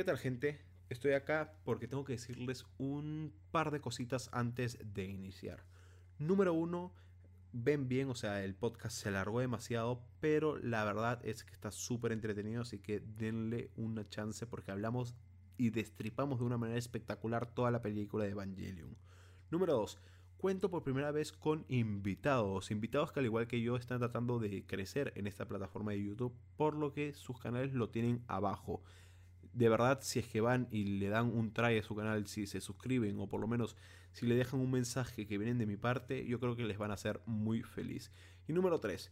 ¿Qué tal gente? Estoy acá porque tengo que decirles un par de cositas antes de iniciar. Número uno, ven bien, o sea, el podcast se alargó demasiado, pero la verdad es que está súper entretenido, así que denle una chance porque hablamos y destripamos de una manera espectacular toda la película de Evangelion. Número 2. Cuento por primera vez con invitados, invitados que al igual que yo están tratando de crecer en esta plataforma de YouTube, por lo que sus canales lo tienen abajo. De verdad, si es que van y le dan un try a su canal, si se suscriben o por lo menos si le dejan un mensaje que vienen de mi parte, yo creo que les van a hacer muy feliz. Y número 3.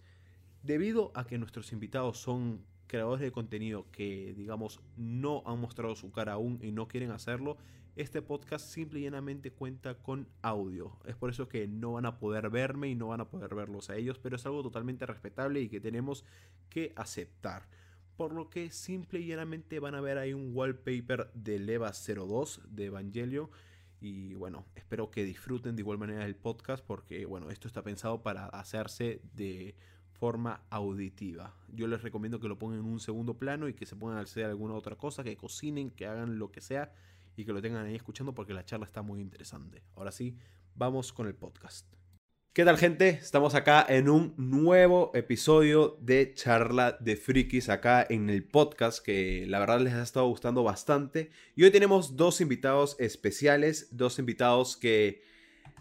Debido a que nuestros invitados son creadores de contenido que, digamos, no han mostrado su cara aún y no quieren hacerlo, este podcast simple y llanamente cuenta con audio. Es por eso que no van a poder verme y no van a poder verlos a ellos, pero es algo totalmente respetable y que tenemos que aceptar. Por lo que simple y llanamente van a ver ahí un wallpaper de Leva 02 de Evangelio. Y bueno, espero que disfruten de igual manera el podcast porque bueno, esto está pensado para hacerse de forma auditiva. Yo les recomiendo que lo pongan en un segundo plano y que se pongan a hacer alguna otra cosa, que cocinen, que hagan lo que sea y que lo tengan ahí escuchando porque la charla está muy interesante. Ahora sí, vamos con el podcast. ¿Qué tal gente? Estamos acá en un nuevo episodio de Charla de Frikis acá en el podcast que la verdad les ha estado gustando bastante. Y hoy tenemos dos invitados especiales, dos invitados que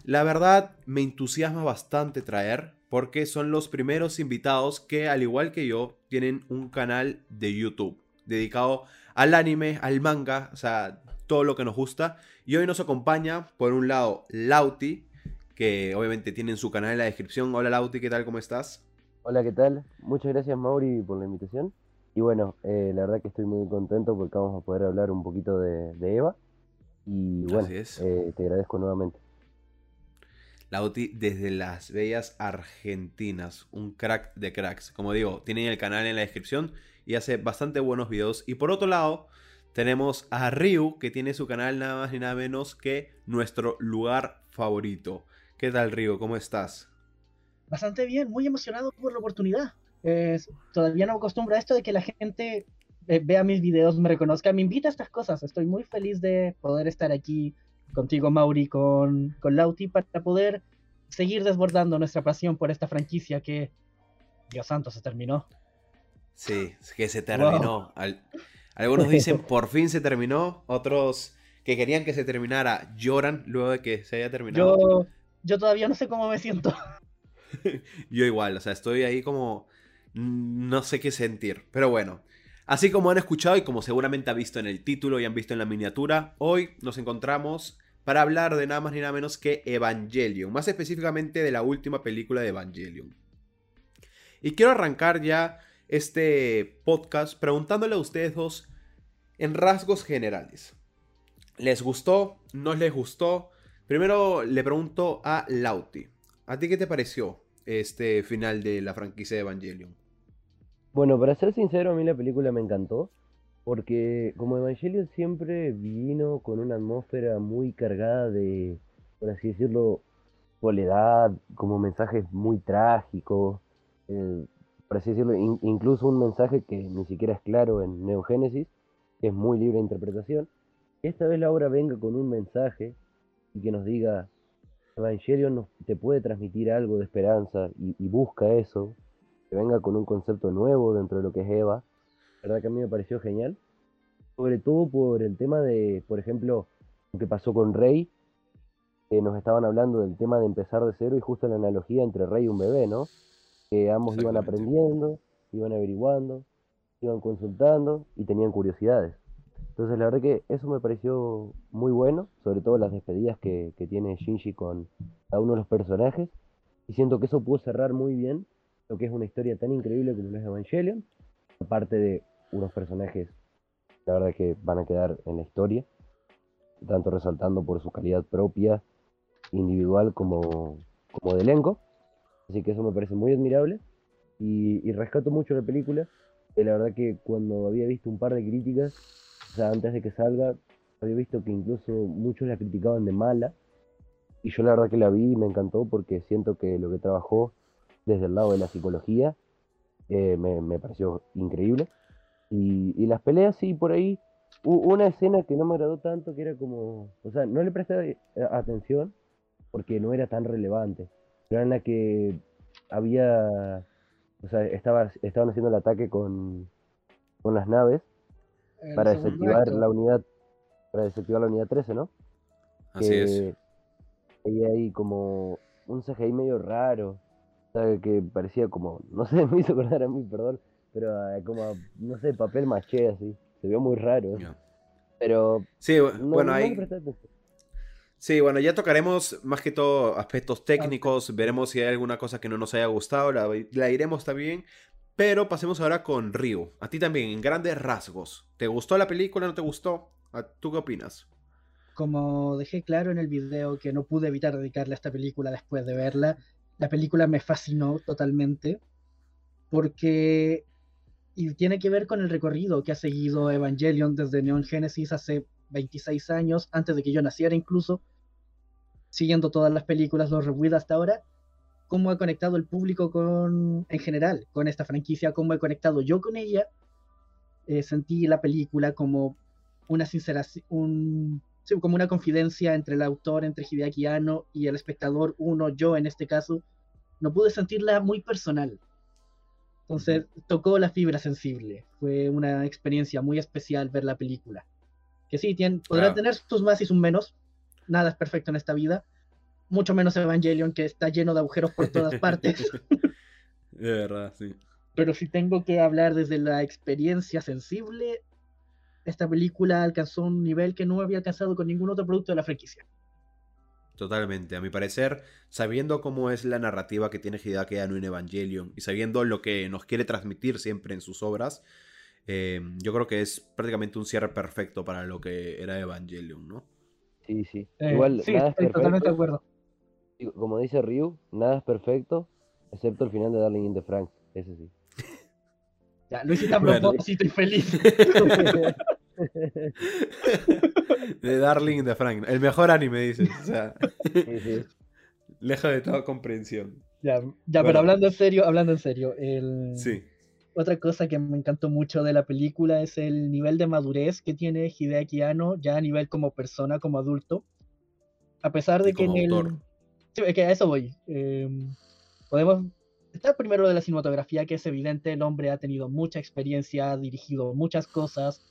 la verdad me entusiasma bastante traer porque son los primeros invitados que al igual que yo tienen un canal de YouTube dedicado al anime, al manga, o sea, todo lo que nos gusta. Y hoy nos acompaña, por un lado, Lauti, que obviamente tiene su canal en la descripción. Hola Lauti, ¿qué tal? ¿Cómo estás? Hola, ¿qué tal? Muchas gracias Mauri por la invitación. Y bueno, eh, la verdad que estoy muy contento porque vamos a poder hablar un poquito de, Eva. Y bueno, eh, te agradezco nuevamente. Lauti desde las bellas Argentinas, un crack de cracks. Como digo, tienen el canal en la descripción y hace bastante buenos videos. Y por otro lado, tenemos a Ryu, que tiene su canal nada más ni nada menos que nuestro lugar favorito. ¿Qué tal, Ryu? ¿Cómo estás? Bastante bien, muy emocionado por la oportunidad. todavía no acostumbro a esto de que la gente eh, vea mis videos, me reconozca, me invita a estas cosas. Estoy muy feliz de poder estar aquí contigo, Mauri, con, con Lauti, para poder seguir desbordando nuestra pasión por esta franquicia que, Dios santo, se terminó. Sí, que se terminó. Algunos dicen por fin se terminó, otros que querían que se terminara lloran luego de que se haya terminado. Yo, yo todavía no sé cómo me siento. yo igual, o sea, estoy ahí como no sé qué sentir, pero bueno. Así como han escuchado y como seguramente han visto en el título y han visto en la miniatura, hoy nos encontramos para hablar de nada más ni nada menos que Evangelion, más específicamente de la última película de Evangelion. Y quiero arrancar ya este podcast preguntándole a ustedes dos en rasgos generales. ¿Les gustó? ¿No les gustó? Primero le pregunto a Lauti. ¿A ti qué te pareció este final de la franquicia de Evangelion? Bueno, para ser sincero, a mí la película me encantó. Porque como Evangelion siempre vino con una atmósfera muy cargada de, por así decirlo, soledad, como mensajes muy trágicos. Eh, por así decirlo, incluso un mensaje que ni siquiera es claro en Neogénesis, que es muy libre de interpretación. esta vez la obra venga con un mensaje y que nos diga, Evangelion te puede transmitir algo de esperanza y, busca eso, que venga con un concepto nuevo dentro de lo que es Eva. La verdad que a mí me pareció genial. Sobre todo por el tema de, por ejemplo, lo que pasó con Rey, que nos estaban hablando del tema de empezar de cero y justo la analogía entre Rey y un bebé, ¿no? que ambos iban aprendiendo, iban averiguando, iban consultando y tenían curiosidades. Entonces la verdad que eso me pareció muy bueno, sobre todo las despedidas que, tiene Shinji con cada uno de los personajes. Y siento que eso pudo cerrar muy bien lo que es una historia tan increíble como es Evangelion. Aparte de unos personajes, la verdad que van a quedar en la historia, tanto resaltando por su calidad propia, individual como, como de elenco. Así que eso me parece muy admirable y, rescato mucho la película. la verdad que cuando había visto un par de críticas, o sea, antes de que salga, había visto que incluso muchos la criticaban de mala. Y yo la verdad que la vi y me encantó porque siento que lo que trabajó desde el lado de la psicología eh, me, pareció increíble. Y, las peleas sí, por ahí, una escena que no me agradó tanto, que era como, o sea, no le presté atención porque no era tan relevante, pero en la que había, o sea, estaba, estaban haciendo el ataque con, con las naves para desactivar la unidad, para desactivar la unidad 13, ¿no? Así es. Y ahí como un CGI medio raro, ¿sabe? que parecía como, no sé, me hizo acordar a mí, perdón, pero eh, como, no sé, papel maché así se vio muy raro. Pero. Sí, bueno, ahí. Sí, bueno, ya tocaremos más que todo aspectos técnicos, veremos si hay alguna cosa que no nos haya gustado, la, la iremos también, pero pasemos ahora con Ryu. A ti también, en grandes rasgos. ¿Te gustó la película? ¿No te gustó? ¿Tú qué opinas? Como dejé claro en el video que no pude evitar dedicarle a esta película después de verla, la película me fascinó totalmente porque y tiene que ver con el recorrido que ha seguido Evangelion desde Neon Genesis hace 26 años, antes de que yo naciera incluso, siguiendo todas las películas, los reviews hasta ahora, cómo ha conectado el público con, en general, con esta franquicia, cómo he conectado yo con ella, eh, sentí la película como una sincera, un, como una confidencia entre el autor, entre Hideaki Anno y el espectador, uno, yo en este caso, no pude sentirla muy personal, entonces tocó la fibra sensible. Fue una experiencia muy especial ver la película. Que sí, tiene, podrá tener sus más y sus menos. Nada es perfecto en esta vida. Mucho menos Evangelion, que está lleno de agujeros por todas partes. de verdad, sí. Pero si tengo que hablar desde la experiencia sensible, esta película alcanzó un nivel que no había alcanzado con ningún otro producto de la franquicia. Totalmente. A mi parecer, sabiendo cómo es la narrativa que tiene Hideaki Anno en Evangelion y sabiendo lo que nos quiere transmitir siempre en sus obras, eh, yo creo que es prácticamente un cierre perfecto para lo que era Evangelion, ¿no? Sí, sí. Eh, Igual, sí, estoy totalmente de acuerdo. Como dice Ryu, nada es perfecto, excepto el final de Darling in the Frank. Ese sí. ya, lo hiciste a propósito y feliz. de Darling de Frank. El mejor anime, dices. O sea, lejos de toda comprensión. Ya, ya pero hablando en serio, hablando en serio, el... sí. Otra cosa que me encantó mucho de la película es el nivel de madurez que tiene Hideaki Anno, ya a nivel como persona, como adulto. A pesar de que en el... Sí, es que a eso voy. Em, podemos... Está primero de la cinematografía, que es evidente, el hombre ha tenido mucha experiencia, ha dirigido muchas cosas,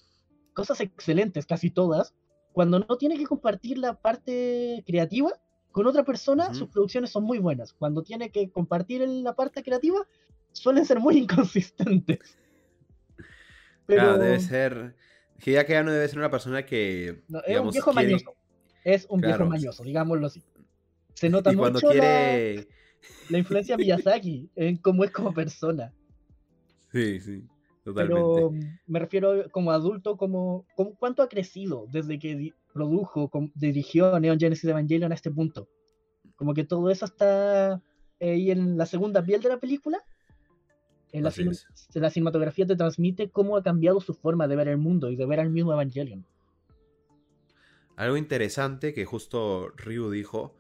cosas excelentes, casi todas, cuando no tiene que compartir la parte creativa con otra persona, sus producciones son muy buenas. Cuando tiene que compartir la parte creativa, suelen ser muy inconsistentes. Pero... Claro, debe ser... ya que no debe ser una persona que... es un viejo mañoso. Es un viejo mañoso, digámoslo así. Se nota mucho quiere... la, influencia de Miyazaki en cómo es como persona. Sí, sí. Pero me refiero como adulto, como, cuánto ha crecido desde que produjo, dirigió Neon Genesis Evangelion a este punto. Como que todo eso está ahí en la segunda piel de la película. En la, la, cinematografía te transmite cómo ha cambiado su forma de ver el mundo y de ver al mismo Evangelion. Algo interesante que justo Ryu dijo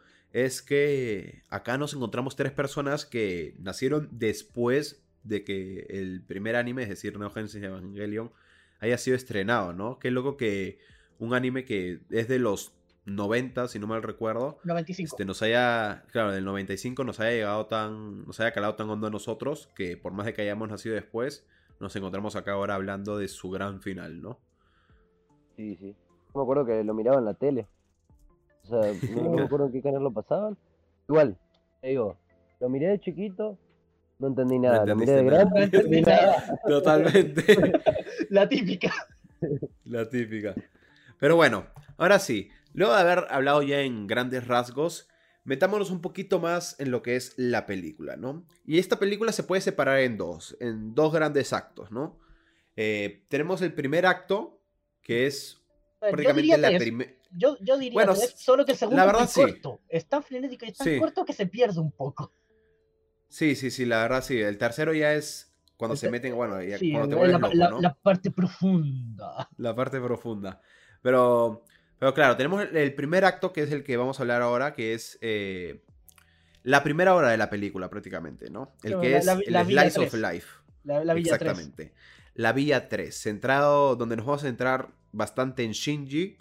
es que acá nos encontramos tres personas que nacieron después de que el primer anime, es decir, Neo Genesis Evangelion, haya sido estrenado, ¿no? Qué loco que un anime que es de los 90, si no mal recuerdo, 95. Este, nos haya, claro, del 95 nos haya llegado tan, nos haya calado tan hondo a nosotros, que por más de que hayamos nacido después, nos encontramos acá ahora hablando de su gran final, ¿no? Sí, sí. Me acuerdo que lo miraba en la tele. O sea, no me acuerdo en qué canal lo pasaban. Igual, digo, lo miré de chiquito, no entendí nada. No, entendí nada. Totalmente. La típica. La típica. Pero bueno, ahora sí. Luego de haber hablado ya en grandes rasgos, metámonos un poquito más en lo que es la película, ¿no? Y esta película se puede separar en dos, en dos grandes actos, ¿no? Eh, tenemos el primer acto, que es prácticamente la primera. Yo, yo, diría bueno, que es solo que el segundo la verdad, es corto. Es tan frenético y tan corto que se pierde un poco. Sí, sí, sí, la verdad sí. El tercero ya es cuando se meten, bueno, ya, cuando te la, loco, la, parte profunda. La parte profunda. Pero, pero claro, tenemos el primer acto que es el que vamos a hablar ahora, que es eh, la primera hora de la película prácticamente, ¿no? El que es el Slice of Life. La, Exactamente. la vía 3, centrado donde nos vamos a centrar bastante en Shinji,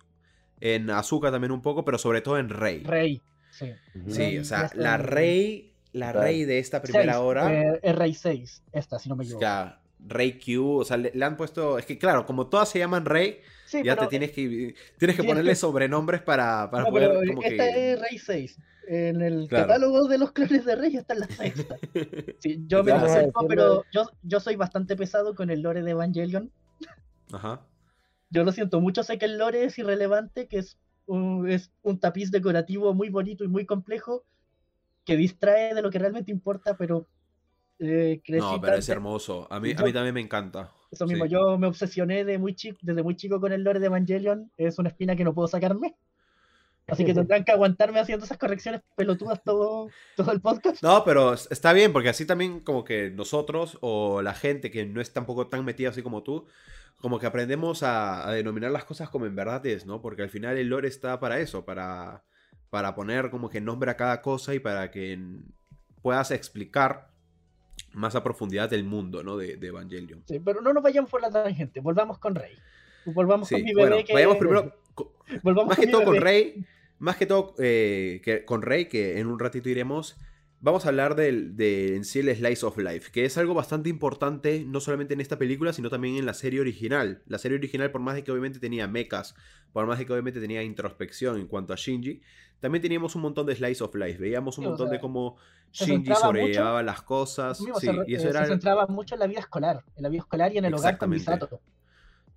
en Azuka también un poco, pero sobre todo en Rey. Rey, sí. Sí, Rey, o sea, ya está la en- Rey, la Claro. Rey de esta primera Seis, hora. eh, es Rey 6, esta, si no me equivoco. Ya, Rey Q, o sea, le, le han puesto. Es que claro, como todas se llaman Rey, Sí, ya pero, te tienes que. Tienes que sí, ponerle es que- sobrenombres para, para no, poder pero como esta que. es Rey 6. En el Claro. catálogo de los clones de Rey está en la sexta. Sí, yo me Vamos a disculpo, decirlo- pero yo, yo soy bastante pesado con el lore de Evangelion. Ajá. Yo lo siento mucho, sé que el lore es irrelevante, que es un, es un tapiz decorativo muy bonito y muy complejo, que distrae de lo que realmente importa, pero eh, No, pero es hermoso. A mí, a Yo- mí también me encanta. Eso mismo, Sí. yo me obsesioné de muy chico, desde muy chico con el lore de Evangelion, es una espina que no puedo sacarme. Así que tendrán que aguantarme haciendo esas correcciones pelotudas todo, todo el podcast. No, pero es- está bien, porque así también como que nosotros o la gente que no es tampoco tan metida así como tú, como que aprendemos a, a denominar las cosas como en verdad es, ¿no? Porque al final el lore está para eso, para, para poner como que nombre a cada cosa y para que puedas explicar más a profundidad el mundo, ¿no? De, de Evangelion. Sí, pero no nos vayamos por la tangente, volvamos con Rey. Volvamos con Sí, mi bebé bueno, que... vayamos primero... volvamos Más con que todo con bebé. Rey, más que todo eh, que con Rey, que en un ratito iremos, vamos a hablar del, de en sí el Slice of Life, que es algo bastante importante, no solamente en esta película, sino también en la serie original. La serie original, por más de que obviamente tenía mechas, por más de que obviamente tenía introspección en cuanto a Shinji, también teníamos un montón de Slice of Life. Veíamos un Sí, o montón sea, de cómo Shinji sobrellevaba las cosas. Sí, y eso eh, era se centraba mucho en la vida escolar, en la vida escolar y en el hogar con Exactamente. Misato.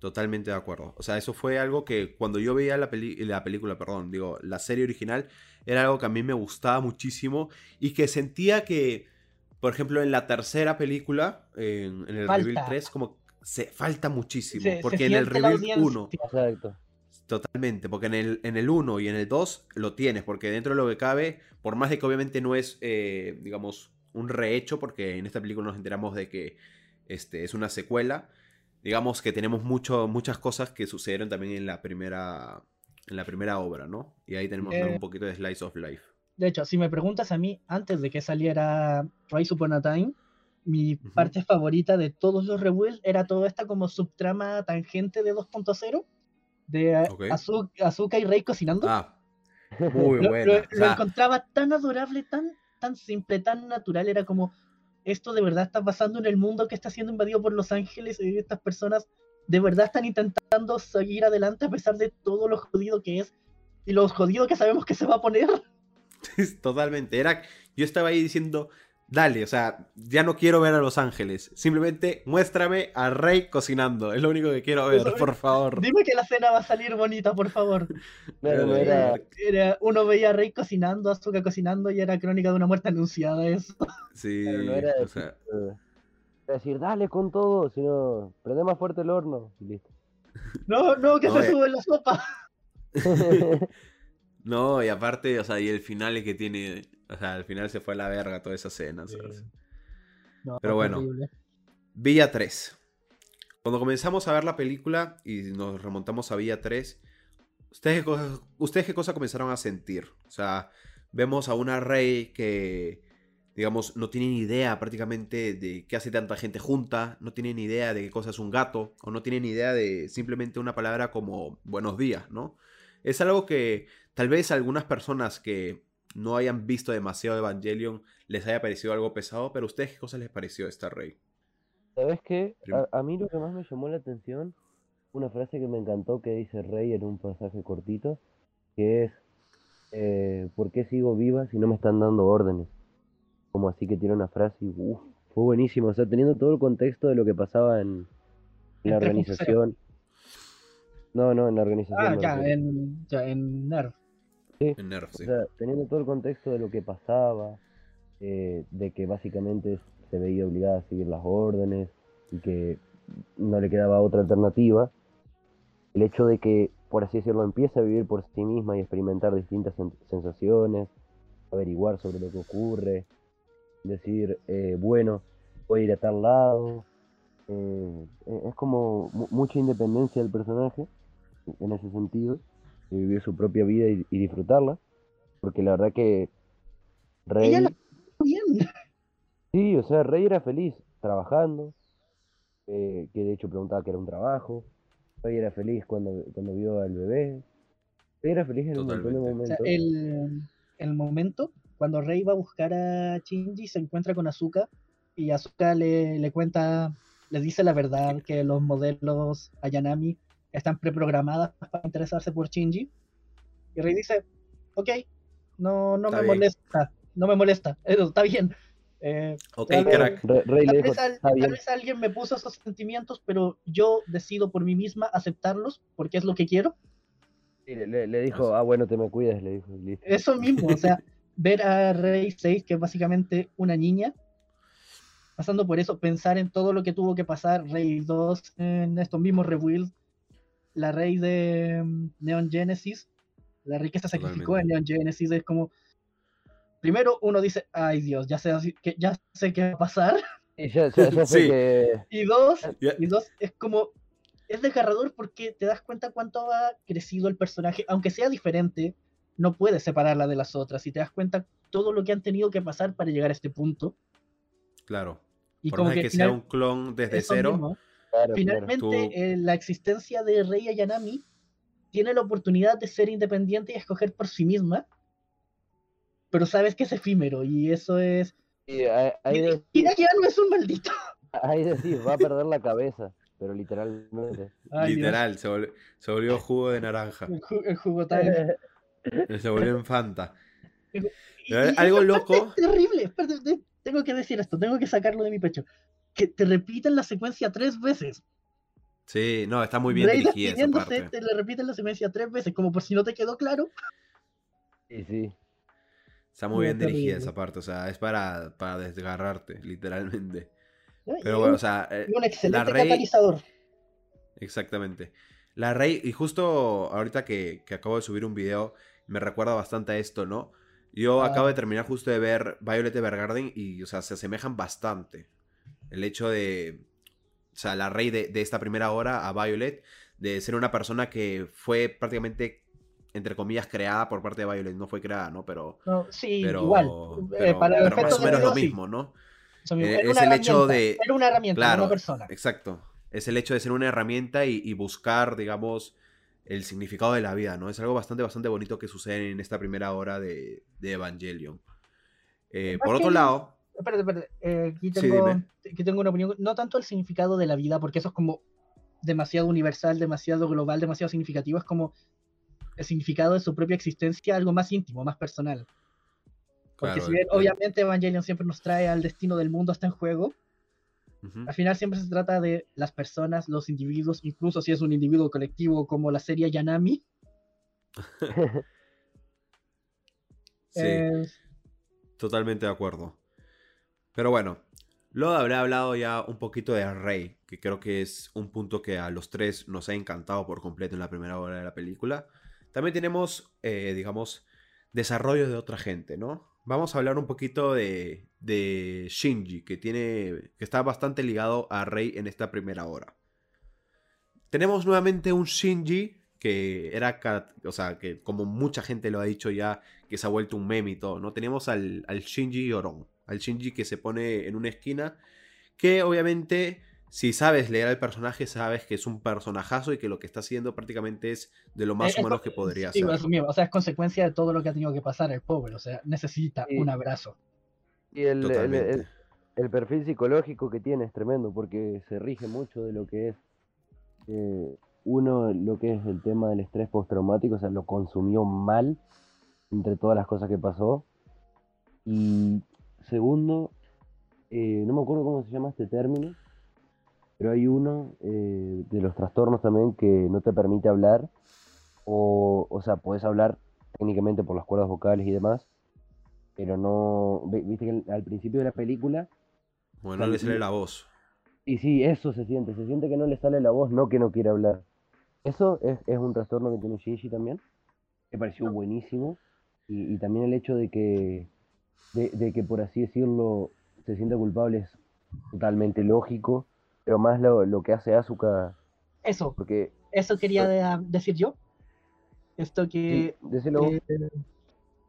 Totalmente de acuerdo. O sea, eso fue algo que cuando yo veía la, peli- la película, perdón, digo, la serie original, era algo que a mí me gustaba muchísimo y que sentía que, por ejemplo, en la tercera película, en, en el Falta. Reveal 3, como se falta muchísimo. Se- se porque en el Reveal audiencia. 1, Exacto. totalmente, porque en el, en el 1 y en el 2 lo tienes, porque dentro de lo que cabe, por más de que obviamente no es, eh, digamos, un rehecho, porque en esta película nos enteramos de que este, es una secuela, digamos que tenemos mucho, muchas cosas que sucedieron también en la primera en la primera obra, ¿no? Y ahí tenemos Eh, un poquito de Slice of Life. De hecho, si me preguntas a mí, antes de que saliera Rise Upon a Time, mi parte favorita de todos los rebuilds era toda esta como subtrama tangente de 2.0 de Ok. Azu- Azuka y Rey cocinando. Ah, muy lo, buena. lo- lo encontraba tan adorable, tan, tan simple, tan natural. Era como, esto de verdad está pasando en el mundo que está siendo invadido por Los Ángeles y estas personas de verdad están intentando seguir adelante a pesar de todo lo jodido que es y lo jodido que sabemos que se va a poner. Totalmente. Era, yo estaba ahí diciendo, dale, o sea, ya no quiero ver a Los Ángeles. Simplemente muéstrame a Rey cocinando. Es lo único que quiero ver, por favor. Dime que la cena va a salir bonita, por favor. No era, Era, uno veía a Rey cocinando, Azuka cocinando y era crónica de una muerte anunciada eso. Sí, Claro, no era o sea, eh, decir, dale con todo, sino prende más fuerte el horno y listo. No, no, que No, se eh. sube la sopa. no, y aparte, o sea, y el final es que tiene, o sea, al final se fue a la verga toda esa. No, Pero bueno. Villa 3. Cuando comenzamos a ver la película y nos remontamos a Villa 3, ¿ustedes qué, cosa, ¿ustedes qué cosa comenzaron a sentir? O sea, vemos a una rey que, digamos, no tiene ni idea prácticamente de qué hace tanta gente junta, no tiene ni idea de qué cosa es un gato, o no tiene ni idea de simplemente una palabra como buenos días, ¿no? Es algo que tal vez algunas personas que no hayan visto demasiado Evangelion les haya parecido algo pesado, pero ¿a ustedes qué cosa les pareció esta rey? ¿Sabes qué? A, a mí lo que más me llamó la atención, una frase que me encantó que dice Rey en un pasaje cortito, que es, eh, ¿por qué sigo viva si no me están dando órdenes? Como así que tiene una frase y uf, fue buenísimo, o sea, teniendo todo el contexto de lo que pasaba en, en la En 3.0. organización. No, no, en la organización. Ah, ya, en, ya, en Nerf. En Nerf, O sea, teniendo todo el contexto de lo que pasaba, eh, de que básicamente se veía obligada a seguir las órdenes y que no le quedaba otra alternativa, el hecho de que, por así decirlo, empiece a vivir por sí misma y experimentar distintas sen- sensaciones, averiguar sobre lo que ocurre, decir, eh, bueno, voy a ir a tal lado, eh, eh, es como mu- mucha independencia del personaje en ese sentido, de vivir su propia vida y, y disfrutarla, porque la verdad que Rey, Ella la- Bien. sí, o sea, Rey era feliz trabajando, eh, que de hecho preguntaba que era un trabajo. Rey era feliz cuando, cuando vio al bebé. Rey era feliz en un montón de Totalmente. O momentos. sea, el, el momento cuando Rey va a buscar a Shinji se encuentra con Asuka y Asuka le, le cuenta, le dice la verdad que los modelos Ayanami están preprogramadas para interesarse por Shinji. Y Rey dice, ok, no, no Está me bien. molesta, no me molesta, eso está bien. Eh, Ok, Tal vez- crack. Rey tal, vez al- tal vez alguien me puso esos sentimientos, pero yo decido por mí misma aceptarlos porque es lo que quiero. Sí, le, le- le dijo, ah, bueno, te me cuidas, le dijo. listo. Eso mismo, o sea, ver a Rey 6, que es básicamente una niña, pasando por eso, pensar en todo lo que tuvo que pasar Rey 2 en estos mismos rebuilds, la Rey de mm, Neon Genesis, la Rey que se sacrificó en Neon Genesis, es como, primero uno dice, ay Dios, ya sé, así- que, ya sé qué va a pasar, Y ya, ya- ya sé Sí. que y dos, y dos, es como, es desgarrador porque te das cuenta cuánto ha crecido el personaje, aunque sea diferente, no puedes separarla de las otras, y te das cuenta todo lo que han tenido que pasar para llegar a este punto. Claro. Y Por como más que, final- sea un clon desde cero, mismo, claro, claro. finalmente Tú- eh, la existencia de Rei Ayanami tiene la oportunidad de ser independiente y escoger por sí misma, pero sabes que es efímero, y eso es... Y ahí, ahí de- es un maldito. ahí decís, va a perder la cabeza, pero literalmente. Ay, literal, se volvió, se volvió jugo de naranja. el, ju- el jugo time. Se volvió en Fanta. Y- y algo loco. es terrible. tengo que decir esto, tengo que sacarlo de mi pecho. Que te repiten la secuencia tres veces. Sí, no, está muy bien dirigida esa parte. te le repiten la secuencia tres veces, como por si no te quedó claro. Sí, sí. Está muy bien dirigida esa parte. O sea, es para, para desgarrarte, literalmente. Pero un- bueno, o sea, eh, un excelente Rey- catalizador. Exactamente. La Rey, y justo ahorita que, que acabo de subir un video, me recuerda bastante a esto, ¿no? Yo Ah. acabo de terminar justo de ver Violet Evergarden y, o sea, se asemejan bastante. El hecho de, o sea, la Rey de, de esta primera hora a Violet, de ser una persona que fue prácticamente, entre comillas, creada por parte de Violet. No fue creada, ¿no? Pero, No, sí, pero, igual. Eh, pero- para pero efecto más o menos video, lo sí. mismo, ¿no? Eh, es el hecho de- Era una herramienta, Claro, una persona. Exacto. Es el hecho de ser una herramienta y, y buscar, digamos, el significado de la vida, ¿no? Es algo bastante, bastante bonito que sucede en esta primera hora de, de Evangelion. Eh, por otro lado, Espérate, espérate. eh, aquí, Sí, tengo, dime. aquí tengo una opinión. No tanto el significado de la vida, porque eso es como demasiado universal, demasiado global, demasiado significativo. Es como el significado de su propia existencia, algo más íntimo, más personal. Porque claro, si bien obviamente Evangelion siempre nos trae al destino del mundo hasta en juego, al final siempre se trata de las personas, los individuos, incluso si es un individuo colectivo como la serie Yanami. Sí, eh, totalmente de acuerdo. Pero bueno, luego haber hablado ya un poquito de Rey, que creo que es un punto que a los tres nos ha encantado por completo en la primera hora de la película, también tenemos, eh, digamos, desarrollo de otra gente, ¿no? Vamos a hablar un poquito de, Shinji, que, tiene, que está bastante ligado a Rey en esta primera hora. Tenemos nuevamente un Shinji que era, o sea, que como mucha gente lo ha dicho ya, que se ha vuelto un meme y todo, ¿no? Tenemos al, Shinji llorón, al Shinji que se pone en una esquina, que obviamente, si sabes leer al personaje, sabes que es un personajazo y que lo que está haciendo prácticamente es de lo más humano co- que podría sí, ser. o sea, es consecuencia de todo lo que ha tenido que pasar el pobre, o sea, necesita Sí. un abrazo. Y el, el- Totalmente. el- el perfil psicológico que tiene es tremendo porque se rige mucho de lo que es, eh, uno, lo que es el tema del estrés postraumático, o sea, lo consumió mal entre todas las cosas que pasó. Y segundo, eh, no me acuerdo cómo se llama este término, pero hay uno eh, de los trastornos también que no te permite hablar, o, o sea, puedes hablar técnicamente por las cuerdas vocales y demás, pero no, vi- viste que al- al principio de la película, Bueno, no le sale la voz. y sí, eso se siente, se siente que no le sale la voz, no que no quiere hablar. Eso es, es un trastorno que tiene Shinji también, me pareció buenísimo, y, y también el hecho de que, de, de que por así decirlo, se sienta culpable es totalmente lógico, pero más lo, lo que hace Asuka, Eso, porque, eso quería de- decir yo. Esto que, sí, eh,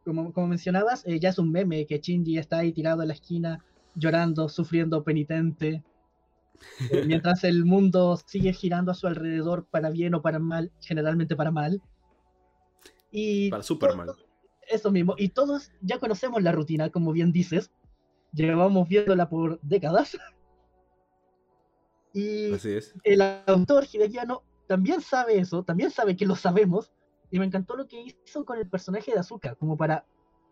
como, como mencionabas, eh, ya es un meme que Shinji está ahí tirado en la esquina, llorando, sufriendo, penitente. eh, mientras el mundo sigue girando a su alrededor para bien o para mal, generalmente para mal. Y Para todo- mal. Eso mismo, y todos ya conocemos la rutina, como bien dices, llevamos viéndola por décadas. Y Así es. el autor Hideaki Anno también sabe eso, también sabe que lo sabemos, y me encantó lo que hizo con el personaje de Azuka, como para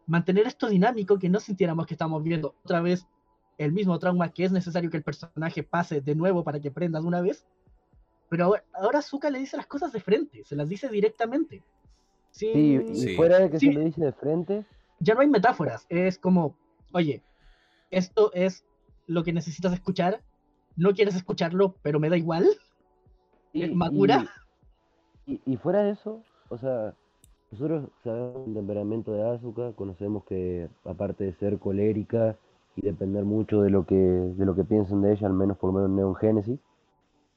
mantener esto dinámico, que no sintiéramos que estamos viendo otra vez el mismo trauma que es necesario que el personaje pase de nuevo para que prenda de una vez. Pero ahora, ahora Azuka le dice las cosas de frente, se las dice directamente. Sí, Sí, y Sí. fuera de que Sí. se lo dice de frente, ya no hay metáforas, es como, oye, esto es lo que necesitas escuchar, no quieres escucharlo, pero me da igual. ¿Es madura? Y, y- y fuera de eso, o sea, nosotros sabemos el temperamento de Asuka, conocemos que aparte de ser colérica y depender mucho de lo que, de lo que piensen de ella, al menos por lo menos en Neon Genesis,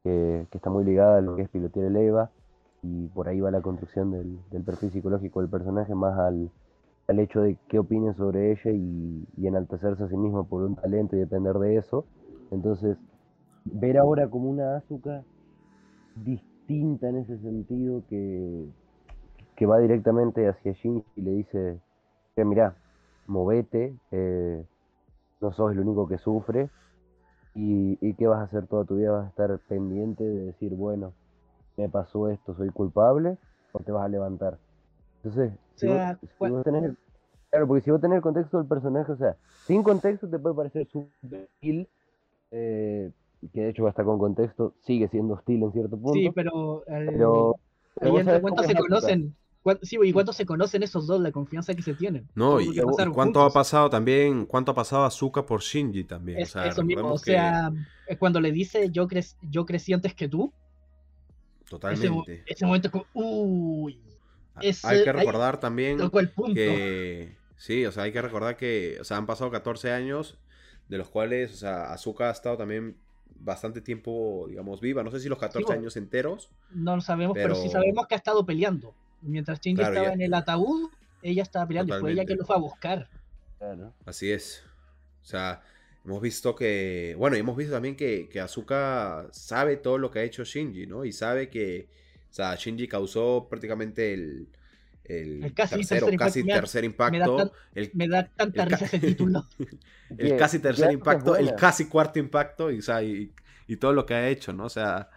que, que está muy ligada a lo que es pilotear el EVA, y por ahí va la construcción del, del perfil psicológico del personaje, más al, al hecho de qué opinen sobre ella y, y enaltecerse a sí misma por un talento y depender de eso. Entonces, ver ahora como una Asuka distinta en ese sentido que, que va directamente hacia Shinji y le dice, que mira, movete, eh, no sos el único que sufre y, y qué vas a hacer toda tu vida, vas a estar pendiente de decir, bueno, me pasó esto, soy culpable, o te vas a levantar. Entonces, si vos- sea, si vos tenés el- claro, porque si vos tenés el contexto del personaje, o sea, sin contexto te puede parecer sutil, eh, que de hecho hasta con contexto sigue siendo hostil en cierto punto. Sí, pero, el- Pero, pero ahí vos entre cuántos se conocen. cuán- Sí, y cuántos se conocen esos dos, la confianza que se tienen. No, y, cuánto juntos. ha pasado también, cuánto ha pasado Azuka por Shinji también. Es- o sea, eso mismo, o recordemos que sea, es cuando le dice yo, cre- yo crecí antes que tú, totalmente. ese momento es como, uy, ese- Hay que ahí recordar también tocó el punto. que sí, o sea, hay que recordar que, o sea, han pasado 14 años de los cuales, o sea, Azuka ha estado también bastante tiempo, digamos, viva. No sé si los 14 bueno. años enteros. No lo sabemos, pero... sí sabemos que ha estado peleando. Mientras Shinji Claro, estaba ya- en el ataúd, ella estaba peleando fue ella que lo fue a buscar. Claro. Así es. O sea, hemos visto que. Bueno, y hemos visto también que, que Asuka sabe todo lo que ha hecho Shinji, ¿no? Y sabe que. O sea, Shinji causó prácticamente el. El, El casi tercero, tercer casi impacto. tercer Me da impacto. tan- el, Me da tanta El risa ese título. el Que- casi tercer es impacto, el casi cuarto impacto, y, o sea, y, y todo lo que ha hecho, ¿no? O sea.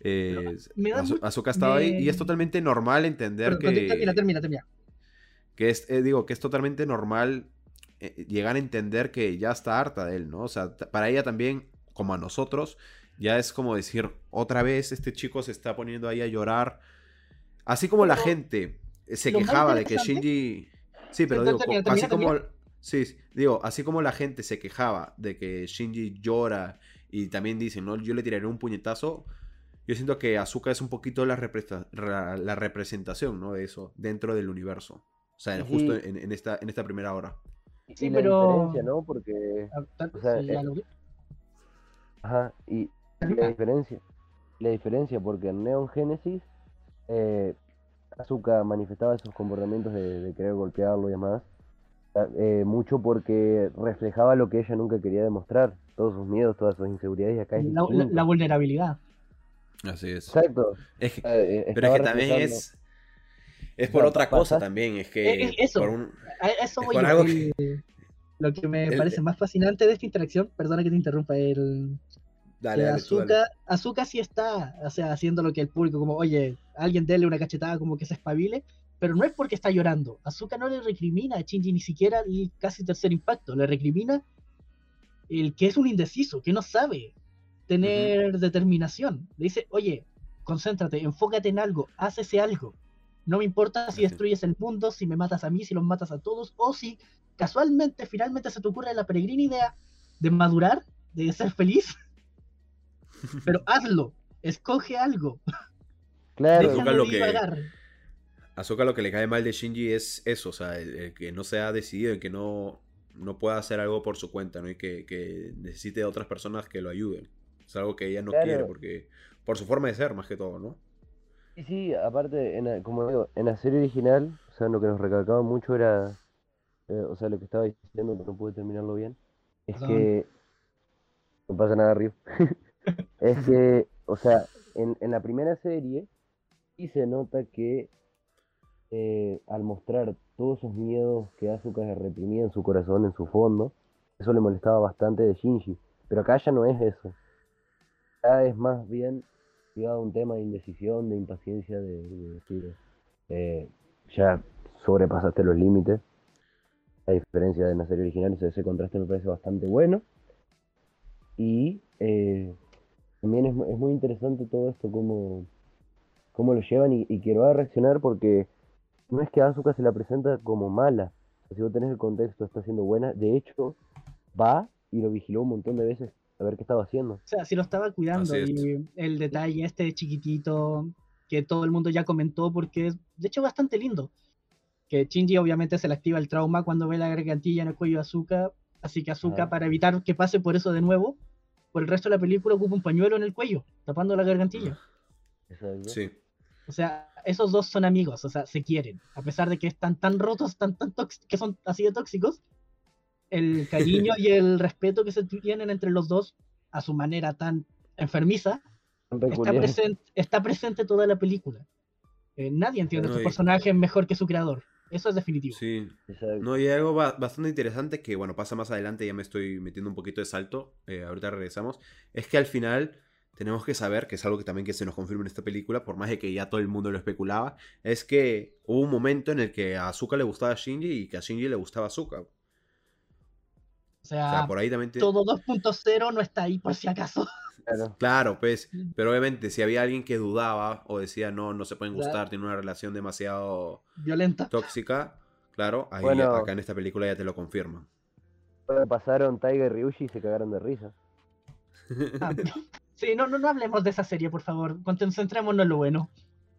eh, me da Azu- mu- Asuka ha estado ahí y es me- totalmente normal entender Pero, que. Termina, termina, termina. que es, eh, digo, que es totalmente normal llegar a entender que ya está harta de él, ¿no? O sea, para ella también, como a nosotros, ya es como decir, otra vez este chico se está poniendo ahí a llorar. Así como la gente eh, se quejaba de que Shinji... Sí, pero digo, termina, así termina, como... Sí, digo, así como la gente se quejaba de que Shinji llora y también dicen, ¿no? Yo le tiraré un puñetazo. Yo siento que Asuka es un poquito la, representación, ¿no? De eso, dentro del universo. O sea, Sí. justo en, en esta, en esta primera hora. Y Sí, la pero- diferencia, ¿no? Porque, O sea, eh, lo ajá, y la diferencia, la diferencia, porque en Neon Genesis, eh, Asuka manifestaba esos comportamientos de, de querer golpearlo y demás, ah, eh, mucho porque reflejaba lo que ella nunca quería demostrar, todos sus miedos, todas sus inseguridades, y acá es La, la- la vulnerabilidad. Así es. Exacto. Es que- eh, pero es que también reflejando- es. Es por otra cosa pasas- también. Es que. Eh, eso. por un- eso Es por algo el- Lo que me el- parece más fascinante de esta interacción, perdona que te interrumpa, el, Dale, que dale, tú dale. Azuka, Azuka sí está, o sea, haciendo lo que el público, como, oye, alguien dele una cachetada como que se espabile, pero no es porque está llorando. Azuka no le recrimina a Shinji ni siquiera el casi tercer impacto, le recrimina el que es un indeciso, que no sabe tener determinación. Le dice, oye, concéntrate, enfócate en algo, haz ese algo. No me importa si destruyes el mundo, si me matas a mí, si los matas a todos, o si casualmente finalmente se te ocurre la peregrina idea de madurar, de ser feliz, pero hazlo, escoge algo. Claro, Azuka déjalo lo que- lo que le cae mal de Shinji es eso, o sea, el, el que no se ha decidido, el que no, no pueda hacer algo por su cuenta, ¿no? Y que, que necesite de otras personas que lo ayuden. Es algo que ella no Claro. quiere, porque por su forma de ser, más que todo, ¿no? Sí, sí, aparte, en como digo, en la serie original, o sea, lo que nos recalcaba mucho era, eh, o sea, lo que estaba diciendo, pero no pude terminarlo bien, es Perdón. que no pasa nada, Río. es que, o sea, en, en la primera serie sí se nota que eh, al mostrar todos esos miedos que Asuka reprimía en su corazón, en su fondo, eso le molestaba bastante de Shinji. Pero acá ya no es eso. Acá es más bien a un tema de indecisión, de impaciencia, de, de decir, eh, ya sobrepasaste los límites. A diferencia de la serie original, ese, contraste me parece bastante bueno. Y eh, también es, es muy interesante todo esto, cómo, cómo lo llevan y, y que va a reaccionar porque no es que Asuka se la presenta como mala. Si vos tenés el contexto, está siendo buena. De hecho, va y lo vigiló un montón de veces a ver qué estaba haciendo. O sea, si lo estaba cuidando Así es. y el detalle este chiquitito que todo el mundo ya comentó porque es de hecho bastante lindo. Que Shinji obviamente se le activa el trauma cuando ve la gargantilla en el cuello de Azuka, así que Azuka Ajá. para evitar que pase por eso de nuevo, por el resto de la película ocupa un pañuelo en el cuello, tapando la gargantilla. Exacto. Sí. O sea, esos dos son amigos, o sea, se quieren, a pesar de que están tan rotos, tan, tan que son así de tóxicos, el cariño y el respeto que se tienen entre los dos a su manera tan enfermiza está, presente, está presente toda la película. Eh, nadie entiende a No, su y- personaje mejor que su creador. Eso es definitivo. Sí. Exacto. No, y hay algo ba- bastante interesante que, bueno, pasa más adelante, ya me estoy metiendo un poquito de salto, eh, ahorita regresamos, es que al final tenemos que saber, que es algo que también que se nos confirma en esta película, por más de que ya todo el mundo lo especulaba, es que hubo un momento en el que a Azuka le gustaba a Shinji y que a Shinji le gustaba a Azuka. O O sea, por ahí también... te- todo 2.0 no está ahí por si acaso. Claro. Claro, pues, pero obviamente si había alguien que dudaba o decía, no, no se pueden Claro. gustar, tienen una relación demasiado Violenta. tóxica, claro, ahí Bueno. acá en esta película ya te lo confirman. Pasaron Tiger y Ryushi y se cagaron de risa. Ah, sí, no, no, no hablemos de esa serie, por favor. Concentrémonos en lo bueno.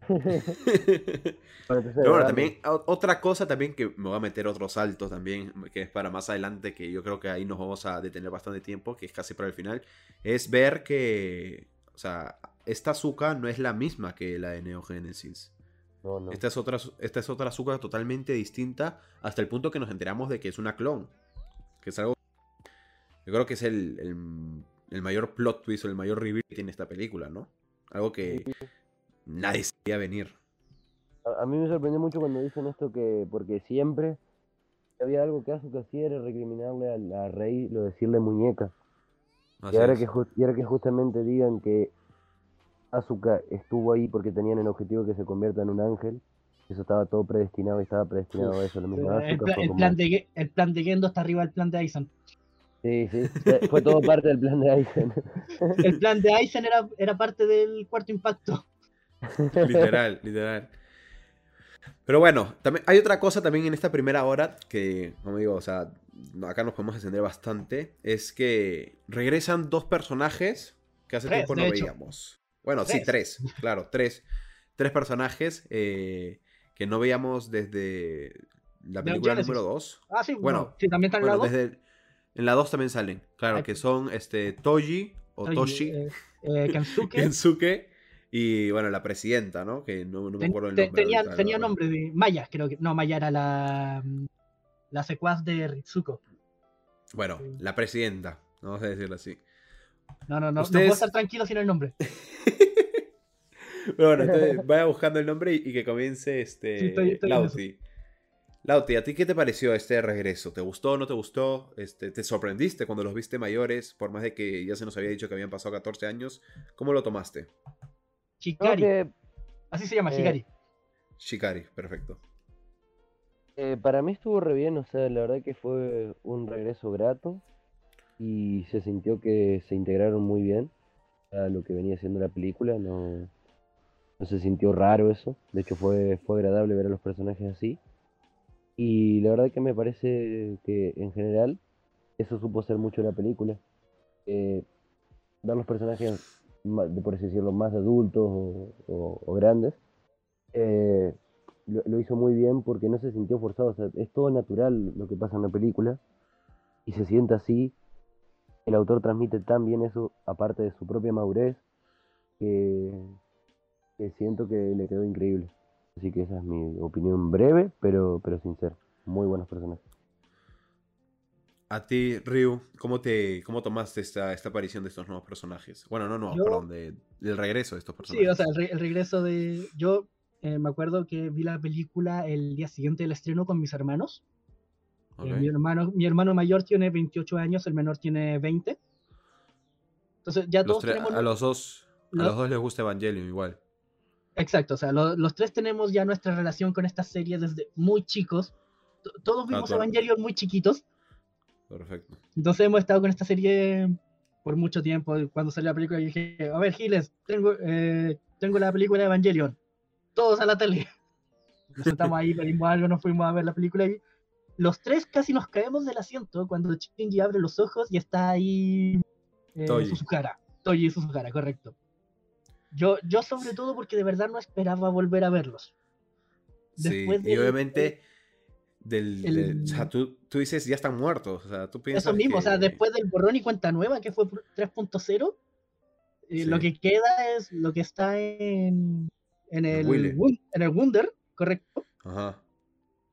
Pero bueno, también otra cosa también que me voy a meter otro salto también, que es para más adelante, que yo creo que ahí nos vamos a detener bastante tiempo, que es casi para el final, es ver que, o sea, esta azúcar no es la misma que la de Neogénesis. No, no. Esta es otra, esta es otra azúcar totalmente distinta, hasta el punto que nos enteramos de que es una clon. Que es algo. Yo creo que es el, el, el mayor plot twist o el mayor reveal que tiene esta película, ¿no? Algo que nadie sabía venir. A, a mí me sorprendió mucho cuando dicen esto que, porque siempre había algo que Asuka hacía era recriminarle a la Rey lo de decirle muñeca. Así Y ahora, es. que y ahora que justamente digan que Asuka estuvo ahí porque tenían el objetivo que se convierta en un ángel, eso estaba todo predestinado y estaba predestinado a eso. Lo mismo El, Asuka pla- fue el como- plan de, el plan de Gendo está arriba del plan de Aizen. Sí, sí, fue- fue todo parte del plan de Aizen. El plan de Aizen era, era parte del cuarto impacto. literal, literal. Pero bueno, también hay otra cosa también en esta primera hora que, como digo, o sea, acá nos podemos extender bastante, es que regresan dos personajes que hace Tres, tiempo no veíamos. Bueno, sí, Tres. claro, tres. Tres personajes eh, que no veíamos desde la película número 2. Ah, sí, Bueno, sí, también está en Bueno, la dos. desde el- en la 2 también salen, claro, Ay, que son este Toji o Toshi, eh, eh, Kensuke. Kensuke y bueno, la presidenta, ¿no? Que no, no me acuerdo el nombre. tenía, ahorita, tenía nombre de Maya, creo que. No, Maya era la, la secuaz de Ritsuko. Bueno, la presidenta, vamos a decirlo así. No, no, no, no Ustedes- puedo estar tranquilo sin el nombre. Pero bueno, entonces vaya buscando el nombre y, y que comience este Sí, estoy- estoy Lauti. Lauti, ¿a ti qué te pareció este regreso? ¿Te gustó o no te gustó? Este, ¿Te sorprendiste cuando los viste mayores? Por más de que ya se nos había dicho que habían pasado 14 años. ¿Cómo lo tomaste? Creo Shikari. que Así se llama, eh, Shikari. Shikari, perfecto. Eh, para mí estuvo re bien, o sea, la verdad que fue un regreso grato y se sintió que se integraron muy bien a lo que venía siendo la película, no, no se sintió raro eso, de hecho fue, fue agradable ver a los personajes así y la verdad que me parece que en general eso supo ser mucho la película, eh, dar los personajes, por así decirlo, más adultos o, o- grandes. eh, lo, lo hizo muy bien porque no se sintió forzado, o sea, es todo natural lo que pasa en la película y se siente así. El autor transmite tan bien eso, aparte de su propia madurez, que, que siento que le quedó increíble. Así que esa es mi opinión breve, pero, pero sincera. Muy buenos personajes. A ti, Ryu, ¿cómo, te, cómo tomaste esta, esta aparición de estos nuevos personajes? Bueno, no, no, Yo- perdón, de- del regreso de estos Sí, personajes. o sea, el, re- el regreso de... Yo eh, me acuerdo que vi la película el día siguiente del estreno con mis hermanos. Eh, mi, hermano, mi hermano mayor tiene 28 años, el menor tiene 20. Entonces ya todos tenemos... a los dos, a lo- los dos les gusta Evangelion igual. Exacto, o sea, lo- los tres tenemos ya nuestra relación con esta serie desde muy chicos. T- Todos vimos claro. Evangelion muy chiquitos. Perfecto. Entonces hemos estado con esta serie por mucho tiempo. Cuando salió la película, dije, a ver, Giles, tengo, eh, tengo la película de Evangelion. Todos a la tele. Nos sentamos ahí, pedimos algo, nos fuimos a ver la película y los tres casi nos caemos del asiento cuando Shinji abre los ojos y está ahí eh, Toji. Suzuhara. Toji y Suzuhara, correcto. Yo, yo sobre todo porque de verdad no esperaba volver a verlos. Después sí, y obviamente, del, el- o sea, tú, tú dices, ya están muertos. O sea, tú piensas Eso mismo, o sea, que- después del borrón y cuenta nueva, que fue por 3.0, eh, lo Sí. que queda es lo que está en, en, el. Wun- en el Wunder, correcto. Ajá.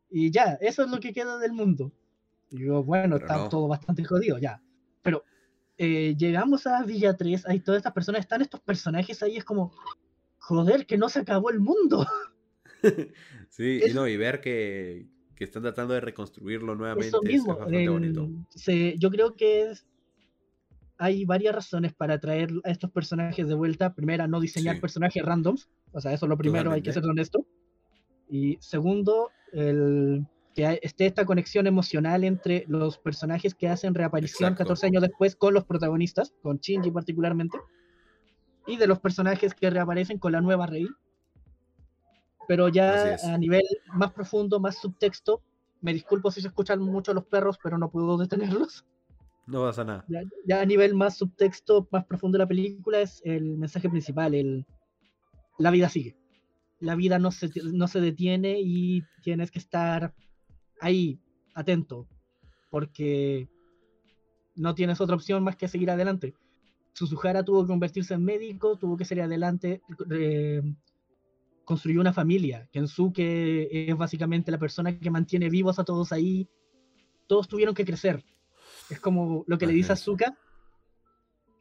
Y ya, eso es lo que queda del mundo. Y digo, bueno, Pero está no. todo bastante jodido, ya. Pero eh, llegamos a Villa 3, hay todas estas personas, están estos personajes ahí, es como, joder, que no se acabó el mundo. sí, y Es- no, y ver que, que están tratando de reconstruirlo nuevamente Eso es- mismo, es bastante el- bonito. se- yo creo que es- hay varias razones para traer a estos personajes de vuelta. Primera, no diseñar Sí. personajes randoms, o sea, eso es lo primero, hay que ser honesto. Y segundo, el, que esté esta conexión emocional entre los personajes que hacen reaparición Exacto. 14 años después con los protagonistas, con Shinji particularmente, y de los personajes que reaparecen con la nueva Rey. Pero ya a nivel más profundo, más subtexto, me disculpo si se escuchan mucho los perros, pero no puedo detenerlos. No pasa nada. Ya, ya a nivel más subtexto, más profundo de la película es el mensaje principal, el la vida sigue. La vida no se, no se detiene y tienes que estar ahí, atento, porque no tienes otra opción más que seguir adelante. Suzuhara tuvo que convertirse en médico, tuvo que salir adelante, eh, construyó una familia. Kensuke es básicamente la persona que mantiene vivos a todos ahí. Todos tuvieron que crecer. Es como lo que le dice. Azuka.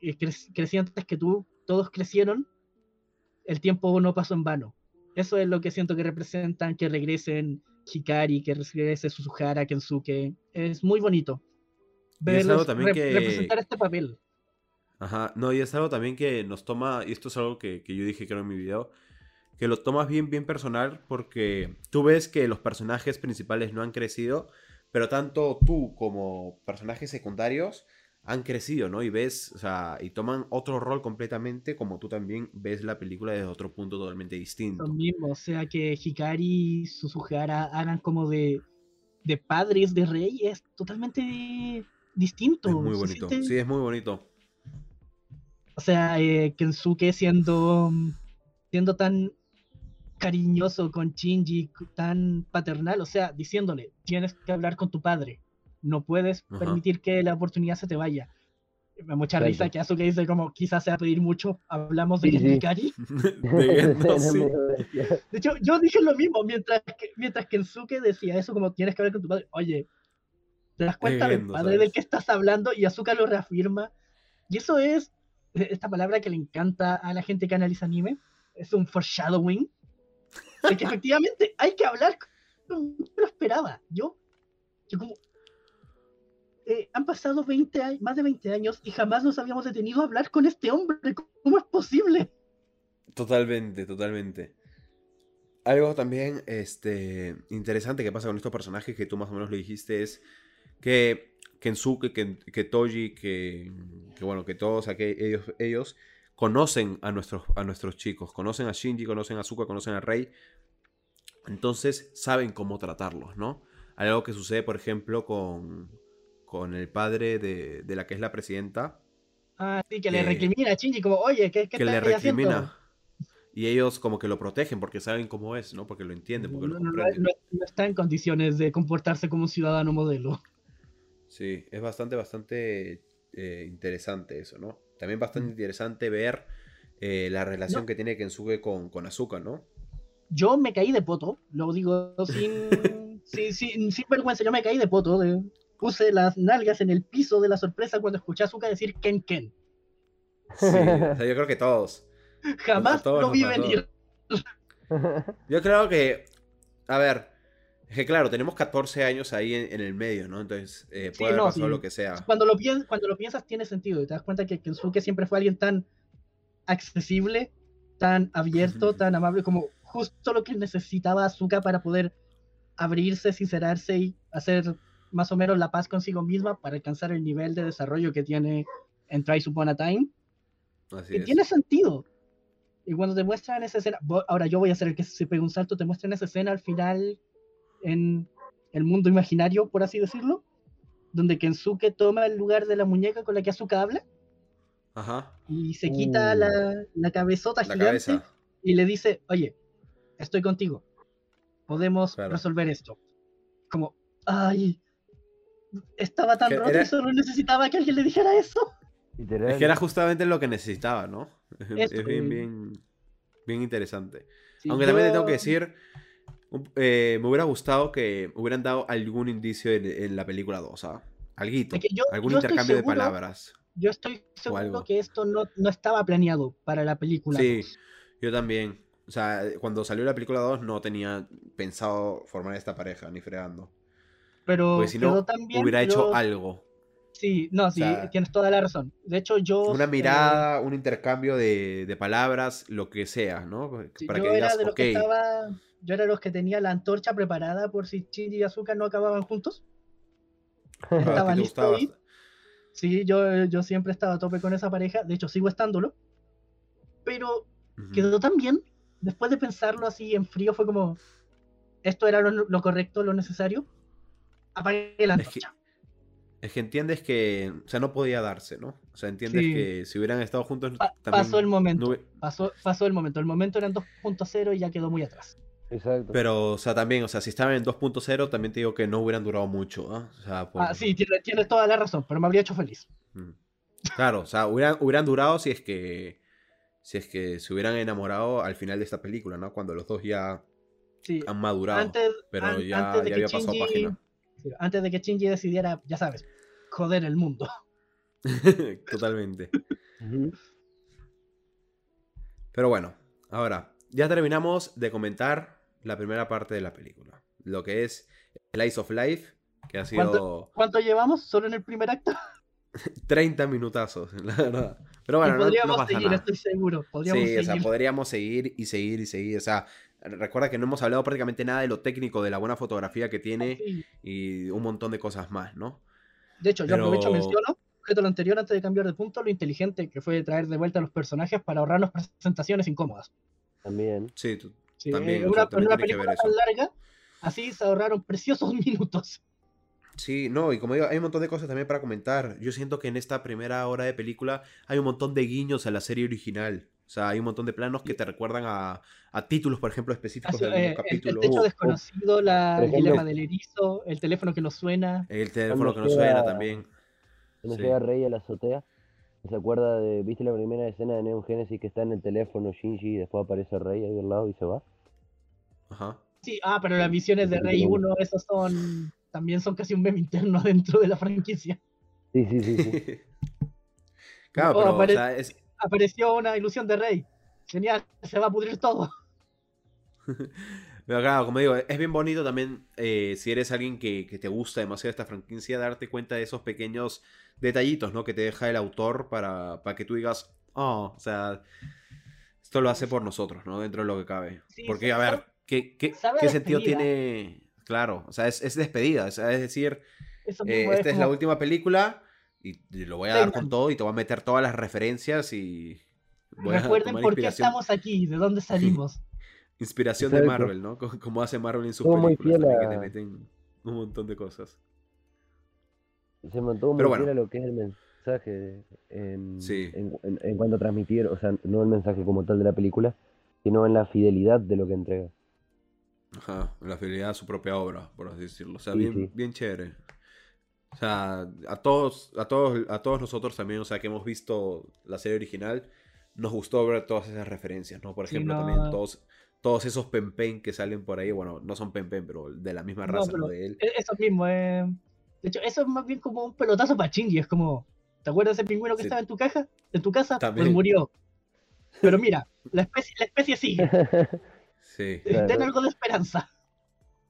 eh, cre- crecí antes que tú, todos crecieron. El tiempo no pasó en vano. Eso es lo que siento que representan, que regresen Hikari, que regrese Suzuhara, Kensuke. Es muy bonito. Y es algo Verlos también rep- que- representar este papel. Ajá, no, y es algo también que nos toma, y esto es algo que, que yo dije creo en mi video, que lo tomas bien, bien personal porque tú ves que los personajes principales no han crecido, pero tanto tú como personajes secundarios han crecido, ¿no? Y ves, o sea, y toman otro rol completamente como tú también ves la película desde otro punto totalmente distinto. Lo mismo, o sea que Hikari y Suzuhara hagan como de, de padres de rey es totalmente distinto. Es muy bonito, siente- sí, es muy bonito. O sea, eh, Kensuke siendo, siendo tan cariñoso con Shinji, tan paternal, o sea, diciéndole, tienes que hablar con tu padre, no puedes Ajá. permitir que la oportunidad se te vaya. Me da mucha risa Exacto. que Asuka dice como, quizás sea pedir mucho, hablamos de Sí, sí. Hikari. De- no, sí. De hecho, yo dije lo mismo mientras que, mientras que Kensuke decía eso, como tienes que hablar con tu padre. Oye, ¿te das cuenta del padre del que estás hablando? Y Azuka lo reafirma. Y eso es eh, esta palabra que le encanta a la gente que analiza anime. Es un foreshadowing. Que efectivamente hay que hablar. con- No lo esperaba. Yo, yo como. eh, han pasado 20 años, más de 20 años y jamás nos habíamos detenido a hablar con este hombre. ¿Cómo es posible? Totalmente, totalmente. Algo también este, interesante que pasa con estos personajes que tú más o menos lo dijiste es que Kensuke, que, que Toji, que, que bueno, que todos aquel- ellos, ellos conocen a nuestros, a nuestros chicos, conocen a Shinji, conocen a Asuka, conocen a Rei, entonces saben cómo tratarlos, ¿no? Algo que sucede, por ejemplo, con, con el padre de, de la que es la presidenta, Ah, sí, que le Que- recrimina a Shinji como, oye, ¿qué, qué que le haciendo? recrimina. Y ellos como que lo protegen porque saben cómo es, ¿no? Porque lo entienden, porque No, lo no está en condiciones de comportarse como un ciudadano modelo. Sí, es bastante, bastante eh, interesante eso, ¿no? También bastante Mm. interesante ver eh, la relación No. que tiene Kensuke con, con Asuka, ¿no? Yo me caí de poto, lo digo sin, sin, sin, sin vergüenza, yo me caí de poto de, puse las nalgas en el piso de la sorpresa cuando escuché a Azuka decir Ken Ken. Sí, o sea, yo creo que todos. Jamás todos lo vi venir. Yo creo que, a ver, es que claro, tenemos 14 años ahí en, en el medio, ¿no? Entonces, eh, Sí, puede haber no, pasado sí. lo que sea. Cuando lo, piens- cuando lo piensas tiene sentido y te das cuenta que Kensuke siempre fue alguien tan accesible, tan abierto, tan amable, como justo lo que necesitaba Azuka para poder abrirse, sincerarse y hacer más o menos la paz consigo misma para alcanzar el nivel de desarrollo que tiene en Twice Upon a Time. Así que es. tiene sentido. Y cuando te muestran esa escena, ahora yo voy a ser el que se pega un salto, te muestran esa escena al final en el mundo imaginario, por así decirlo, donde Kensuke toma el lugar de la muñeca con la que Azuka habla Ajá, y se quita Uh. la, la cabezota la gigante cabeza. y le dice, oye, estoy contigo, podemos Claro. resolver esto. Como, ay, estaba tan Que roto era- y solo necesitaba que alguien le dijera eso. Es que era justamente lo que necesitaba, ¿no? Es, Eso, bien, bien, bien interesante. Sí, Aunque también te yo- tengo que decir, eh, me hubiera gustado que hubieran dado algún indicio en, en la película 2, ¿ah? Alguito, Es que yo- algún yo intercambio de palabras. Yo estoy seguro que esto no, no estaba planeado para la película. Sí, 2. yo también. O sea, cuando salió la película 2 no tenía pensado formar esta pareja, ni fregando. Pero Porque si no, hubiera hecho algo. Sí, no, sí, sea, tienes toda la razón. De hecho, yo. Una eh, mirada, un intercambio de, de palabras, lo que sea, ¿no? sí, Para yo que era digas, de los ok. que estaba. Yo era los que tenía la antorcha preparada por si Shinji y Azuka no acababan juntos. estaba listo bast- Sí, yo, yo siempre estaba a tope con esa pareja. De hecho, sigo estándolo. Pero quedó tan bien. Después de pensarlo así en frío, fue como. Esto era lo, lo correcto, lo necesario. Apagué la Es que- antorcha. Es que entiendes que, o sea, no podía darse, ¿no? O sea, entiendes Sí. que si hubieran estado juntos Pa- también pasó el momento. no Pasó, pasó el momento. El momento eran 2.0 y ya quedó muy atrás. Exacto. Pero, o sea, también, o sea, si estaban en 2.0, también te digo que no hubieran durado mucho, ¿ah? O sea, por- Ah, sí, tienes, tienes toda la razón, pero me habría hecho feliz. Mm. Claro, o sea, hubieran, hubieran durado si es que si es que se hubieran enamorado al final de esta película, ¿no? Cuando los dos ya Sí, han madurado. antes, pero an- ya, antes de ya que había pasado página. antes de que Shinji decidiera, ya sabes, joder el mundo. Totalmente. Pero bueno, ahora, ya terminamos de comentar la primera parte de la película. Lo que es Slice of Life, que ha sido ¿Cuánto llevamos? ¿Solo en el primer acto? 30 minutazos, la verdad. Pero bueno, Y no- no, podríamos pasa seguir, nada. estoy seguro. Podríamos Sí, o sea, seguir. podríamos seguir y seguir y seguir. O sea, recuerda que no hemos hablado prácticamente nada de lo técnico, de la buena fotografía que tiene Sí. y un montón de cosas más, ¿no? De hecho, yo pero- aprovecho menciono, objeto lo anterior antes de cambiar de punto, lo inteligente que fue traer de vuelta a los personajes para ahorrarnos presentaciones incómodas. También. Sí, tú- Sí, También, en o sea, una, también una película tan larga, así se ahorraron preciosos minutos. sí, no, y como digo, hay un montón de cosas también para comentar. Yo siento que en esta primera hora de película hay un montón de guiños a la serie original. O sea, hay un montón de planos que te recuerdan a, a títulos, por ejemplo, específicos Así, del eh, el, el capítulo. techo desconocido, la, el dilema del erizo, el teléfono que no suena. El teléfono que no suena también. Cuando Sí. llega Rey a la azotea, ¿se acuerda de, viste la primera escena de Neon Genesis que está en el teléfono Shinji y después aparece Rey ahí al lado y se va? Ajá. Sí, ah, pero las visiones de Rey 1, esos son. También son casi un meme interno dentro de la franquicia. Sí, sí, sí, sí. Claro, Oh, pero, o apare- sea, es, Apareció una ilusión de Rey. Genial, se va a pudrir todo. Pero claro, como digo, es bien bonito también eh, si eres alguien que, que te gusta demasiado esta franquicia, darte cuenta de esos pequeños detallitos, ¿no? Que te deja el autor para, para que tú digas, oh, o sea, esto lo hace por nosotros, ¿no? Dentro de lo que cabe. Sí, Porque, a ver, ¿qué, qué, qué sentido tiene? Claro, o sea, es, es despedida, o sea, es decir, eh, esta es la última película y, y lo voy a dar con todo y te voy a meter todas las referencias y voy Recuerden por qué estamos aquí, de dónde salimos. inspiración de. Marvel, ¿no? Co- Como hace Marvel en sus muy películas, fiel también, que te a- meten un montón de cosas. Se mantuvo muy Pero bueno. fiel a lo que es el mensaje en, Sí. en, en- en cuanto a transmitir, o sea, no el mensaje como tal de la película, sino en la fidelidad de lo que entrega. Ajá, la fidelidad a su propia obra, por así decirlo. O sea, Sí, bien, sí. bien chévere. O sea, a todos, a todos, a todos nosotros también, o sea, que hemos visto la serie original, nos gustó ver todas esas referencias, ¿no? Por Sí, ejemplo, no. también todos, todos esos pen pen que salen por ahí, bueno, no son pen pen, pero de la misma No, raza, pero ¿no? De él. E- Eso mismo, eh, De hecho, eso es más bien como un pelotazo para Shinji. Es como, ¿te acuerdas de ese pingüino que Sí. estaba en tu caja? ¿En tu casa? También. Pues murió. Pero mira, la especie, la especie sigue. Sí. Claro. Ten algo de esperanza.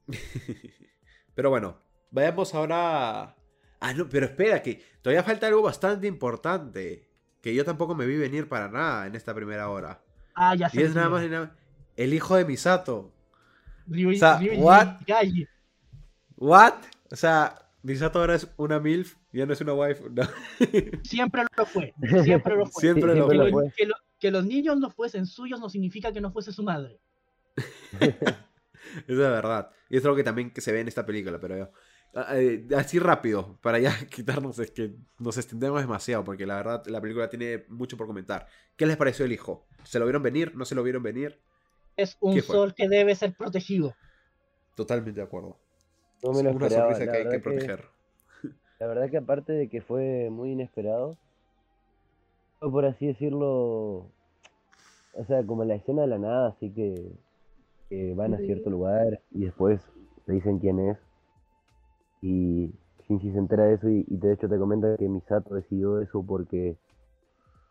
Pero bueno, vayamos ahora. Ah, no, pero espera, que todavía falta algo bastante importante. Que yo tampoco me vi venir para nada en esta primera hora. Ah, ya Y sé. es nada más y nada El hijo de Misato. Ryuji- o sea, Ryuji what? O sea, Misato ahora es una MILF, ya no es una wife. No. Siempre lo fue. Siempre lo fue. Siempre lo que, lo fue. que lo- que los niños no fuesen suyos no significa que no fuese su madre. Eso es verdad. Y es algo que también que se ve en esta película, pero eh, así rápido, para ya quitarnos, es que nos extendemos demasiado, porque la verdad la película tiene mucho por comentar. ¿Qué les pareció el hijo? ¿Se lo vieron venir? ¿No se lo vieron venir? Es un sol que debe ser protegido. Totalmente de acuerdo. No me lo Es una esperaba. La que hay que proteger. la verdad que aparte de que fue muy inesperado, fue por así decirlo, o sea, como la escena de la nada, así que, que van a cierto lugar y después te dicen quién es. Y Shinji se entera de eso y, y de hecho te comenta que Misato decidió eso porque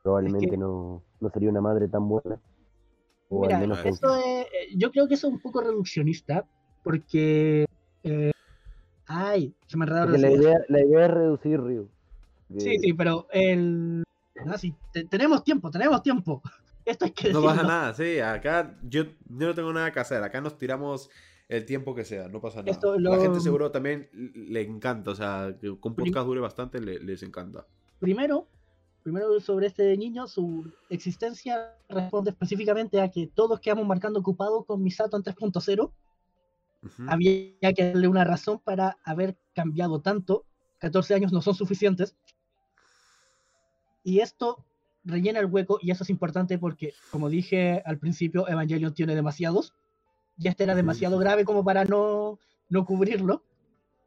probablemente no, no sería una madre tan buena. O Mira, al menos eso es- eh, yo creo que eso es un poco reduccionista, porque... eh, ay, se me las la idea, la idea es reducir Ryu. Sí, sí, pero el... Ah, sí, te- tenemos tiempo, tenemos tiempo. Esto hay que No pasa nada, sí, acá yo, yo no tengo nada que hacer, acá nos tiramos el tiempo que sea, no pasa nada. Esto La gente seguro también le encanta, o sea, que un podcast dure bastante le- les encanta. Primero, primero sobre este niño, su existencia responde específicamente a que todos quedamos marcando ocupados con Misato en 3.0. Ujú. Había que darle una razón para haber cambiado tanto. 14 años no son suficientes. Y esto rellena el hueco, y eso es importante porque, como dije al principio, Evangelion tiene demasiados. Y este era demasiado grave como para no, no cubrirlo.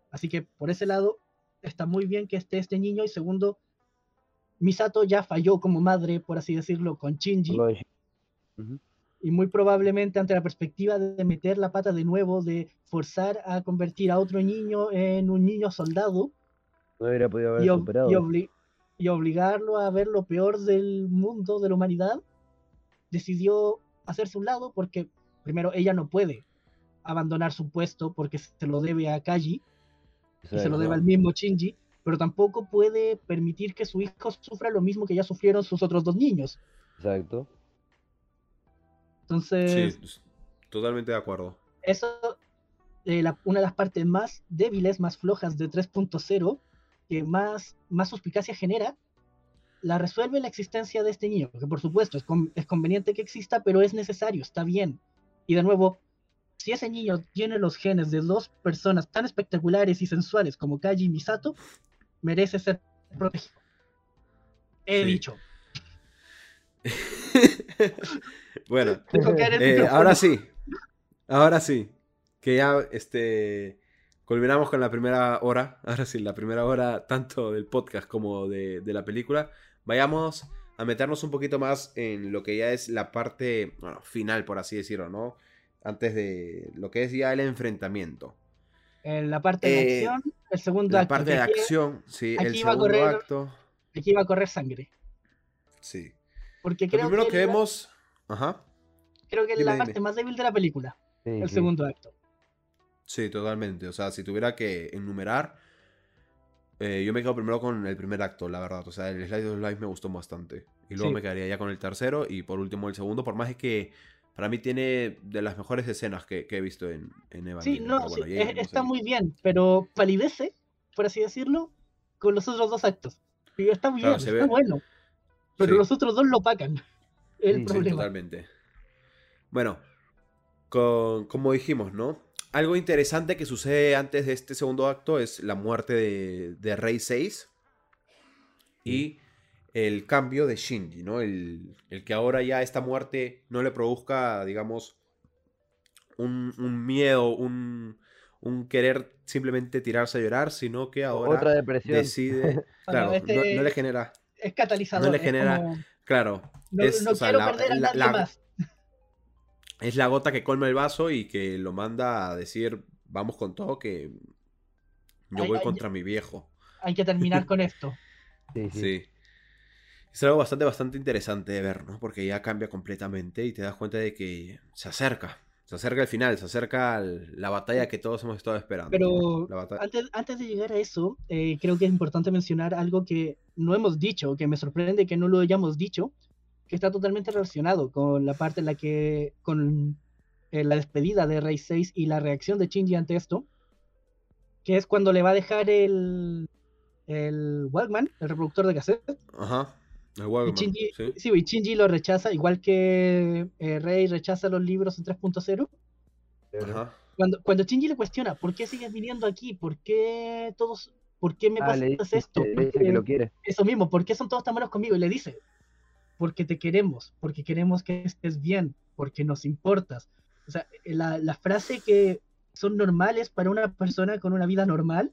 Así que por ese lado está muy bien que esté este niño. Y segundo, Misato ya falló como madre, por así decirlo, con Shinji. Shinji. Ujú. Y muy probablemente ante la perspectiva de meter la pata de nuevo, de forzar a convertir a otro niño en un niño soldado No hubiera podido haber y, superado. y obli- y obligarlo a ver lo peor del mundo, de la humanidad, decidió hacerse un lado porque, primero, ella no puede abandonar su puesto porque se lo debe a Kaji y se lo debe al mismo Shinji, pero tampoco puede permitir que su hijo sufra lo mismo que ya sufrieron sus otros dos niños. Exacto. Entonces, Sí, totalmente de acuerdo. eso, eh, la- una de las partes más débiles, más flojas de 3.0, que más, más suspicacia genera, la resuelve la existencia de este niño, que por supuesto es, con- es conveniente que exista, pero es necesario, está bien. Y de nuevo, si ese niño tiene los genes de dos personas tan espectaculares y sensuales como Kaji y Misato, merece ser protegido. He Sí. dicho. bueno, eh, ahora sí, ahora sí, que ya este culminamos con la primera hora, ahora sí, la primera hora tanto del podcast como de, de la película, vayamos a meternos un poquito más en lo que ya es la parte bueno, final, por así decirlo, ¿no? Antes de lo que es ya el enfrentamiento. En la parte de Eh, acción, el segundo La acto. parte que de aquí- acción, sí, el segundo correr- acto, Aquí va a correr sangre. sí. Porque Lo creo primero que, que la- vemos, ajá, creo que es la dime. parte más débil de la película, Sí, el sí. segundo acto. Sí, totalmente. O sea, si tuviera que enumerar, eh, yo me quedo primero con el primer acto, la verdad. O sea, el Slide of Life me gustó bastante. Y luego Sí. me quedaría ya con el tercero y por último el segundo, por más es que para mí tiene de las mejores escenas que, que he visto en, en Sí, Evangelion. no, pero bueno, sí, ya es- iremos está ahí. muy bien, pero palidece, por así decirlo, con los otros dos actos. Y está bien, Claro, se está ve- bueno. Pero Sí. los otros dos lo opacan. El Sí, Sí, problema. totalmente. Bueno, con- como dijimos, ¿no? Algo interesante que sucede antes de este segundo acto es la muerte de, de Rey 6 y el cambio de Shinji, ¿no? El, el que ahora ya esta muerte no le produzca, digamos, un, un miedo, un, un querer simplemente tirarse a llorar, sino que ahora Otra depresión. decide, claro, este- no, no le genera, Es catalizador. No le genera- como, claro, no es, no o sea, quiero la- perder a la- nadie la- más. es la gota que colma el vaso y que lo manda a decir, vamos con todo, que Yo voy contra mi viejo. Hay que terminar con esto. Sí, sí. Sí. Es algo bastante, bastante interesante de ver, ¿no? Porque ya cambia completamente y te das cuenta de que se acerca. Se acerca el final, se acerca la batalla que todos hemos estado esperando. Pero antes, antes de llegar a eso, eh, creo que es importante mencionar algo que no hemos dicho, que me sorprende que no lo hayamos dicho, que está totalmente relacionado con la parte en la que, con eh, la despedida de Rey 6 y la reacción de Shinji ante esto, que es cuando le va a dejar el, el Walkman, el reproductor de cassette, Ajá. Y Shinji, sí. sí, y Shinji lo rechaza, igual que eh, Rey rechaza los libros en 3.0. Ajá. Cuando, cuando Shinji le cuestiona, ¿por qué sigues viniendo aquí? ¿Por qué todos, por qué me Ah, le pasas dice, esto? le ¿Por dice qué- que lo quiere. Eso mismo, ¿por qué son todos tan malos conmigo? Y le dice, porque te queremos, porque queremos que estés bien, porque nos importas. O sea, la, la frase que son normales para una persona con una vida normal,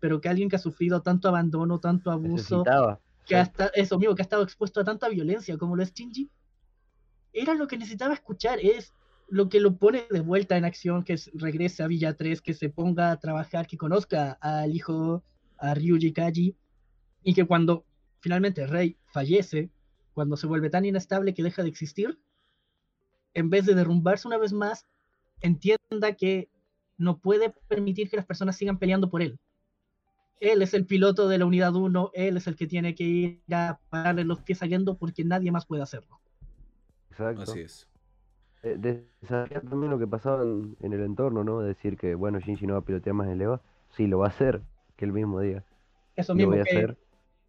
pero que alguien que ha sufrido tanto abandono, tanto abuso, Necesitaba. Que hasta eso mismo, que ha estado expuesto a tanta violencia como lo es Shinji, era lo que necesitaba escuchar, es lo que lo pone de vuelta en acción, que es- regrese a Villa 3, que se ponga a trabajar, que conozca al hijo, a Ryuji Kaji, y que cuando finalmente Rey fallece, cuando se vuelve tan inestable que deja de existir, en vez de derrumbarse una vez más, entienda que no puede permitir que las personas sigan peleando por él. Él es el piloto de la unidad 1, él es el que tiene que ir a pararle los pies a Gendo porque nadie más puede hacerlo. Exacto. Así es. Eh, desafiar también lo que pasaba en, en el entorno, ¿no? Decir que, bueno, Shinji no va a pilotear más el EVA. Sí, lo va a hacer, que él mismo diga. Eso mismo, voy a que, hacer.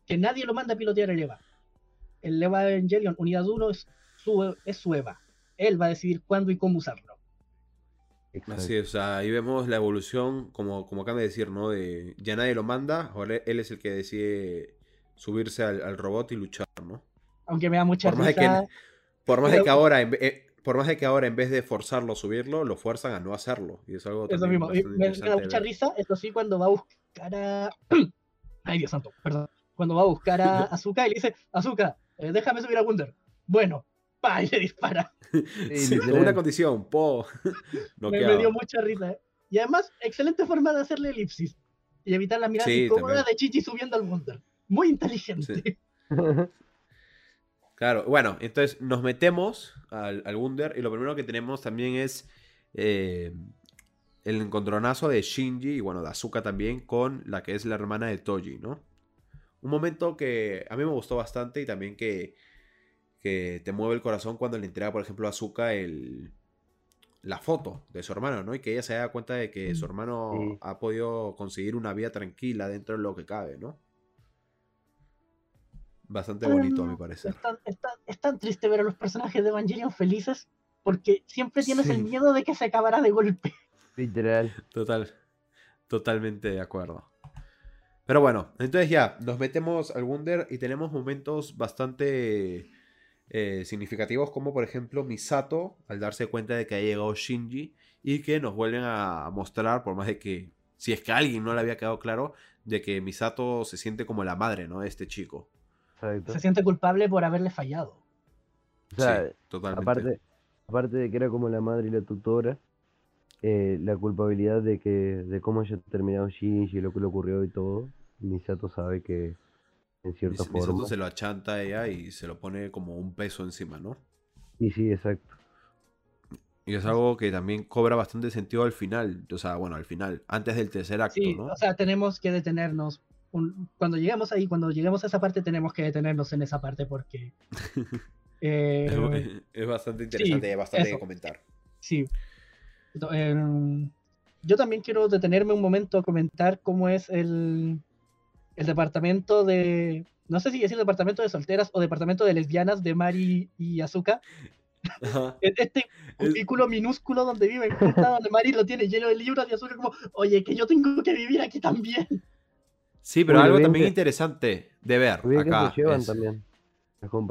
que nadie lo manda a pilotear el EVA. El EVA Evangelion Unidad 1 es su, es su EVA. Él va a decidir cuándo y cómo usarlo. Exacto. Así es, o sea, ahí vemos la evolución, como, como acaban de decir, ¿no? De ya nadie lo manda, ahora él es el que decide subirse al, al robot y luchar, ¿no? Aunque me da mucha Por más de que, risa. por más de que ahora, en eh, por más de que ahora en vez de forzarlo a subirlo, lo fuerzan a no hacerlo. Y es algo Eso mismo. Me, me da mucha ver. risa, eso sí, cuando va a buscar a. Ay, Dios santo, perdón. Cuando va a buscar a Azuka y le dice: Azuka, eh, déjame subir a Wunder. Bueno, pa, y le dispara. Sí, con una condición, po. Me, me dio mucha risa. ¿eh? Y además, excelente forma de hacerle elipsis y evitar la mirada Sí, incómoda también. de Chichi subiendo al Wunder. Muy inteligente. Claro, bueno, entonces nos metemos al, al Wunder y lo primero que tenemos también es eh, el encontronazo de Shinji y bueno, de Asuka también con la que es la hermana de Toji, ¿no? Un momento que a mí me gustó bastante y también que, que te mueve el corazón cuando le entrega, por ejemplo, a Asuka el, la foto de su hermano, ¿no? Y que ella se da cuenta de que su hermano Sí. ha podido conseguir una vida tranquila dentro de lo que cabe, ¿no? Bastante bonito, a mi parecer. Es tan, es tan- es tan triste ver a los personajes de Evangelion felices porque siempre tienes Sí. el miedo de que se acabará de golpe. Literal. Total, totalmente de acuerdo. Pero bueno, entonces ya, nos metemos al Wunder y tenemos momentos bastante eh, significativos, como por ejemplo Misato, al darse cuenta de que ha llegado Shinji y que nos vuelven a mostrar, por más de que, si es que a alguien no le había quedado claro, de que Misato se siente como la madre, ¿no? De este chico. Exacto. Se siente culpable por haberle fallado. O sea, sí, totalmente. aparte, aparte de que era como la madre y la tutora, eh, la culpabilidad de que de cómo haya terminado Shinji, lo que le ocurrió y todo, Misato sabe que en cierta Mis- forma. se lo achanta a ella y se lo pone como un peso encima, ¿no? Y sí, exacto. Y es algo que también cobra bastante sentido al final. O sea, bueno, al final, antes del tercer acto, Sí, ¿no? o sea, tenemos que detenernos. Un- cuando lleguemos ahí, cuando lleguemos a esa parte, tenemos que detenernos en esa parte porque... eh, es, es bastante interesante y hay bastante eso. que comentar. Sí. Em, yo también quiero detenerme un momento a comentar cómo es el, el departamento de. No sé si decir departamento de solteras o departamento de lesbianas de Mari y Azuka. Ajá. Este Es- cubículo minúsculo donde viven donde Mari lo tiene lleno de libros y Azuka como, oye, que yo tengo que vivir aquí también. Sí, pero Uy, algo bien también que- interesante de ver Muy que acá. es- también.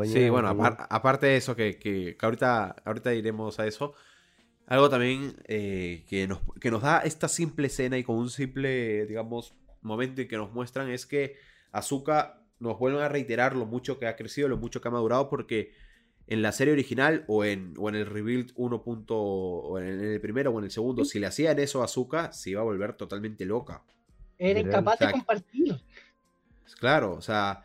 Sí, bueno, aparte de eso, que, que- que ahorita, ahorita iremos a eso. Algo también eh, que, nos, que nos da esta simple escena y con un simple, digamos, momento en que nos muestran es que Azuka nos vuelven a reiterar lo mucho que ha crecido, lo mucho que ha madurado, porque en la serie original o en, o en el Rebuild 1. punto- o en el primero o en el segundo, si le hacían eso a Azuka, se iba a volver totalmente loca. Era incapaz de compartir. Claro, o sea,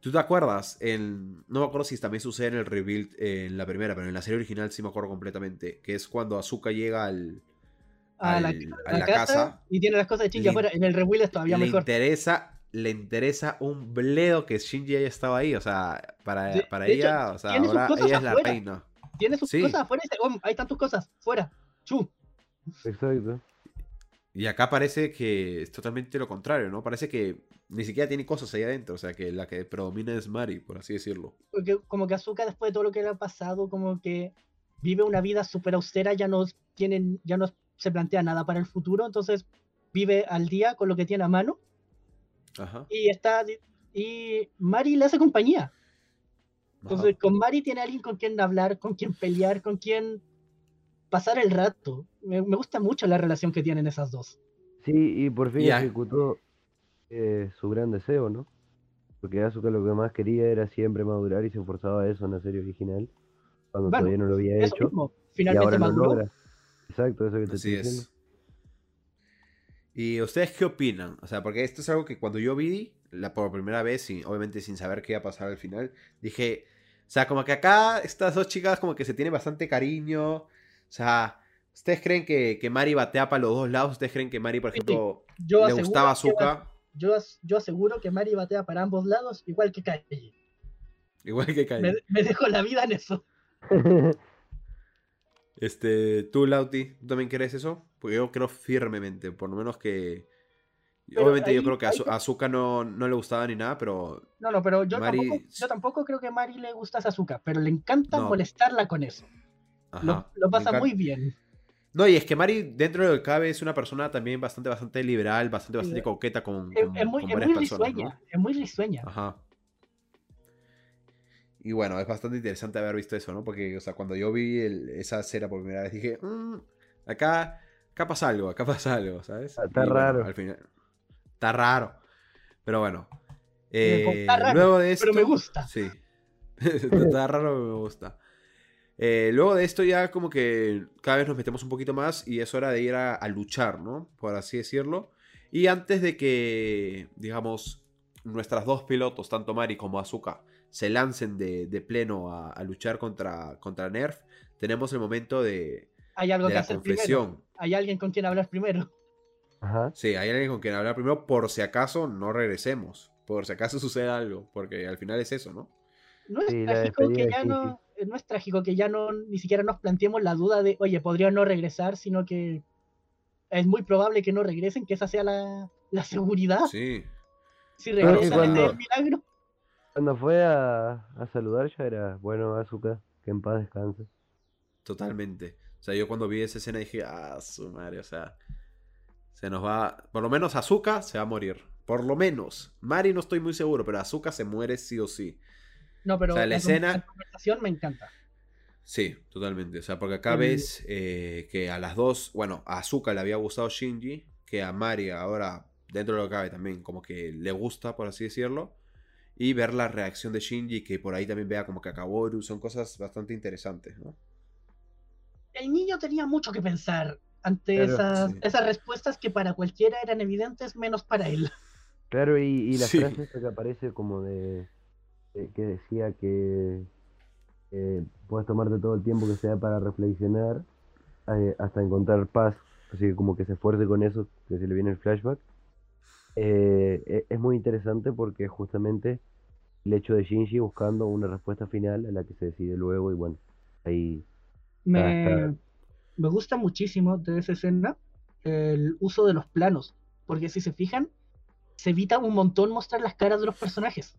¿tú te acuerdas? En, no me acuerdo si también sucede en el rebuild eh, en la primera, pero en la serie original sí me acuerdo completamente, que es cuando Azuka llega al, A la, al- a la la casa, casa, y tiene las cosas de Shinji le- afuera. En el rebuild es todavía le mejor. interesa, le interesa un bledo que Shinji haya estado ahí, o sea, para, De- para de hecho, ella, o sea, ahora ella es la afuera. reina. Tiene sus Sí. cosas afuera y dice, "Oh, ahí están tus cosas, fuera. Chu. Exacto. Y acá parece que es totalmente lo contrario, ¿no? Parece que ni siquiera tiene cosas ahí adentro, o sea, que la que predomina es Mari, por así decirlo. Porque como que Azuka después de todo lo que le ha pasado, como que vive una vida súper austera, ya no tienen, ya no se plantea nada para el futuro, entonces vive al día con lo que tiene a mano Ajá. y está y Mari le hace compañía. Entonces ajá. con Mari tiene alguien con quien hablar, con quien pelear, con quien pasar el rato. Me, me gusta mucho la relación que tienen esas dos. Sí, y por fin ejecutó eh, su gran deseo, ¿no? Porque Asuka lo que más quería era siempre madurar y se esforzaba a eso en la serie original, cuando Bueno, todavía no lo había Eso hecho. mismo, Y finalmente ahora lo logra. Exacto, eso que te Así estoy diciendo. es. ¿Y ustedes qué opinan? O sea, porque esto es algo que cuando yo vi la por primera vez, y obviamente sin saber qué iba a pasar al final, dije, o sea, como que acá estas dos chicas como que se tienen bastante cariño. O sea, ¿ustedes creen que, que Mari batea para los dos lados? ¿Ustedes creen que Mari, por Sí, ejemplo, Yo le gustaba Azuka? yo, yo aseguro que Mari batea para ambos lados, igual que Kaiji. Igual que Kai. Me, me dejo la vida en eso. Este, tú, Lauti, ¿tú también crees eso? Porque yo creo firmemente, por lo menos que... Pero Obviamente yo creo que a Azuka no, no le gustaba ni nada, pero No, no, pero yo, Mari- tampoco, yo tampoco creo que a Mari le gusta a Sasuka, pero le encanta No. molestarla con eso. ajá, Lo, lo pasa muy bien. No, y es que Mari, dentro de lo que cabe, es una persona también bastante, bastante liberal, bastante, bastante Sí. coqueta con, con- es muy, con es muy personas, risueña, ¿no? es muy risueña. Ajá. Y bueno, es bastante interesante haber visto eso, ¿no? Porque, o sea, cuando yo vi el- esa escena por primera vez, dije, "Mm, acá, acá pasa algo, acá pasa algo, ¿sabes? Ah, Está bueno, raro. al final, está raro. Pero bueno. Eh, está raro, luego de esto. pero me gusta. Sí. está raro, pero me gusta. Eh, luego de esto ya como que cada vez nos metemos un poquito más y es hora de ir a, a luchar, ¿no? Por así decirlo. Y antes de que, digamos, nuestras dos pilotos, tanto Mari como Azuka, se lancen de, de pleno a, a luchar contra, contra Nerf, tenemos el momento de, Hay algo de que la hacer confesión. primero. Hay alguien con quien hablar primero. Ajá. Sí, hay alguien con quien hablar primero por si acaso no regresemos. Por si acaso sucede algo. Porque al final es eso, ¿no? No es Sí, trágico que ya no, eh, no es trágico que ya no ni siquiera nos planteemos la duda de, oye, podría no regresar, sino que es muy probable que no regresen, que esa sea la, la seguridad. Sí. Si regresan, cuando- es el milagro. Cuando fue a, a saludar ya era, bueno, Asuka, que en paz descanse. Totalmente. O sea, yo cuando vi esa escena dije, ah, su madre, o sea, se nos va, por lo menos Azuka se va a morir. Por lo menos. Mari no estoy muy seguro, pero Azuka se muere sí o sí. No, pero O sea, la escena- la conversación me encanta. Sí, totalmente. O sea, porque acá El- ves eh, que a las dos, bueno, a Azuka le había gustado Shinji, que a Mari ahora, dentro de lo que cabe también, como que le gusta, por así decirlo. Y ver la reacción de Shinji, que por ahí también vea como que a Kaworu, son cosas bastante interesantes, ¿no? El niño tenía mucho que pensar ante Claro, esas, sí. esas respuestas que para cualquiera eran evidentes, menos para él. Claro, y, y la Sí. frase que aparece como de, de- que decía que eh, puedes tomarte todo el tiempo que sea para reflexionar eh, hasta encontrar paz, así que como que se esfuerce con eso, que se le viene el flashback. Eh, e- es muy interesante porque justamente el hecho de Shinji buscando una respuesta final a la que se decide luego y bueno, ahí Me, está. me gusta muchísimo de esa escena el uso de los planos, porque si se fijan, se evita un montón mostrar las caras de los personajes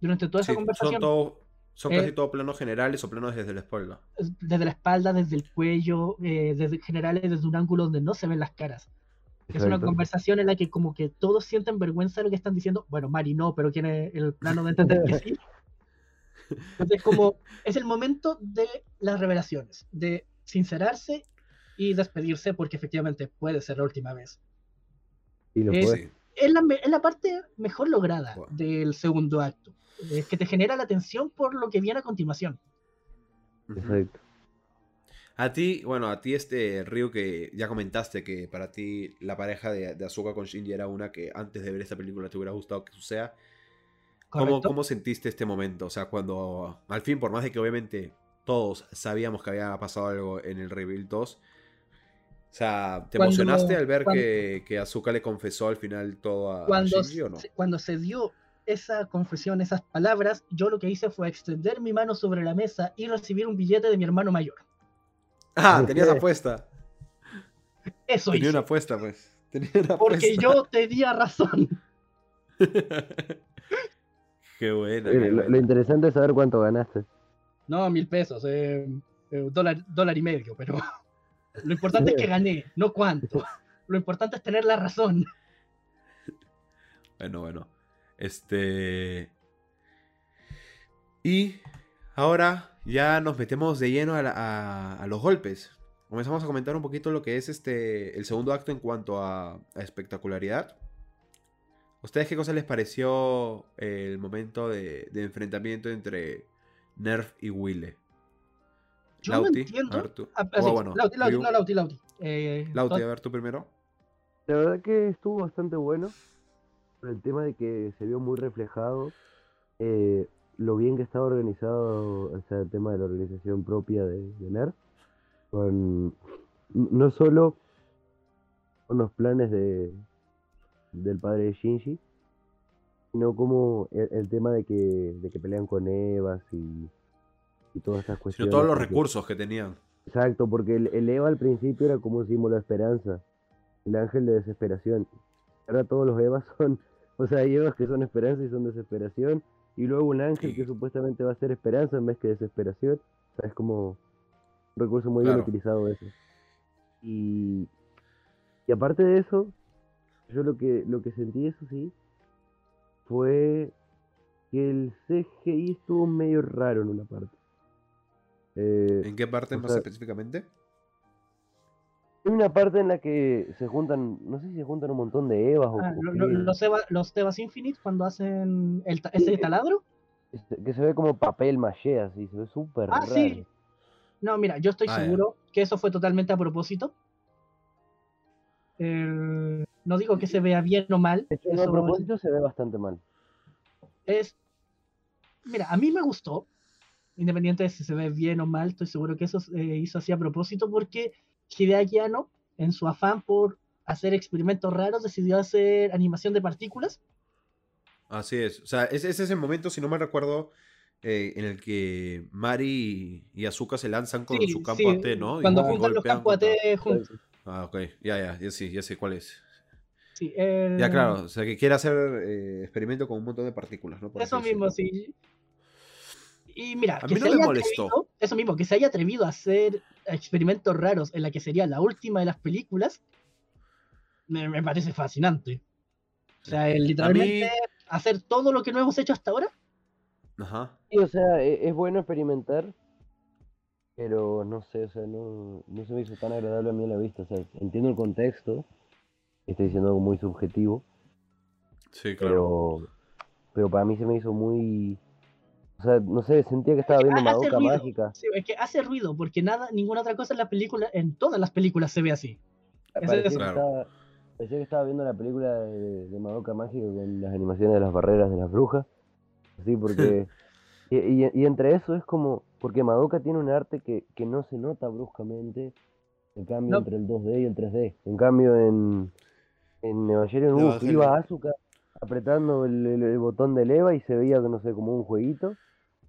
durante toda esa Sí, son conversación. todo, son Eh, casi todos planos generales o planos desde la espalda. Desde la espalda, desde el cuello, eh, desde generales, desde un ángulo donde no se ven las caras. Es una Exacto. conversación en la que como que todos sienten vergüenza de lo que están diciendo. Bueno, Mari no, pero tiene el plano de entender que sí. Entonces como es el momento de las revelaciones, de sincerarse y despedirse porque efectivamente puede ser la última vez. Y lo es-. Sí. Es la, es la parte mejor lograda Bueno. del segundo acto. Es que te genera la tensión por lo que viene a continuación. Exacto. A ti, bueno, a ti este Ryu que ya comentaste que para ti la pareja de, de Azuka con Shinji era una que antes de ver esta película te hubiera gustado que suceda. ¿Cómo. ¿Cómo sentiste este momento? O sea, cuando al fin, por más de que obviamente todos sabíamos que había pasado algo en el Reveal 2, o sea, ¿te Cuando- emocionaste al ver cuando- que, que Azuka le confesó al final todo a, cuando, Shinji o no? cuando se dio esa confesión, esas palabras, yo lo que hice fue extender mi mano sobre la mesa y recibir un billete de mi hermano mayor. Ah, tenías apuesta. Eso Tenía hice. una apuesta, pues. Tenía una Porque apuesta. yo tenía razón. Qué buena. Mire, qué lo, buena. lo interesante es saber cuánto ganaste. No, mil pesos, eh, eh, dólar, dólar y medio, pero lo importante es que gané, no cuánto. Lo importante es tener la razón. Bueno, bueno. Este. Y ahora ya nos metemos de lleno a, la- a- a los golpes. Comenzamos a comentar un poquito lo que es este el segundo acto en cuanto a, a espectacularidad. ¿Ustedes qué cosa les pareció el momento de, de enfrentamiento entre Nerf y Wille? Yo no entiendo. a ver tú. Ah, Oh, bueno, Lauti, Lauti, no, Lauti, Lauti. Eh, Lauti, a ver tú primero. La verdad que estuvo bastante bueno. Por el tema de que se vio muy reflejado eh, lo bien que estaba organizado, o sea, el tema de la organización propia de, de. Con, no solo con los planes de, del padre de Shinji, sino como el, el tema de que, de que pelean con Evas y, y todas estas Sino cuestiones. todos los porque- recursos que tenían. Exacto, porque el, el Eva al principio era como un símbolo de esperanza, el ángel de desesperación. Ahora todos los Evas son, o sea, hay Evas que son esperanza y son desesperación, y luego un ángel Sí. que supuestamente va a ser esperanza en vez que desesperación. O sea, es como un recurso muy bien utilizado eso. Y, y aparte de eso, yo lo que, lo que sentí, eso sí, fue que el CGI estuvo medio raro en una parte. Eh, ¿En qué parte más sea, específicamente? Hay una parte en la que se juntan, no sé si se juntan un montón de Evas o, ah, o lo- los, Eva- los Tebas Infinite cuando hacen el ese taladro. este, que se ve como papel maché así, se ve súper Ah, raro. sí. No, mira, yo estoy Ah, seguro que eso fue totalmente a propósito. El- no digo que se vea bien o mal. Hecho, eso a propósito se ve bastante mal. es. Mira, a mí me gustó. Independiente de si se ve bien o mal, estoy seguro que eso se hizo así a propósito porque Hideaki Anno, en su afán por hacer experimentos raros, decidió hacer animación de partículas. Así es. O sea, es, es ese momento, si no me recuerdo, eh, en el que Mari y Azuka se lanzan con Sí, su campo sí, AT, ¿no? Y Cuando go- juntan los campos contra- AT juntos. Ah, ok. Ya, ya, ya sí, ya sé cuál es. Sí, Ya, claro. O sea, que quiere hacer eh, experimento con un montón de partículas, ¿no? Por Eso mismo, sí. Y mira, A que mí se no me haya molestó. atrevido- eso mismo, que se haya atrevido a hacer experimentos raros en la que sería la última de las películas, me, me parece fascinante. O sea, el literalmente hacer todo lo que no hemos hecho hasta ahora. Ajá. Sí, o sea, e- es, bueno experimentar, pero no sé, o sea, no, no se me hizo tan agradable a mí a la vista. O sea, entiendo el contexto, estoy diciendo algo muy subjetivo, Sí, claro. pero, pero para mí se me hizo muy... O sea, no sé, sentía que estaba viendo Ah, hace ruido. Mágica. Sí, es que hace ruido, porque nada, ninguna otra cosa en la película, en todas las películas se ve así. Parecía, es- que Claro. estaba, parecía que estaba viendo la película de, de Madoka Mágica con las animaciones de las barreras de las brujas. Sí, porque... y, y- y entre eso es como... Porque Madoka tiene un arte que, que no se nota bruscamente el cambio No. entre el 2D y el 3D. En cambio en, en Evangelion, uf, Evangelion. iba Asuka apretando el, el- el botón de leva y se veía, no sé, como un jueguito.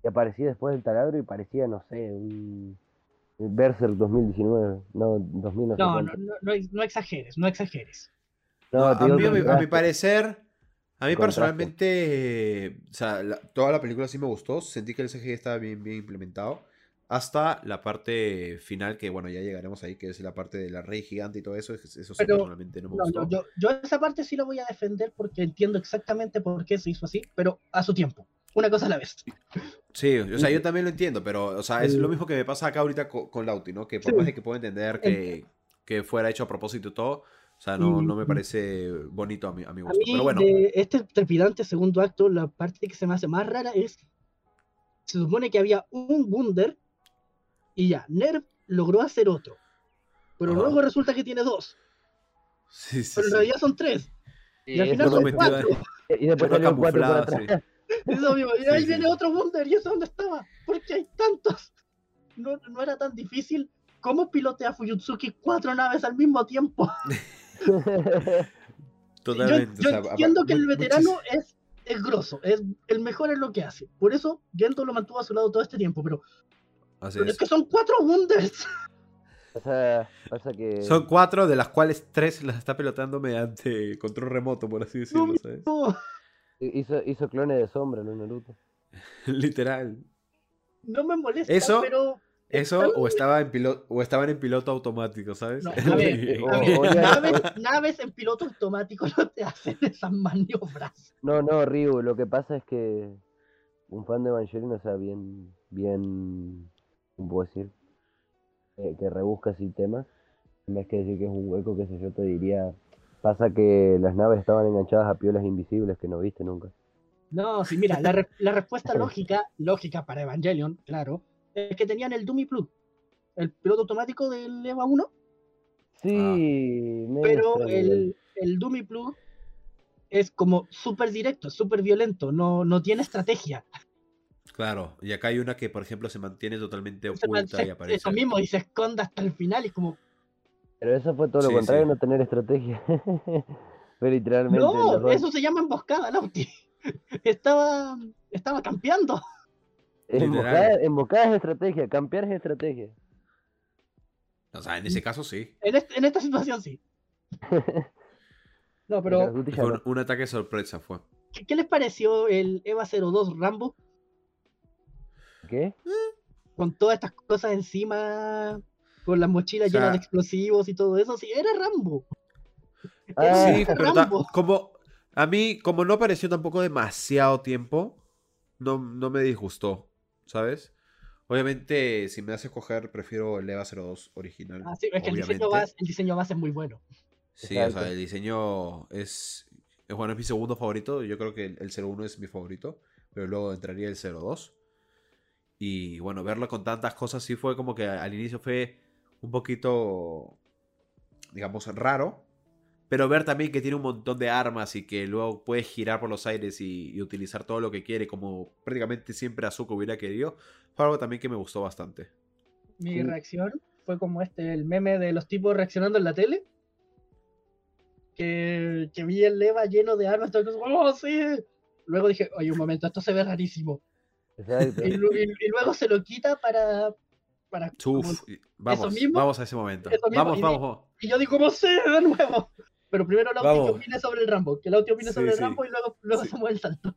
Y aparecía después del taladro y parecía, no sé, un... Berserk 2019, no, 2000 no No, no, no, no, ex- no exageres, no exageres. No, a, digo mí, a mi- a mi contraste. parecer, a mí Contraste. personalmente, eh, o sea, la- toda la película sí me gustó. Sentí que el CGI estaba bien, bien implementado. Hasta la parte final, que bueno, ya llegaremos ahí, que es la parte de la rey gigante y todo eso. es- Eso sí Pero- personalmente no me No, gustó. yo, yo, yo esa parte sí la voy a defender porque entiendo exactamente por qué se hizo así, pero a su tiempo. Una cosa a la vez. Sí, o sea, yo también lo entiendo, pero, o sea, es lo mismo que me pasa acá ahorita co- con, Lauti, ¿no? Que por Sí. más de que puedo entender que, que fuera hecho a propósito y todo, o sea, no, no me parece bonito a mi, a mi A gusto. mí, Pero bueno, de este trepidante segundo acto, la parte que se me hace más rara es. Se supone que había un Wunder y ya, Nerv logró hacer otro. Pero Ajá. luego resulta que tiene dos. Sí, sí, Pero en sí. realidad son tres. Y al final son cuatro. Y después salió cuatro. Eso mismo. Y Sí, ahí sí, viene otro Wonder. ¿Y eso dónde estaba? ¿Por qué hay tantos? No, no era tan difícil. ¿Cómo pilotea Fuyutsuki cuatro naves al mismo tiempo? Totalmente. yo o sea, yo entiendo que el veterano muchis- es, es grosso, es el mejor en lo que hace. Por eso Gento lo mantuvo a su lado todo este tiempo. Pero, Así pero es. es que son cuatro Wonders. O sea, pasa que. Son cuatro, de las cuales tres las está pelotando mediante control remoto, por así decirlo, ¿sabes? No, Hizo, hizo clones de sombra, ¿no? Naruto. Literal. no me molesta, Eso- pero Eso o estaba en piloto o estaban en piloto automático, ¿sabes? No, a ver, O- a ver, o ya- naves, naves en piloto automático no te hacen esas maniobras. No, no, Ryu, lo que pasa es que un fan de Evangelion, o sea, bien, bien, ¿cómo puedo decir? Eh, que rebusca así temas, en vez que decir que es un hueco, qué sé yo, te diría, pasa que las naves estaban enganchadas a piolas invisibles que no viste nunca. No, sí, mira, la, re- la respuesta lógica, lógica para Evangelion, claro, es que tenían el Dumi Plus, el piloto automático del EVA 1, Sí, medio pero el, el Dumi Plus es como súper directo, súper violento, no, no tiene estrategia. Claro, y acá hay una que, por ejemplo, se mantiene totalmente Se- oculta se- y aparece. eso mismo, y se esconde hasta el final, y es como, Pero eso fue todo lo Sí, contrario, sí. no tener estrategia. Fue literalmente no, eso se llama emboscada, Lauti. Estaba, estaba campeando. emboscada, emboscada es estrategia, campear es estrategia. O sea, en ese caso sí. En, este- en esta situación sí. No, Pero pero Fue un, un ataque sorpresa, fue. ¿qué, qué les pareció el EVA 02 Rambo? ¿Qué? Con todas estas cosas encima, con las mochilas O sea- llenas de explosivos y todo eso. Sí, era Rambo. Ah, Sí, pero Rambo. como a mí, como no apareció tampoco demasiado tiempo, no, no me disgustó, ¿sabes? Obviamente, si me hace escoger, prefiero el EVA 02 original. Ah, sí, es que el diseño, base, el diseño base es muy bueno. Sí, o sea, el diseño es, es bueno, es mi segundo favorito. Yo creo que el, el 01 es mi favorito, pero luego entraría el 02. Y bueno, verlo con tantas cosas sí fue como que al inicio fue un poquito, digamos, raro. Pero ver también que tiene un montón de armas y que luego puede girar por los aires y, y utilizar todo lo que quiere, como prácticamente siempre Azuka hubiera querido, fue algo también que me gustó bastante. Mi reacción fue como este, el meme de los tipos reaccionando en la tele. Que, que vi el EVA lleno de armas. todo, ¡Oh, sí! Luego dije, oye, un momento, esto se ve rarísimo. Y, lu- y- y luego se lo quita para. para Uf, y- vamos, mismo- vamos a ese momento. mismo, Vamos, y vamos. Y yo digo, ¿cómo sé de nuevo? Pero primero Lauti que Vamos. opine sobre el Rambo. Que Lauti opine Sí, sobre el. Rambo y luego, luego Sí. se mueve el salto.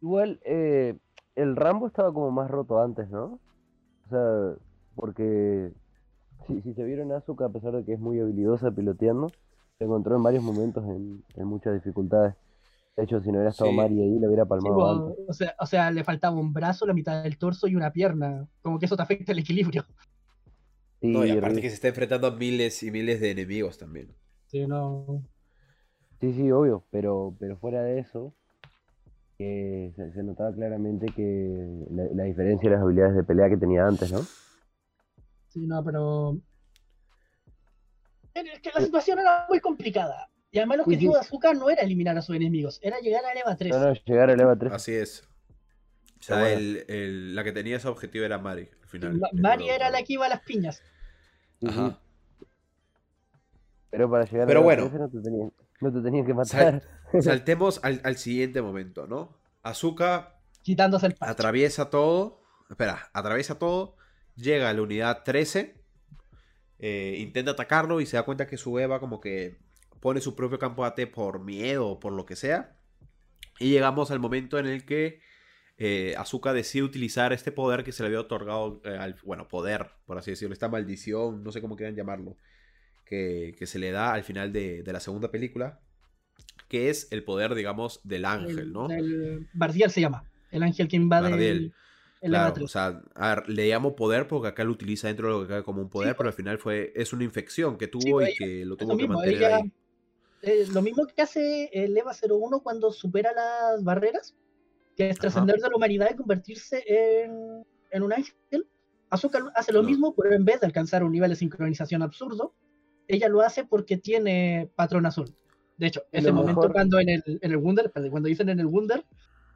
Igual, eh, el Rambo estaba como más roto antes, ¿no? O sea, porque si, si se vieron Asuka, a pesar de que es muy habilidosa piloteando, se encontró en varios momentos en, en muchas dificultades. De hecho, si no hubiera estado Sí. Mari ahí, le hubiera Sí, palmado antes. o, sea, o sea, le faltaba un brazo, la mitad del torso y una pierna. Como que eso te afecta el equilibrio. Sí, No, y aparte que se está enfrentando a miles y miles de enemigos también. Sí, no. Sí, sí, obvio, pero, pero fuera de eso, que se, se notaba claramente que la, la diferencia de las habilidades de pelea que tenía antes, ¿no? Sí, no, pero. Es que la situación era muy complicada. Y además el objetivo sí. de Azúcar no era eliminar a sus enemigos, era llegar al EVA 3. No, no, llegar al EVA 3. Así es. O sea, Pero bueno. el- el- la que tenía ese objetivo era Mari, al final. Mari era la que iba a las piñas. Ajá. Pero para llegar Pero al EVA bueno. 13 no te tenían, no te tenían que Sal- matar. saltemos al, al siguiente momento, ¿no? Azuka Quitándose el parche. atraviesa todo. Espera, atraviesa todo. Llega a la unidad 13. eh, intenta atacarlo y se da cuenta que su Eva como que pone su propio campo AT por miedo o por lo que sea. Y llegamos al momento en el que eh, Azuka decide utilizar este poder que se le había otorgado, eh, al, bueno, poder, por así decirlo, esta maldición, no sé cómo quieran llamarlo, que, que se le da al final de, de la segunda película, que es el poder, digamos, del ángel, El- ¿no? el Bardiel se llama. El ángel que invade Bardiel. el, Claro, 3. o sea, a ver, le llamo poder porque acá lo utiliza dentro de lo que cae como un poder, Sí, pero al final fue es una infección que tuvo Sí, pues, y que lo tuvo lo que mismo, mantener ella- ahí. Eh, lo mismo que hace el EVA 01 cuando supera las barreras, que es trascender de la humanidad y convertirse en, en un ángel. Asuka hace lo No. mismo, pero en vez de alcanzar un nivel de sincronización absurdo, ella lo hace porque tiene patrón azul. De hecho, ese momento cuando en el, en el Wunder, cuando dicen en el Wunder,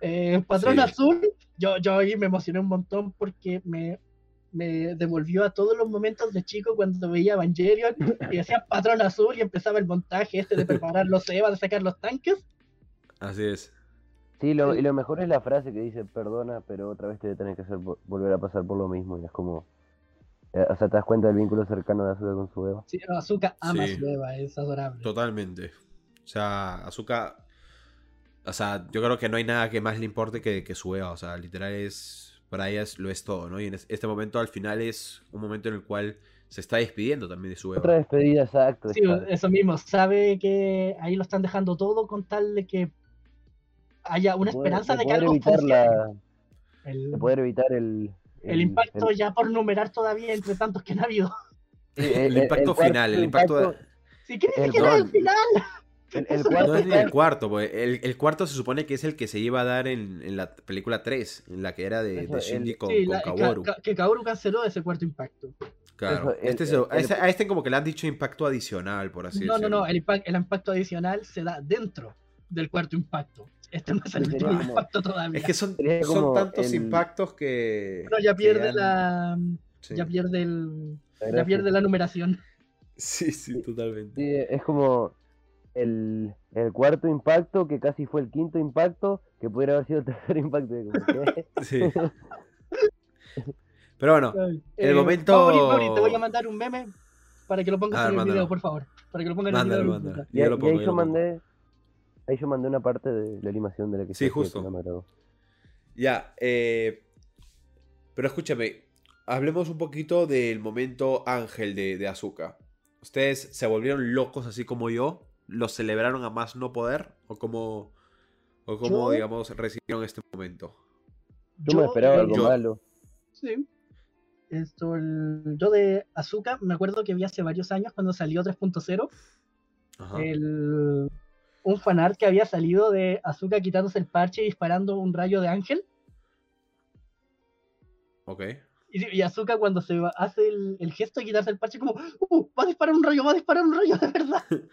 eh, patrón Sí. azul, yo, yo ahí me emocioné un montón porque me, me devolvió a todos los momentos de chico cuando veía Evangelion y decía patrón azul y empezaba el montaje este de preparar los EVA, de sacar los tanques. Así es. Sí, lo, Sí. y lo mejor es la frase que dice, perdona, pero otra vez te voy a tener que hacer vo- volver a pasar por lo mismo. Y es como, eh, o sea, te das cuenta del vínculo cercano de Asuka con su Eva. Sí, Azuka ama Sí. su EVA, es adorable. Totalmente. O sea, Azuka. O sea, yo creo que no hay nada que más le importe que, que su Eva. O sea, literal es. Para ella es- lo es todo, ¿no? Y en es- este momento al final es un momento en el cual se está despidiendo también de su Otra Eva. despedida, exacto. Sí, eso mismo, sabe que ahí lo están dejando todo con tal de que haya una poder- esperanza de de que algo evitar funcione. la- El, de poder evitar el... el impacto el- ya por numerar todavía entre tantos que han habido. sí, El impacto final, el impacto de- Si que ni El final. El- el Eso cuarto No es ni el cuarto, pues. El, el cuarto se supone que es el que se iba a dar en, en la película 3, en la que era de, Eso, de Shinji con, Sí, con la- Kaworu. Ka- Ka- que Kaoru canceló ese cuarto impacto. Claro. Eso, el- este se- a, este, a este como que le han dicho impacto adicional, por así no, no, decirlo. no, el, el impacto adicional se da dentro del cuarto impacto. Este no es el último como- impacto todavía. Es que son, son tantos el- impactos que. Bueno, ya pierde han- la sí. ya pierde el la ya pierde la numeración. Sí, sí, totalmente. Sí, es como el, el cuarto impacto, que casi fue el quinto impacto, que pudiera haber sido el tercer impacto. Sí. Pero bueno, El momento- Mauri, Mauri, te voy a mandar un meme para que lo pongas A ver, en el mándalo. video, por favor. Para que lo pongas en el video. mándalo. Y, y ahí yo mandé ahí yo mandé una parte de la animación de la que Sí, se que justo. no ya. eh, pero escúchame, hablemos un poquito del momento ángel de, de Azuka. ¿Ustedes se volvieron locos así como yo? ¿Lo celebraron a más no poder? ¿O cómo, o cómo Yo- digamos, recibieron este momento? Yo me esperaba algo yo- malo. Sí. Esto, el- yo de Azuka me acuerdo que vi hace varios años cuando salió 3.0 Ajá. el- un fanart que había salido de Azuka quitándose el parche y disparando un rayo de ángel. Ok. Y, y Azuka cuando se va- hace el, el gesto de quitarse el parche como, ¡uh! Va a disparar un rayo, va a disparar un rayo, de verdad.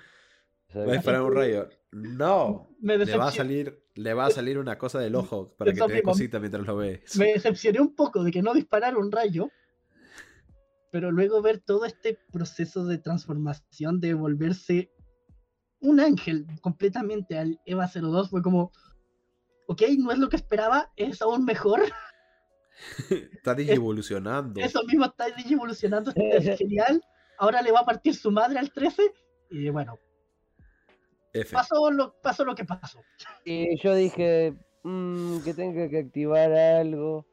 ¿Va a disparar un rayo? No. Me Le va a salir, le va a salir una cosa del ojo para que te dé cosita mientras lo ves. me decepcioné un poco de que no disparara un rayo. Pero luego ver todo este proceso de transformación, de volverse un ángel completamente al EVA 02, fue como, ok, no es lo que esperaba, es aún mejor. Está digievolucionando. Eso mismo está evolucionando, es genial. Ahora le va a partir su madre al 13. Y bueno, F. pasó lo, pasó lo que pasó. Y yo dije mm, que tenga que activar algo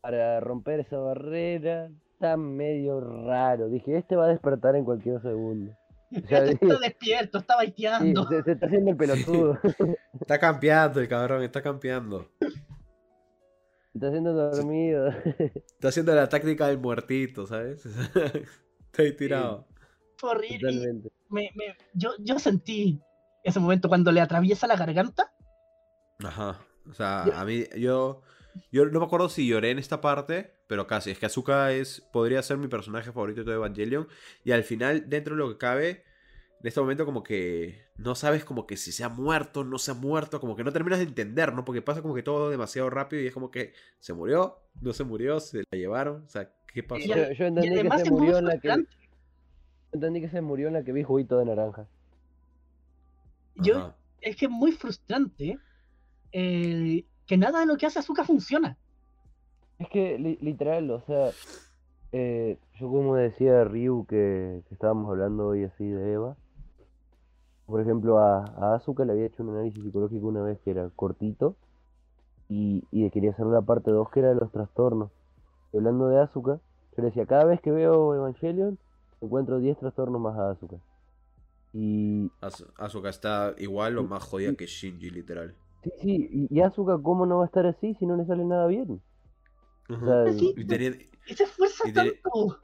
para romper esa barrera. Está medio raro. Dije, este va a despertar en cualquier segundo. Este está despierto, está Sí, baiteando. se, se está haciendo el pelotudo. Está campeando el cabrón, está campeando. Se está haciendo dormido. Está haciendo la táctica del muertito, ¿sabes? está ahí tirado. Fue horrible. me- me- yo, yo sentí ese momento cuando le atraviesa la garganta. Ajá. O sea, Yo- a mí, yo. Yo no me acuerdo si lloré en esta parte, pero casi. Es que Azuka es, podría ser mi personaje favorito de Evangelion. Y al final, dentro de lo que cabe, en este momento, como que no sabes como que si se ha muerto, no se ha muerto, como que no terminas de entender, ¿no? Porque pasa como que todo demasiado rápido y es como que se murió, no se murió, se la llevaron. O sea, ¿qué pasó? Yo, entendí que se murió en la que entendí que se murió en la que vi juguito de naranja. Yo, es que es muy frustrante eh, que nada de lo que hace Azuka funciona. Es que li- literal, o sea, eh, yo como decía Ryu que, que estábamos hablando hoy así de Eva, por ejemplo a, a Asuka le había hecho un análisis psicológico una vez que era cortito y, y de- quería hacer la parte 2 que era de los trastornos. Y hablando de Asuka, yo le decía, cada vez que veo Evangelion encuentro 10 trastornos más a Asuka. Y Asuka está igual o más jodida que Shinji, literal. sí, sí, y, Asuka cómo no va a estar así si no le sale nada bien. O Ujú. sea, Sí, Y Y se esfuerza Y de- tanto.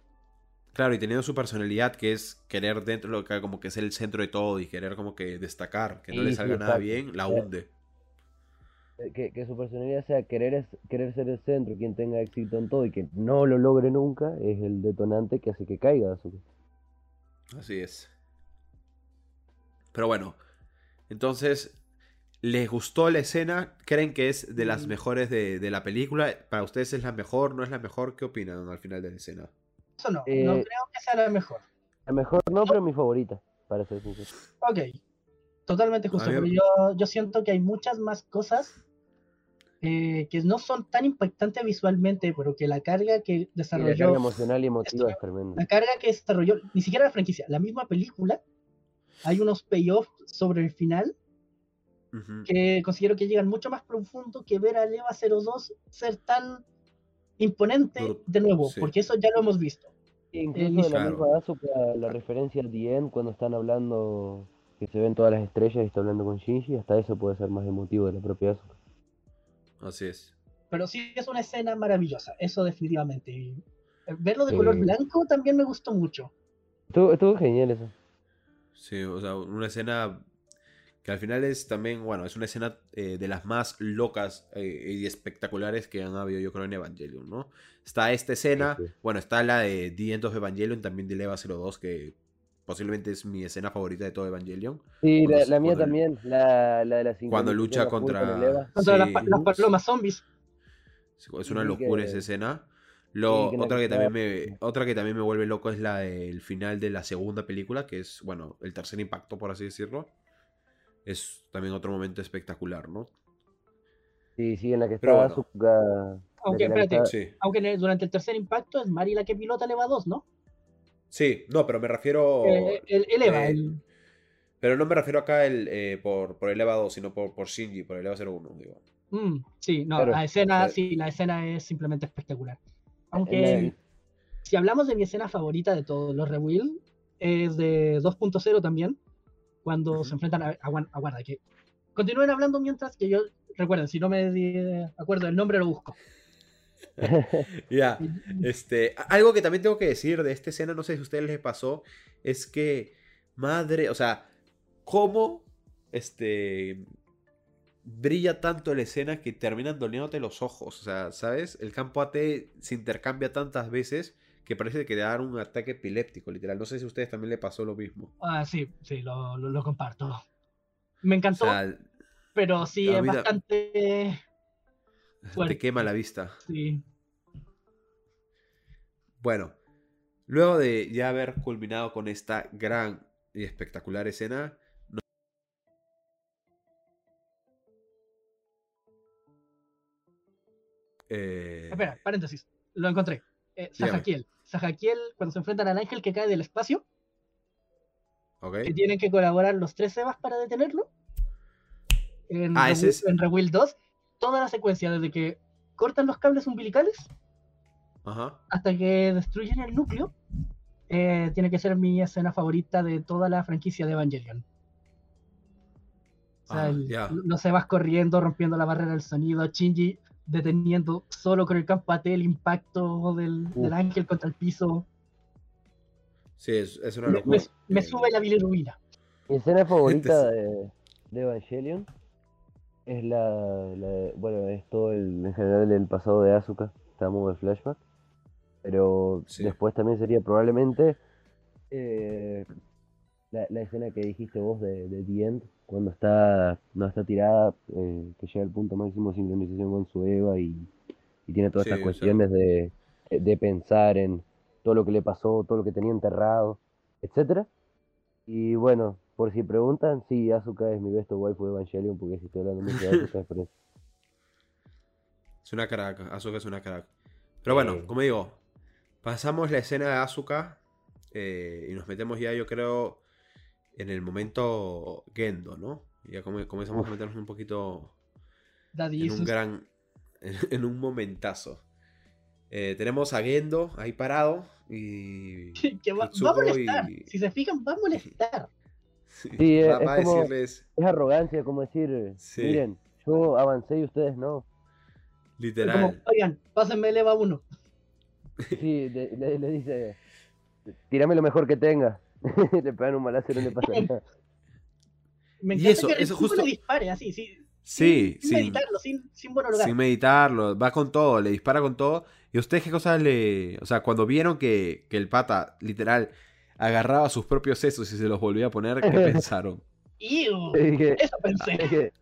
Claro, y teniendo su personalidad que es querer dentro de lo que como que es el centro de todo y querer como que destacar, que no Sí, le sí, salga nada exacto. bien, la Eh, hunde. eh, que, que su personalidad sea querer, es- querer ser el centro, quien tenga éxito en todo y que no lo logre nunca, es el detonante que hace que caiga Asuka. Así es. Pero bueno, entonces, ¿les gustó la escena? ¿Creen que es de las Mm. mejores de, de la película? ¿Para ustedes es la mejor? ¿No es la mejor? ¿Qué opinan al final de la escena? Eso no, Eh, no creo que sea la mejor. A lo mejor no, pero mi favorita, para ser sincero. Ok, totalmente justo, pero yo, yo siento que hay muchas más cosas eh, que no son tan impactantes visualmente, pero que la carga que Y la desarrolló, carga emocional y emotiva esto- es tremenda. la carga que desarrolló, ni siquiera la franquicia, la misma película, hay unos payoffs sobre el final que considero que llegan mucho más profundo que ver a Leva 02 ser tan imponente de nuevo, sí. porque eso ya lo hemos visto. Incluso el- de la Claro. misma Asuka, la referencia al The End, cuando están hablando, que se ven todas las estrellas y está hablando con Shinji, hasta eso puede ser más emotivo de la propia Asuka. Así es. Pero sí es una escena maravillosa, eso definitivamente. Y, eh, verlo de color blanco también me gustó mucho. Estuvo, estuvo genial eso. Sí, o sea, una escena que al final es también, bueno, es una escena eh, de las más locas eh, y espectaculares que han habido, yo creo, en Evangelion, ¿no? Está esta escena, Sí, sí. bueno, está la de The End of Evangelion, también de Leva 02, que posiblemente es mi escena favorita de todo Evangelion. Sí, la, mía también, la, la de la Cuando lucha con contra... Las, sí, pa- las palomas zombies. es una Sí, locura que- esa escena. Lo, que otra, que también me, otra que también me vuelve loco es la del final de la segunda película, que es, bueno, el tercer impacto, por así decirlo. Es también otro momento espectacular, ¿no? Sí, sí, en la que Pero estaba bueno. Asuka. Aunque, espérate, Sí. aunque el- durante el tercer impacto es Mari la que pilota Leva 2, ¿no? Sí, no, pero me refiero. El, el Eva, el- Pero no me refiero acá el, eh, por, por el EVA 2, sino por, por Shinji, por el EVA 01, digo. mm, sí, no, Claro. la escena, Eh, sí, la escena es simplemente espectacular. Aunque si hablamos de mi escena favorita de todos los Rewill, es de 2.0 también, cuando se enfrentan a, aguarda, que continúen hablando mientras que yo, recuerden, si no me di- acuerdo el nombre lo busco. Ya, este, algo que también tengo que decir de esta escena, no sé si a ustedes les pasó, es que, madre, o sea, cómo, este, brilla tanto la escena que terminan doliéndote los ojos, o sea, ¿sabes? El campo AT se intercambia tantas veces que parece que te da un ataque epiléptico, literal. No sé si a ustedes también le pasó lo mismo. Ah, sí, sí, lo, lo- lo comparto. Me O encantó, sea, pero sí es bastante te quema la vista. Sí. Bueno, luego de ya haber culminado con esta gran y espectacular escena, Eh, Espera, paréntesis, lo encontré. Eh, Dígame. Sajakiel. Sajakiel, cuando se enfrentan al ángel que cae del espacio, ok. que tienen que colaborar los tres Evas para detenerlo. En, Ah, Rewi- ese es- en Rewill 2, toda la secuencia, desde que cortan los cables umbilicales Ajá. hasta que destruyen el núcleo, eh, tiene que ser mi escena favorita de toda la franquicia de Evangelion. O sea, Ah, el- ya. los corriendo, rompiendo la barrera del sonido, Shinji deteniendo solo con el campo AT el impacto del, ángel contra el piso. Sí, es, es una Me, locura. me- me Eh, sube la bilirrubina. Mi escena favorita Este de, de Evangelion es la, la- Bueno, es todo el, en general el pasado de Asuka. Estamos de flashback. Pero Sí. después también sería probablemente eh, la, la escena que dijiste vos de, de The End, cuando está, no está tirada, eh, que llega al punto máximo de sincronización con su Eva y, y tiene todas Sí, estas cuestiones de, de pensar en todo lo que le pasó, todo lo que tenía enterrado, etcétera. Y bueno, por si preguntan, sí, Asuka es mi best waifu de Evangelion, porque si estoy hablando mucho de Asuka es por. Es una crack, Asuka es una crack. Pero bueno, como digo, pasamos la escena de Asuka eh, y nos metemos ya, yo creo, en el momento Gendo, ¿no? Ya come- comenzamos Uf. a meternos un poquito Daddy en un gran, en, un momentazo. Eh, tenemos a Gendo ahí parado y que va, va a molestar. y- Si se fijan, va a molestar. Sí, va, es como- decirles Es arrogancia, como decir, Sí. miren, yo avancé y ustedes no. Literal. Como, oigan, pásenme el EVA 1. Sí, le, le- le dice, tírame lo mejor que tenga. le pegan un balazo y no le pasa nada. Me Y eso, que eso justo- le dispare así, sí. Sí, sin, sin, meditarlo, sin, sin monologar. sin meditarlo, va con todo, le dispara con todo. ¿Y ustedes qué cosas le...? O sea, cuando vieron que, que el pata, literal, agarraba sus propios sesos y se los volvía a poner, ¿qué pensaron? Iu, Eso pensé.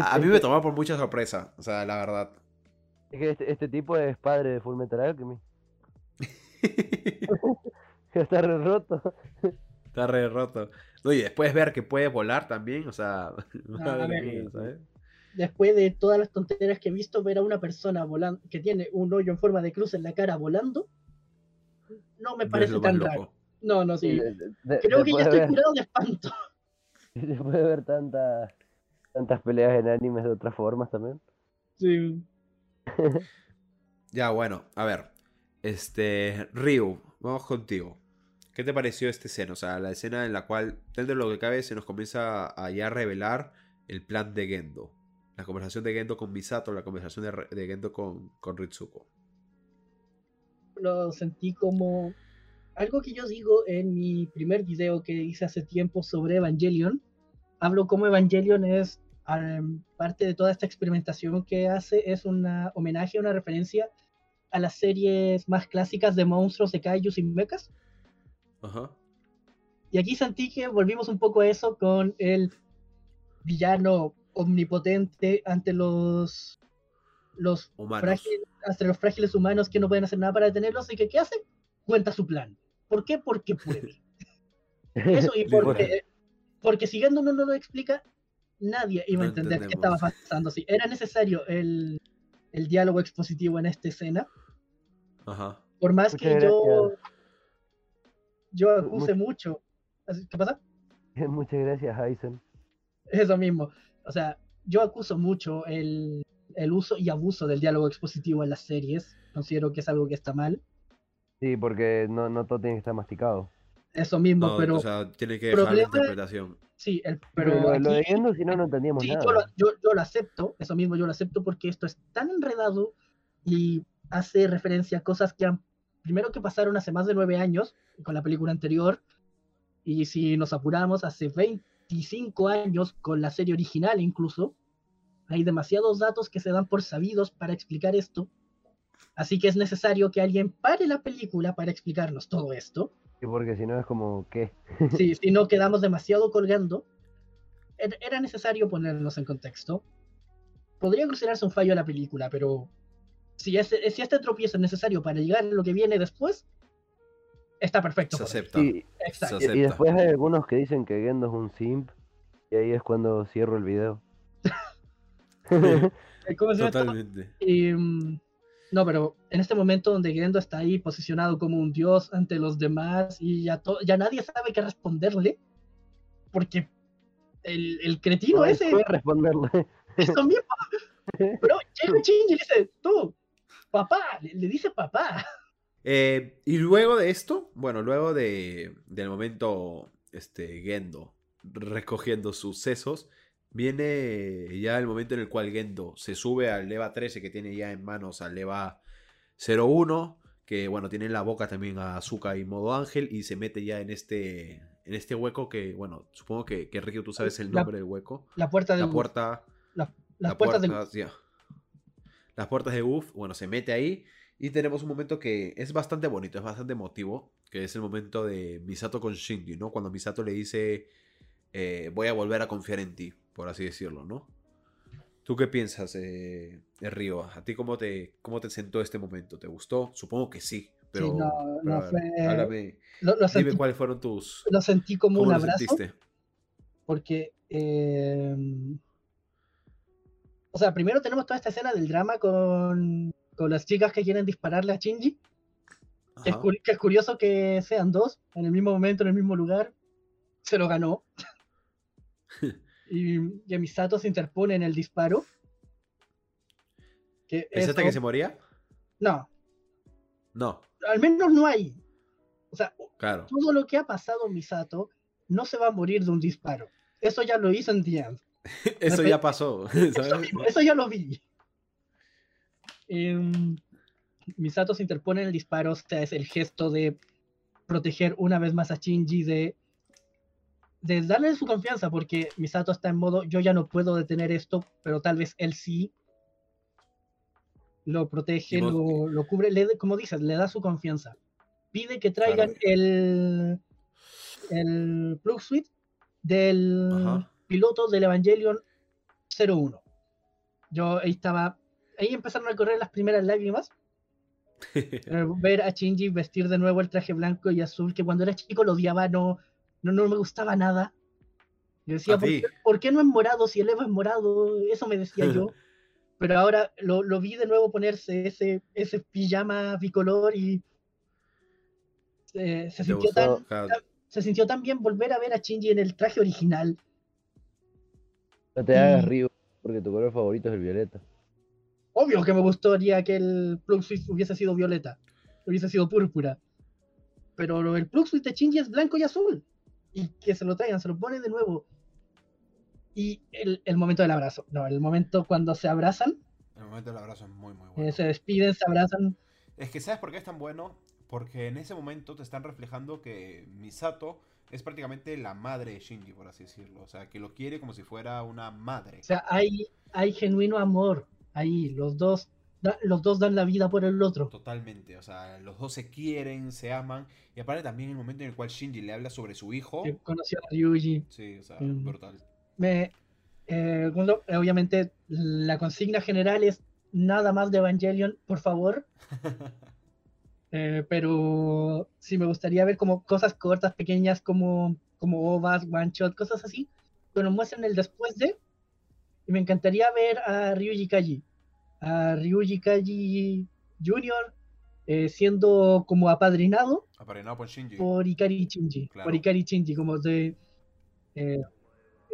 A, a mí este- me tomó por mucha sorpresa, o sea, la verdad. es que este, este tipo es padre de Full Metal Alchemy. Está re roto. Está re roto. No, y después ver que puede volar también, o sea, madre a ver. mía, ¿sabes? Después de todas las tonterías que he visto, ver a una persona volando que tiene un hoyo en forma de cruz en la cara volando, no me parece tan loco. raro. No, no, sí. De- de- Creo que ya estoy ver- curado de espanto. Después de ver tantas tantas peleas en animes de otras formas también. Sí. Ya, bueno, a ver. Este, Ryu, vamos contigo. ¿Qué te pareció esta escena? O sea, la escena en la cual, dentro de lo que cabe, se nos comienza a ya revelar el plan de Gendo. La conversación de Gendo con Misato, la conversación de, de Gendo con, con Ritsuko. Lo sentí como algo que yo digo en mi primer video que hice hace tiempo sobre Evangelion. Hablo como Evangelion es am, parte de toda esta experimentación que hace, es un homenaje, una referencia a las series más clásicas de monstruos de kaijus y mechas. Ajá. Y aquí sentí que volvimos un poco a eso con el villano omnipotente ante los los frágiles, ante los frágiles humanos que no pueden hacer nada para detenerlos y que ¿qué hace? Cuenta su plan. ¿Por qué? Porque puede. Eso y porque, porque si Gendo no lo explica, nadie iba a No entender qué estaba pasando. Sí, era necesario el, el diálogo expositivo en esta escena. Ajá. Por más Muchas que yo, gracias. yo acuse mucho. ¿Qué pasa? Muchas gracias, Aizen. Eso mismo. O sea, yo acuso mucho el, el uso y abuso del diálogo expositivo en las series. Considero que es algo que está mal. Sí, porque no, no todo tiene que estar masticado. Eso mismo, No, pero o sea, tiene que dejar la interpretación. sí, el, Pero, pero lo, lo de Gendo, si no, no entendíamos sí, nada. yo, lo, yo, yo lo acepto, eso mismo yo lo acepto porque esto es tan enredado y hace referencia a cosas que han, primero que pasaron hace más de nueve años con la película anterior, y si nos apuramos, hace 25 años con la serie original incluso, hay demasiados datos que se dan por sabidos para explicar esto, así que es necesario que alguien pare la película para explicarnos todo esto. Sí, porque si no es como, ¿qué? Sí, si no quedamos demasiado colgando, er- era necesario ponernos en contexto. Podría considerarse un fallo de la película, pero si, ese, si este tropiezo es necesario para llegar a lo que viene después, está perfecto. Se acepta. Y, Exacto. Se y- y acepta. después hay algunos que dicen que Gendo es un simp. Y ahí es cuando cierro el video. Eh, ¿Cómo se? Totalmente. Y, mm, no, pero en este momento donde Gendo está ahí posicionado como un dios ante los demás y ya, to- ya nadie sabe qué responderle, porque el, el cretino No ese puede responderle. Eso mismo. Pero llega Shinji y le dice, tú, papá, le, le dice papá. Eh, y luego de esto, bueno, luego de, del momento este, Gendo recogiendo sus sesos, viene ya el momento en el cual Gendo se sube al Leva 13 que tiene ya en manos al Leva 01, que bueno, tiene en la boca también a Azuka y modo ángel, y se mete ya en este, en este hueco que, bueno, supongo que, que Rikio, tú sabes el La- nombre del hueco. La puerta de La puerta... la- las la puertas puerta, de ya. Las puertas de UF, bueno, se mete ahí y tenemos un momento que es bastante bonito, es bastante emotivo, que es el momento de Misato con Shinji, ¿no? Cuando Misato le dice, eh, voy a volver a confiar en ti, por así decirlo, ¿no? ¿Tú qué piensas, eh, Río? ¿A ti cómo te, cómo te sentó este momento? ¿Te gustó? Supongo que sí, pero, no, pero no ver, fue- háblame, lo, lo dime cuáles fueron tus... lo sentí como ¿Cómo un abrazo, sentiste? porque, eh, o sea, primero tenemos toda esta escena del drama con, con las chicas que quieren dispararle a Shinji, que es, que es curioso que sean dos en el mismo momento, en el mismo lugar, se lo ganó. y, y Misato se interpone en el disparo. Que ¿Pensaste eso- que se moría? No, No, al menos no hay. O sea, claro. todo lo que ha pasado Misato no se va a morir de un disparo. Eso ya lo hizo en The End. Eso ya pasó, Eso, ¿sabes? mismo, eso ya lo vi. Em, Misato se interpone en el disparo, o sea, es el gesto de proteger una vez más a Shinji de, de darle su confianza, porque Misato está en modo, yo ya no puedo detener esto, pero tal vez él sí. Lo protege, lo, lo cubre, le, como dices, le da su confianza. Pide que traigan Claro. el, el plug suite del Ajá. piloto del Evangelion 01. Yo ahí estaba, ahí empezaron a correr las primeras lágrimas. Eh, ver a Shinji vestir de nuevo el traje blanco y azul, que cuando era chico lo odiaba, no, no, no me gustaba nada. Yo decía, ¿por qué, por qué no es morado si el Eva es morado? Eso me decía yo. Pero ahora lo, lo vi de nuevo ponerse ese, ese pijama bicolor y se, se ¿Te sintió gustó? tan, se sintió tan bien volver a ver a Shinji en el traje original. No te hagas Y- río, porque tu color favorito es el violeta. Obvio que me gustaría que el plug suite hubiese sido violeta, hubiese sido púrpura. Pero el plug suite de Shinji es blanco y azul. Y que se lo traigan, se lo ponen de nuevo. Y el, el momento del abrazo. No, el momento cuando se abrazan, el momento del abrazo es muy, muy eh, bueno. se despiden, se abrazan. Es que ¿sabes por qué es tan bueno? Porque en ese momento te están reflejando que Misato es prácticamente la madre de Shinji, por así decirlo. O sea, que lo quiere como si fuera una madre. O sea, hay, hay genuino amor ahí. Los dos, da- los dos dan la vida por el otro. Totalmente. O sea, los dos se quieren, se aman. Y aparte también el momento en el cual Shinji le habla sobre su hijo. Que conoció a Ryuji. Sí, o sea, Mm. brutal. Me, eh, cuando- obviamente, la consigna general es nada más de Evangelion, por favor. Eh, pero sí me gustaría ver como cosas cortas, pequeñas, como, como ovas, one shot, cosas así, que nos muestren el después de. Y me encantaría ver a Ryuji Kaji, a Ryuji Kaji Jr. eh, siendo como apadrinado Aparenado por Shinji. por Ikari Shinji, Claro. por Ikari Shinji, como de eh,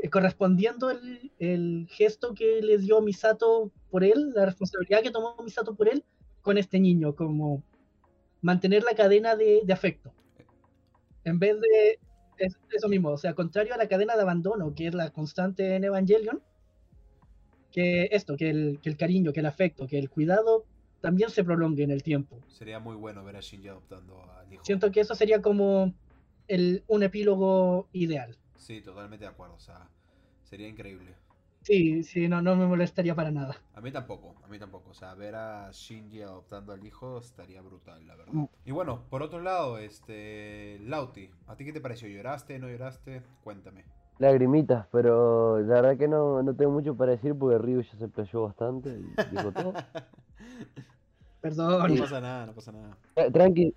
eh, correspondiendo el, el gesto que le dio Misato por él, la responsabilidad que tomó Misato por él con este niño, como mantener la cadena de, de afecto. En vez de es- eso mismo, o sea, contrario a la cadena de abandono, que es la constante en Evangelion, que esto, que el, que el cariño, que el afecto, que el cuidado también se prolongue en el tiempo. Sería muy bueno ver a Shinji adoptando al hijo. Siento que eso sería como el, un epílogo ideal. Sí, totalmente de acuerdo. O sea, sería increíble. Sí, sí, no, no me molestaría para nada. A mí tampoco, a mí tampoco. O sea, ver a Shinji adoptando al hijo estaría brutal, la verdad. Mm. Y bueno, por otro lado, este. Lauti, ¿a ti qué te pareció? ¿Lloraste? ¿No lloraste? Cuéntame. Lagrimitas, pero la verdad que no, no tengo mucho para decir porque Ryu ya se playó bastante y dijo todo. Perdón. No pasa nada, no pasa nada. Tra- Tranqui,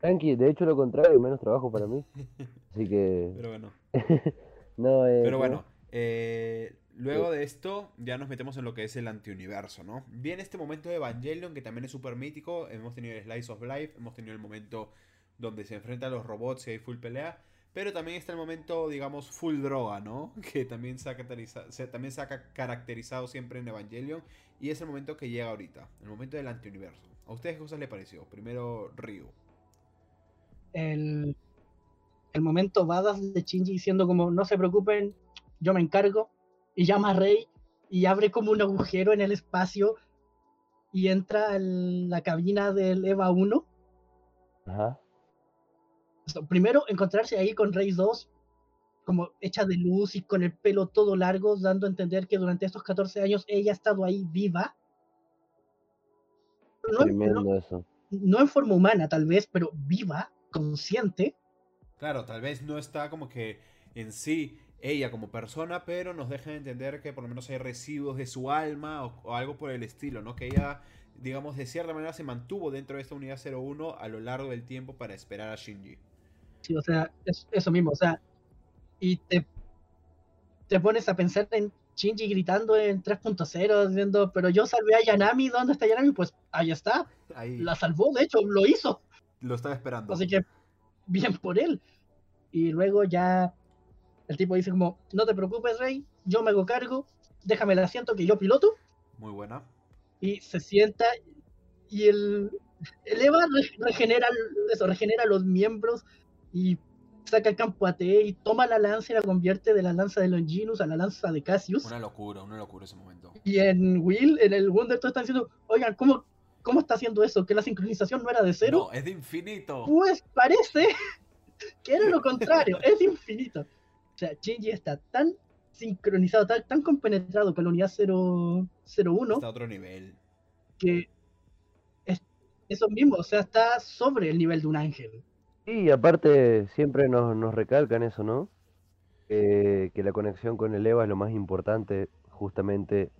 tranqui, de hecho lo contrario, menos trabajo para mí. Así que, Pero bueno. no, eh, Pero bueno, eh, luego de esto ya nos metemos en lo que es el antiuniverso, ¿no? Viene este momento de Evangelion que también es súper mítico. Hemos tenido el Slice of Life, hemos tenido el momento donde se enfrentan los robots y hay full pelea. Pero también está el momento, digamos, full droga, ¿no? Que también se ha, caracteriza- se- también se ha ca- caracterizado siempre en Evangelion. Y es el momento que llega ahorita, el momento del antiuniverso. ¿A ustedes qué cosas les pareció? Primero, Ryu. El, el momento badass de Shinji diciendo como, no se preocupen, yo me encargo. Y llama a Rey y abre como un agujero en el espacio y entra a la cabina del EVA 1. Ajá. Primero, encontrarse ahí con Rey 2, como hecha de luz y con el pelo todo largo, dando a entender que durante estos 14 años ella ha estado ahí viva. No, no- Tremendo eso. no en forma humana, tal vez, pero viva, consciente. Claro, tal vez no está como que en sí ella como persona, pero nos deja entender que por lo menos hay residuos de su alma o, o algo por el estilo, ¿no? Que ella, digamos, de cierta manera se mantuvo dentro de esta unidad 01 a lo largo del tiempo para esperar a Shinji. Sí, o sea, es eso mismo, o sea, y te, te pones a pensar en Shinji gritando en 3.0, diciendo, pero yo salvé a Yanami, ¿dónde está Yanami? Pues ahí está, Ahí la salvó, de hecho, lo hizo, lo estaba esperando. así que bien por él. Y luego ya el tipo dice como, no te preocupes, Rey, yo me hago cargo, déjame el asiento que yo piloto, Muy buena. y se sienta y el, el Eva re- regenera, eso, regenera los miembros y saca el campo AT y toma la lanza y la convierte de la lanza de Longinus a la lanza de Cassius. Una locura, una locura ese momento. Y en Will, en el Wonder, todos están diciendo, oigan, ¿cómo, ¿cómo está haciendo eso? ¿Que la sincronización no era de cero? No, es de infinito. Pues parece que era lo contrario, es infinito. O sea, Shinji está tan sincronizado, tan, tan compenetrado con la unidad 001 Está a otro nivel. que es eso mismo, o sea, está sobre el nivel de un ángel. Sí, aparte siempre nos, nos recalcan eso, ¿no? Que, que la conexión con el EVA es lo más importante justamente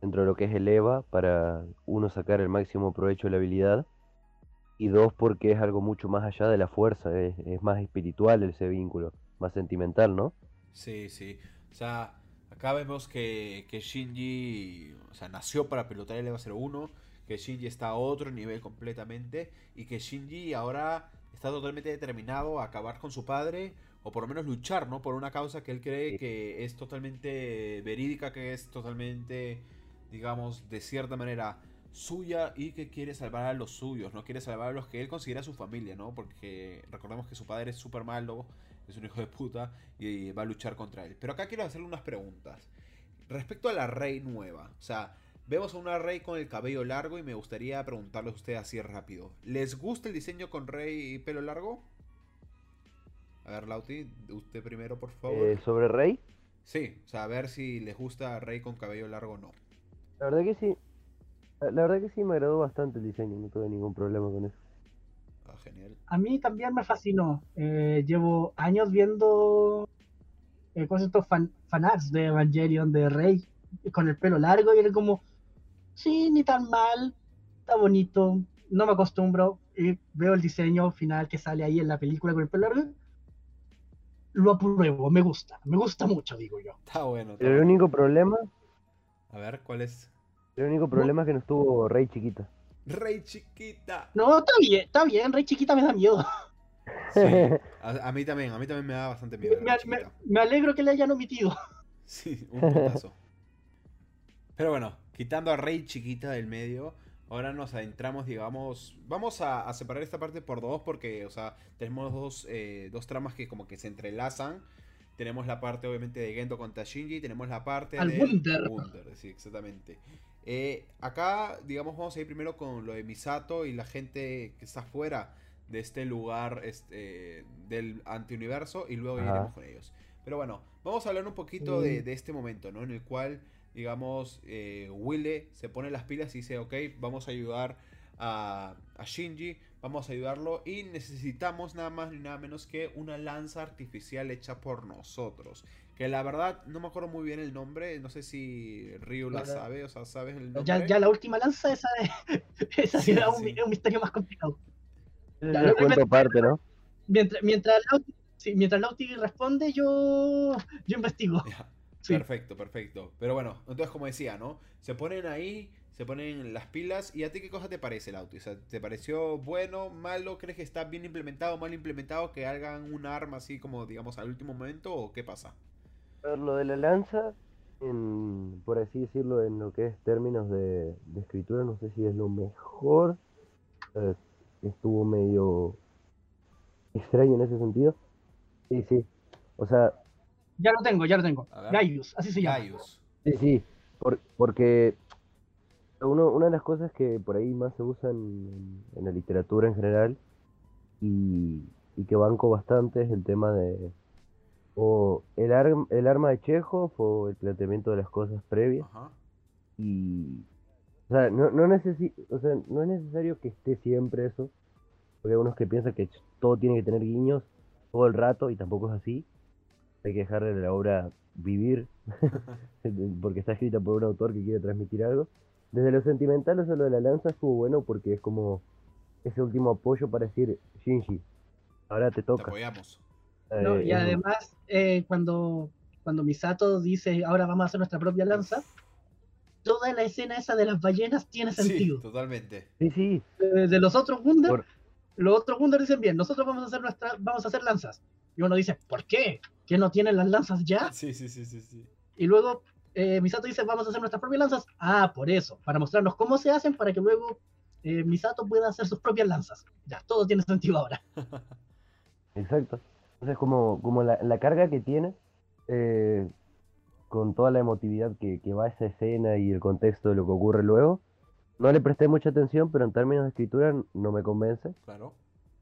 dentro de lo que es el EVA para uno sacar el máximo provecho de la habilidad y dos porque es algo mucho más allá de la fuerza, es, es más espiritual ese vínculo, más sentimental, ¿no? Sí, sí. O sea, acá vemos que, que Shinji o sea, nació para pilotar el EVA 01, que Shinji está a otro nivel completamente y que Shinji ahora está totalmente determinado a acabar con su padre o por lo menos luchar, ¿no? Por una causa que él cree que es totalmente verídica, que es totalmente, digamos, de cierta manera suya y que quiere salvar a los suyos, no quiere salvar a los que él considera su familia, ¿no? Porque recordemos que su padre es súper malo, es un hijo de puta y va a luchar contra él. Pero acá quiero hacerle unas preguntas. Respecto a la Rey nueva, o sea, vemos a una Rey con el cabello largo y me gustaría preguntarles a ustedes así rápido. ¿Les gusta el diseño con Rey y pelo largo? A ver, Lauti, usted primero, por favor. Eh, sobre Rey, Sí, o sea, a ver si les gusta Rey con cabello largo o no. la verdad que sí, la la verdad que sí me agradó bastante el diseño, no tuve ningún problema con eso. Ah, genial. A mí también me fascinó. Eh, llevo años viendo eh, fanarts de Evangelion de Rey con el pelo largo y era como, sí, ni tan mal, está bonito, no me acostumbro. Y veo el diseño final que sale ahí en la película con el pelo largo. Lo apruebo, me gusta, me gusta mucho, digo yo. Está bueno. está Pero el bueno. único problema, A ver, ¿cuál es? el único problema es que no estuvo Rey chiquita. Rey chiquita. No, está bien, está bien, Rey chiquita me da miedo. Sí, a, a mí también, a mí también me da bastante miedo. Me, alegro que le hayan omitido. Sí, un putazo. Pero bueno, quitando a Rey chiquita del medio, ahora nos adentramos, digamos, vamos a, a separar esta parte por dos porque, o sea, tenemos dos, eh, dos tramas que como que se entrelazan. Tenemos la parte obviamente de Gendo contra Shinji y tenemos la parte Al de Wunder. sí, exactamente. Eh, acá, digamos, vamos a ir primero con lo de Misato y la gente que está fuera de este lugar este, del antiuniverso y luego Ajá. iremos con ellos. Pero bueno, vamos a hablar un poquito de, de este momento, ¿no? En el cual, digamos, eh, Wille se pone las pilas y dice, ok, vamos a ayudar a, a Shinji, vamos a ayudarlo y necesitamos nada más ni nada menos que una lanza artificial hecha por nosotros. Que la verdad no me acuerdo muy bien el nombre, no sé si Ryu la sabe, o sea, ¿sabes el nombre? Ya, ya la última lanza, esa, es- esa Sí, era un, sí. un misterio más complicado. Ya, lo- cuento aparte, ¿no? Mientras, mientras, Lauti, sí, mientras Lauti responde, yo, yo investigo. Ya, Sí. Perfecto, perfecto. Pero bueno, entonces como decía, ¿no? Se ponen ahí, se ponen las pilas. ¿Y a ti qué cosa te parece, Lauti? O sea, ¿te pareció bueno, malo? ¿Crees que está bien implementado, mal implementado? ¿Que hagan un arma así como, digamos, al último momento? ¿O qué pasa? A ver, lo de la lanza, en, por así decirlo, en lo que es términos de, de escritura, no sé si es lo mejor. eh, estuvo medio extraño en ese sentido. Sí, sí. O sea, Ya lo tengo, ya lo tengo. Gaius, así se llama. Gaius. sí, sí. por- porque uno, una de las cosas que por ahí más se usan en, en la literatura en general y, y que banco bastante es el tema de o el, arm- el arma de Chekhov o el planteamiento de las cosas previas. Ajá. Y, o sea, no, no, necesi- o sea, no es necesario que esté siempre eso, porque hay unos que piensan que todo tiene que tener guiños todo el rato y tampoco es así. Hay que dejarle la obra vivir, porque está escrita por un autor que quiere transmitir algo. Desde lo sentimental, eso lo de la lanza estuvo bueno porque es como ese último apoyo para decir, Shinji, ahora te Te toca. apoyamos. ¿no? Eh, Y además, eh, cuando, cuando Misato dice, ahora vamos a hacer nuestra propia lanza, toda la escena esa de las ballenas tiene Sí, sentido. totalmente. Sí, sí, Eh, de los otros Wunder, Por- los otros Wunder dicen bien, nosotros vamos a hacer nuestra, vamos a hacer lanzas. Y uno dice, ¿por qué? ¿Que no tienen las lanzas ya? Sí, sí, sí, sí, sí. Y luego eh, Misato dice, vamos a hacer nuestras propias lanzas. Ah, por eso, para mostrarnos cómo se hacen, para que luego eh, Misato pueda hacer sus propias lanzas. Ya, todo tiene sentido ahora. Exacto. Entonces, como, como la, la carga que tiene, eh, con toda la emotividad que, que va a esa escena y el contexto de lo que ocurre luego, no le presté mucha atención, pero en términos de escritura no me convence. Claro.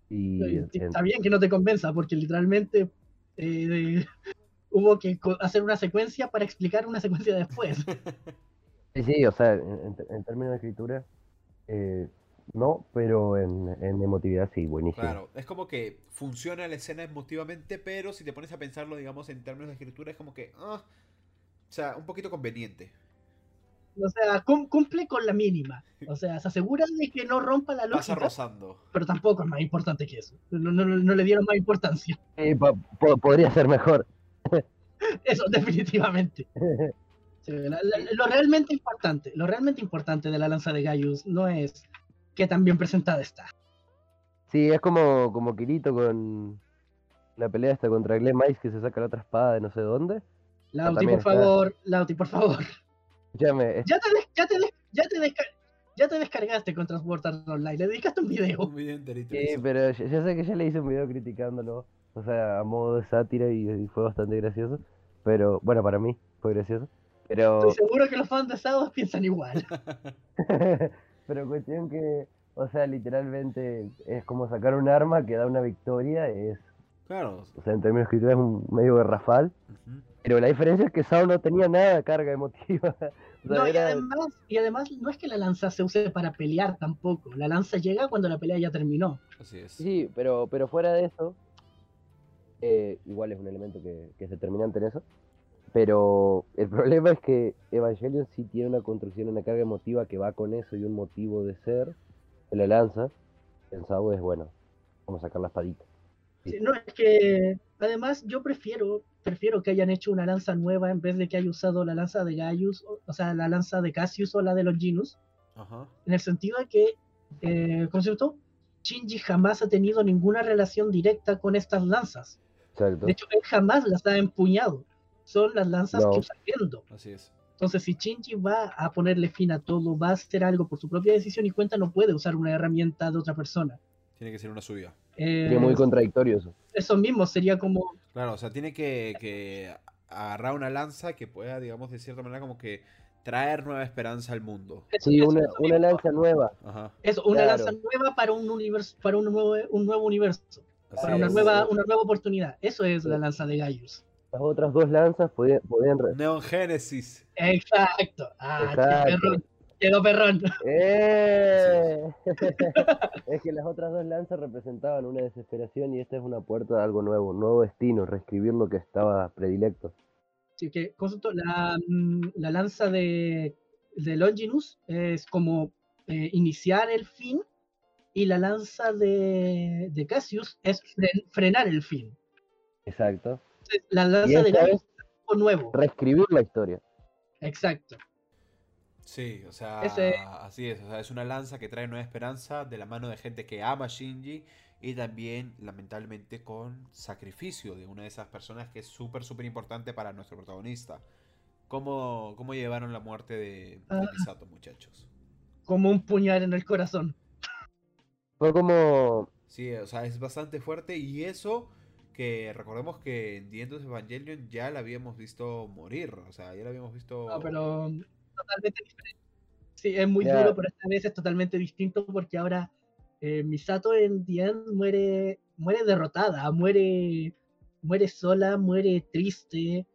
Y Está bien que no te convenza, porque literalmente eh, hubo que hacer una secuencia para explicar una secuencia después. Sí, sí, o sea, en, en- en términos de escritura, eh, no, pero en, en emotividad sí, buenísimo. Claro, es como que funciona la escena emotivamente, pero si te pones a pensarlo, digamos, en términos de escritura, es como que, ah, o sea, un poquito conveniente. O sea, cum- cumple con la mínima. O sea, se asegura de que no rompa la Pasa lógica, rozando. pero tampoco es más importante que eso. No, no- no le dieron más importancia. Sí, po- po- podría ser mejor. Eso, definitivamente. Sí, la- la- lo realmente importante, lo realmente importante de la lanza de Gaius no es que tan bien presentada está. Sí, es como, como Kirito con la pelea esta contra Glenn Mice que se saca la otra espada de no sé dónde. Lauti, por favor, Lauti, por favor. Escúchame, es- Ya te, des- ya te, des- ya te, desca- ya te descargaste con Transport Art Online, le dedicaste un video. Un video enterito. sí, pero yo, yo sé que ya le hice un video criticándolo, o sea, a modo de sátira y, y fue bastante gracioso. Pero, bueno, para mí fue gracioso. Pero, Estoy seguro que los fans de Sados piensan igual. pero cuestión que, o sea, literalmente es como sacar un arma que da una victoria, es, Claro. o sea, en términos de escritura es un medio garrafal. Ujú. Pero la diferencia es que Sao no tenía nada de carga emotiva. O sea, No, y además, y además no es que la lanza se use para pelear tampoco. La lanza llega cuando la pelea ya terminó. Así es. Sí, pero, pero fuera de eso, eh, igual es un elemento que, que es determinante en eso. Pero el problema es que Evangelion sí tiene una construcción, una carga emotiva que va con eso y un motivo de ser. En la lanza, el Sao es bueno, vamos a sacar la espadita. No, es que además yo prefiero, prefiero que hayan hecho una lanza nueva en vez de que haya usado la lanza de Gaius, o, o sea, la lanza de Cassius o la de Longinus, Ajá. en el sentido de que, eh. Shinji jamás ha tenido ninguna relación directa con estas lanzas. Exacto. De hecho, él jamás las ha empuñado. Son las lanzas No. que usa Gendo. Así es. Entonces, si Shinji va a ponerle fin a todo, va a hacer algo por su propia decisión y cuenta, no puede usar una herramienta de otra persona. Tiene que ser una suya. Eh, Sería muy contradictorio eso. eso mismo sería como Claro, o sea, tiene que, que agarrar una lanza que pueda, digamos, de cierta manera, como que traer nueva esperanza al mundo. Sí, eso- una, eso una lanza nueva. Ajá. Eso, una Claro. lanza nueva para un universo, para un nuevo, un nuevo universo, Así para una es. nueva, una nueva oportunidad. Eso es la lanza de Gaius. Las otras dos lanzas podían, podían Neon Genesis. Exacto. Ah, Exacto. Quedó perrón. ¡Eh! es que las otras dos lanzas representaban una desesperación y esta es una puerta a algo nuevo, un nuevo destino, reescribir lo que estaba predilecto. Así que, la, mm, la lanza de, de Longinus es como eh, iniciar el fin y la lanza de, de Cassius es fren- frenar el fin. Exacto. Entonces, la lanza de es es algo nuevo. reescribir la historia. Exacto. Sí, o sea, Ese- así es. O sea, es una lanza que trae nueva esperanza de la mano de gente que ama a Shinji y también, lamentablemente, con sacrificio de una de esas personas que es súper, súper importante para nuestro protagonista. ¿Cómo, cómo llevaron la muerte de, de Ah. Misato, muchachos? Como un puñal en el corazón. Fue como, Sí, o sea, es bastante fuerte y eso que recordemos que en The End of Evangelion ya la habíamos visto morir, o sea, ya la habíamos visto... No, pero totalmente diferente. Sí, es muy duro, pero esta vez es totalmente distinto porque ahora eh, Misato en End muere, muere derrotada, muere, muere sola, muere triste,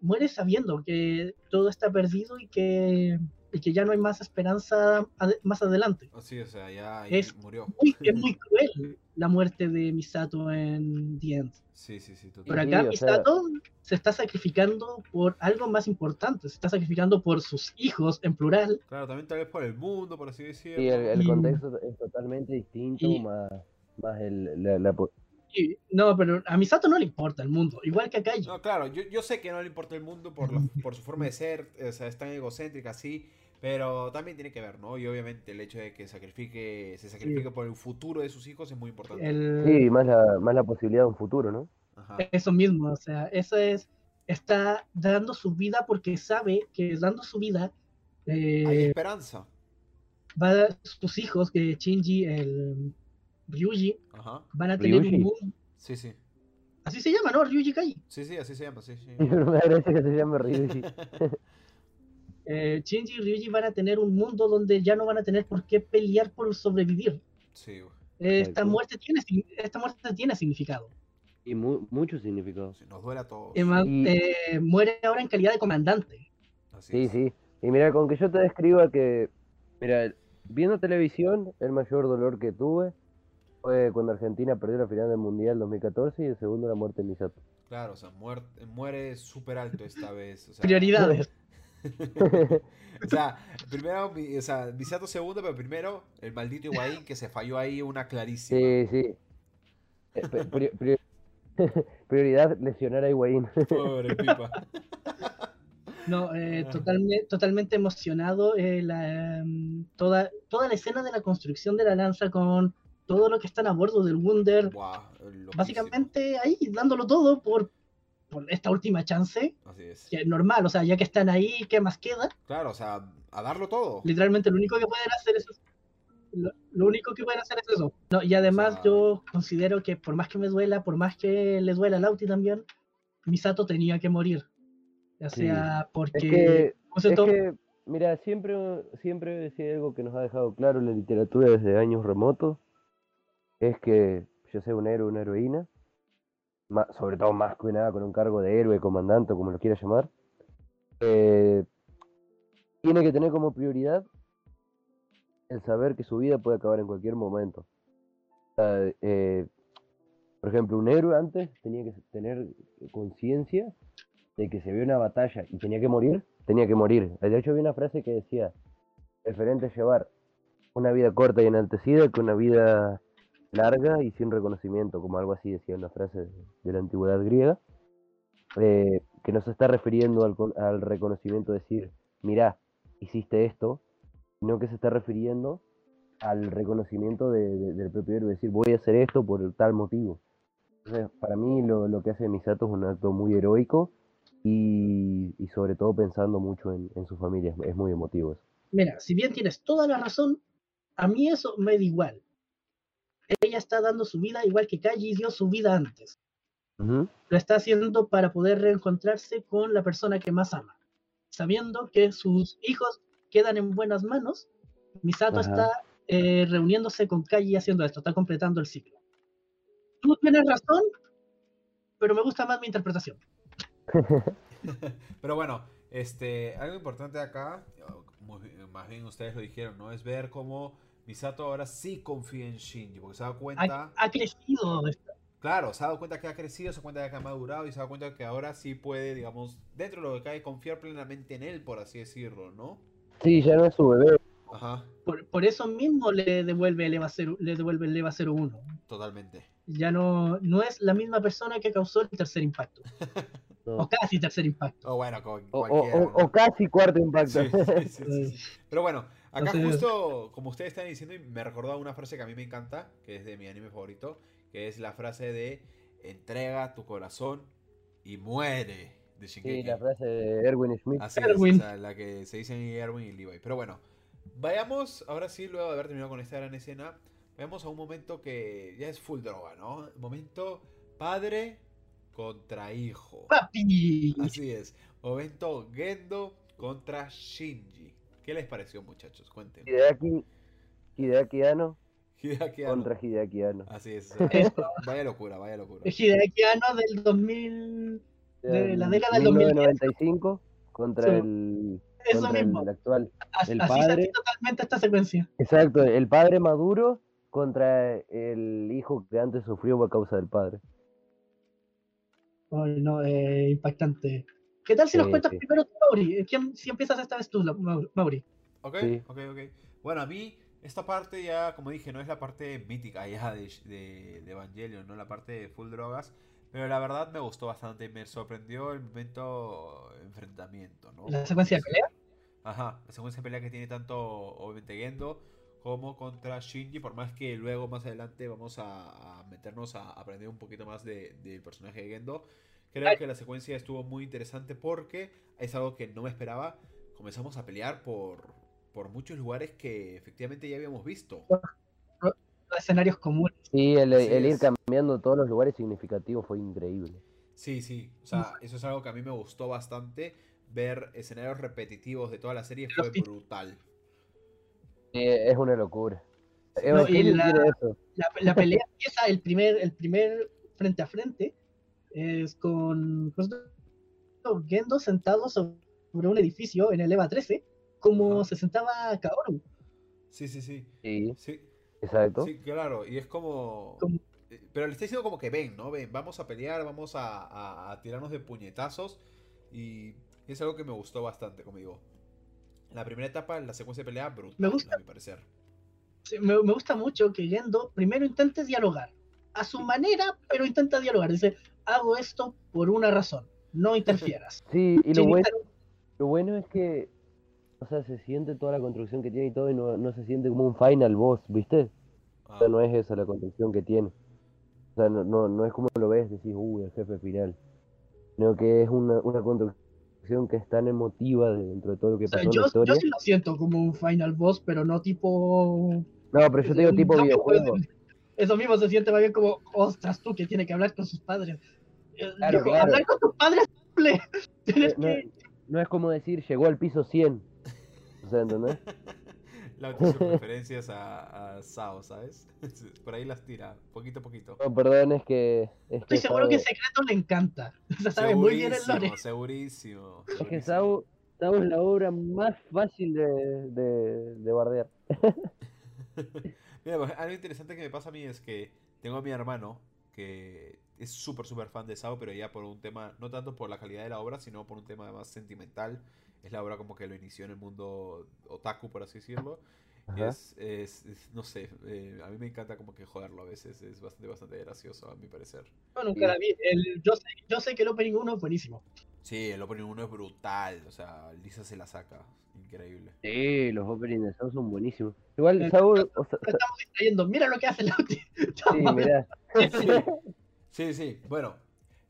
muere sabiendo que todo está perdido y que, y que ya no hay más esperanza ade- más adelante. Sí, o sea, ya Es murió. Muy- es muy cruel la muerte de Misato en The End. Sí, sí, sí, Pero totalmente. acá Sí, o sea- Misato se está sacrificando por algo más importante, se está sacrificando por sus hijos en plural. Claro, también tal vez por el mundo, por así decirlo. sí, el, el Y- contexto es totalmente distinto, y- más, más el, la, la no, pero a Misato no le importa el mundo, igual que a Kaiji. No, claro, yo, yo sé que no le importa el mundo por, la- por su forma de ser, o sea, es tan egocéntrica así, pero también tiene que ver, ¿no? Y obviamente el hecho de que sacrifique, se sacrifique por el futuro de sus hijos es muy importante. El- Sí, más la, más la posibilidad de un futuro, ¿no? Ajá. Eso mismo, o sea, eso es, está dando su vida porque sabe que dando su vida eh, Hay esperanza. va a dar sus hijos, que Shinji, el Ryuji, Ajá. van a tener Ryuji. un mundo. Sí, sí. Así se llama, ¿no? Ryuji Kai. Sí, sí, así se llama, sí, sí. Me que se llame Ryuji. Eh, Shinji y Ryuji van a tener un mundo donde ya no van a tener por qué pelear por sobrevivir. Sí. Esta muerte tiene, esta muerte tiene significado. Y mu- mucho significado. Sí, nos duele a todos. Y- eh, muere ahora en calidad de comandante. Así Sí, es. sí. Y mira, con que yo te describa que, mira, viendo televisión, el mayor dolor que tuve fue cuando Argentina perdió la final del Mundial 2014 y el segundo la muerte de Misato. Claro, o sea, muer- muere súper alto esta vez. o sea, Prioridades. o sea, primero, o sea, Misato segundo, pero primero el maldito Higuaín que se falló ahí una clarísima. Sí, sí. Eh, pri- pri- pri- Prioridad lesionar a Higuaín. Pobre pipa. No, eh, Ah. totalmente, totalmente emocionado. eh, la, em, toda, toda la escena de la construcción de la lanza con todo lo que están a bordo del Wunder. Loquísimo. Básicamente ahí dándolo todo por, por esta última chance. Así es. Que es normal, o sea, ya que están ahí, ¿qué más queda? Claro, o sea, a darlo todo. Literalmente lo único que pueden hacer es lo, lo único que pueden hacer es eso. No, y además sea- yo considero que por más que me duela, por más que le duela a Lauti también, Misato tenía que morir. Ya Sí. sea porque Es que, ¿cómo se es que, mira, siempre, siempre si algo que nos ha dejado claro la literatura desde años remotos, es que yo sea un héroe, una heroína, sobre todo más que nada con un cargo de héroe, comandante, como lo quieras llamar, eh, tiene que tener como prioridad el saber que su vida puede acabar en cualquier momento. Eh, por ejemplo, un héroe antes tenía que tener conciencia de que se vio una batalla y tenía que morir, tenía que morir. De hecho, había una frase que decía, preferente llevar una vida corta y enaltecida que una vida larga y sin reconocimiento, como algo así decía una frase de, la antigüedad griega, eh, que no se está refiriendo al, al reconocimiento, decir, mirá, hiciste esto, sino que se está refiriendo al reconocimiento de- de- del propio héroe, decir, voy a hacer esto por tal motivo. Para mí lo, que hace Misato es un acto muy heroico y, sobre todo pensando mucho en, en su familia, es, muy emotivo. Mira, si bien tienes toda la razón, a mí eso me da igual. Ella está dando su vida igual que Kaji dio su vida antes. Lo está haciendo para poder reencontrarse con la persona que más ama. Sabiendo que sus hijos quedan en buenas manos, Misato está eh, reuniéndose con Kaji haciendo esto, está completando el ciclo. Tú tienes razón, pero me gusta más mi interpretación. Pero bueno, este, algo importante acá, más bien ustedes lo dijeron, ¿no? Es ver cómo Misato ahora sí confía en Shinji, porque se ha dado cuenta, Ha, ha crecido. claro, se ha dado cuenta que ha crecido, se da cuenta que ha madurado y se da cuenta que ahora sí puede, digamos, dentro de lo que cabe, confiar plenamente en él, por así decirlo, ¿no? Sí, ya no es su bebé. Ajá, Por, por eso mismo le devuelve el EVA 0, le devuelve el EVA 01. totalmente. Ya no, no es la misma persona que causó el tercer impacto. no. O casi tercer impacto. O bueno, con O, o- cualquiera, o- ¿no? o casi cuarto impacto. Sí, sí, sí, sí, sí. Pero bueno, acá Entonces- justo como ustedes están diciendo, me recordó una frase que a mí me encanta, que es de mi anime favorito, que es la frase de entrega tu corazón y muere de Sí, Shingeki. la frase de Erwin Schmidt. Así Erwin. es, o sea, la que se dicen Erwin y Levi. Pero bueno, vayamos, ahora sí, luego de haber terminado con esta gran escena, vayamos a un momento que ya es full droga, ¿no? Momento padre contra hijo. ¡Papi! Así es. Momento Gendo contra Shinji. ¿Qué les pareció, muchachos? Cuenten. Hideaki, Hideaki Anno Hideaki Anno. contra Hideaki Anno. Así es. vaya locura, vaya locura. Hideaki Anno del 2000. De la década del 1995 contra Sí. el, Eso contra mismo. el actual. Así, el así padre. totalmente esta secuencia. Exacto, el padre maduro contra el hijo que antes sufrió a causa del padre. Ay, no, eh, impactante. ¿Qué tal si nos Sí, cuentas sí. primero tú, Mauri? ¿Quién- si empiezas esta vez tú, Mauri. Ok, Sí. ok, ok. Bueno, a mí esta parte ya, como dije, no es la parte mítica ya de, de, de Evangelion, no la parte de full drogas. Pero la verdad me gustó bastante, me sorprendió el momento enfrentamiento, ¿no? ¿La secuencia de pelea? Ajá, la secuencia de pelea que tiene tanto, obviamente, Gendo como contra Shinji, por más que luego más adelante vamos a, a meternos a aprender un poquito más de- del personaje de Gendo. Creo Ay. que la secuencia estuvo muy interesante porque es algo que no me esperaba. Comenzamos a pelear por, por muchos lugares que efectivamente ya habíamos visto. Los escenarios comunes. Sí, el, ir cambiando todos los lugares significativos fue increíble. Sí, sí, o sea, eso es algo que a mí me gustó bastante. Ver escenarios repetitivos de toda la serie fue brutal. Sí, es una locura. No, la-. La, la pelea empieza el primer, el primer frente a frente, es con, Gendo sentado sobre un edificio en el EVA 13, como se sentaba Kaoru. Sí, sí, sí. Sí, Sí, exacto. sí, claro. Y es como... Como- eh, Pero le está diciendo como que ven, ¿no? Ven, vamos a pelear, vamos a, a- a tirarnos de puñetazos. Y es algo que me gustó bastante, como digo. La primera etapa, la secuencia de pelea, brutal, Me gusta. a mi parecer. Sí, me, me gusta mucho que Gendo primero intente dialogar, a su manera, pero intenta dialogar. Dice, hago esto por una razón, no interfieras. Sí, y lo bueno, lo bueno es que, o sea, se siente toda la construcción que tiene y todo, y no, no se siente como un final boss, ¿viste? O Ah, sea, no es esa la construcción que tiene. O sea, no, no, no es como lo ves, decís, uy, el jefe final. Sino que es una, una construcción que es tan emotiva de- dentro de todo lo que O sea, pasó en la historia. yo sí lo siento como un final boss, pero no tipo... No, pero yo te digo tipo videojuego. Eso mismo se siente más bien como, ostras, tú que tiene que hablar con sus padres. Eh, Claro, viejo, claro. Hablar con tus padres es simple. Tienes no, que... no es como decir, llegó al piso 100. O sea, ¿entendés? La sus referencias a, a Sao, ¿sabes? Por ahí las tira, poquito a poquito. No, perdón, es que... Es Estoy que seguro que Sao- secreto le encanta. O sea, sabe muy bien el lore. Segurísimo, segurísimo. Es que. Sao, Sao es la obra más fácil de, de, de bardear. Mira, pues, algo interesante que me pasa a mí es que tengo a mi hermano que es súper, súper fan de Sao, pero ya por un tema, no tanto por la calidad de la obra, sino por un tema más sentimental. Es la obra como que lo inició en el mundo otaku, por así decirlo. Es, es, es- no sé, eh, a mí me encanta como que joderlo a veces, es bastante, bastante gracioso a mi parecer. Yo nunca la vi. El- yo, sé, yo sé que el opening 1 es buenísimo. Sí, el opening 1 es brutal, o sea, Lisa se la saca, increíble. Sí, los openings de Sao son buenísimos. Igual Eh, Sao, o sea, estamos distrayendo. Mira lo que hace Lauti. sí, mirá. Sí, sí, bueno,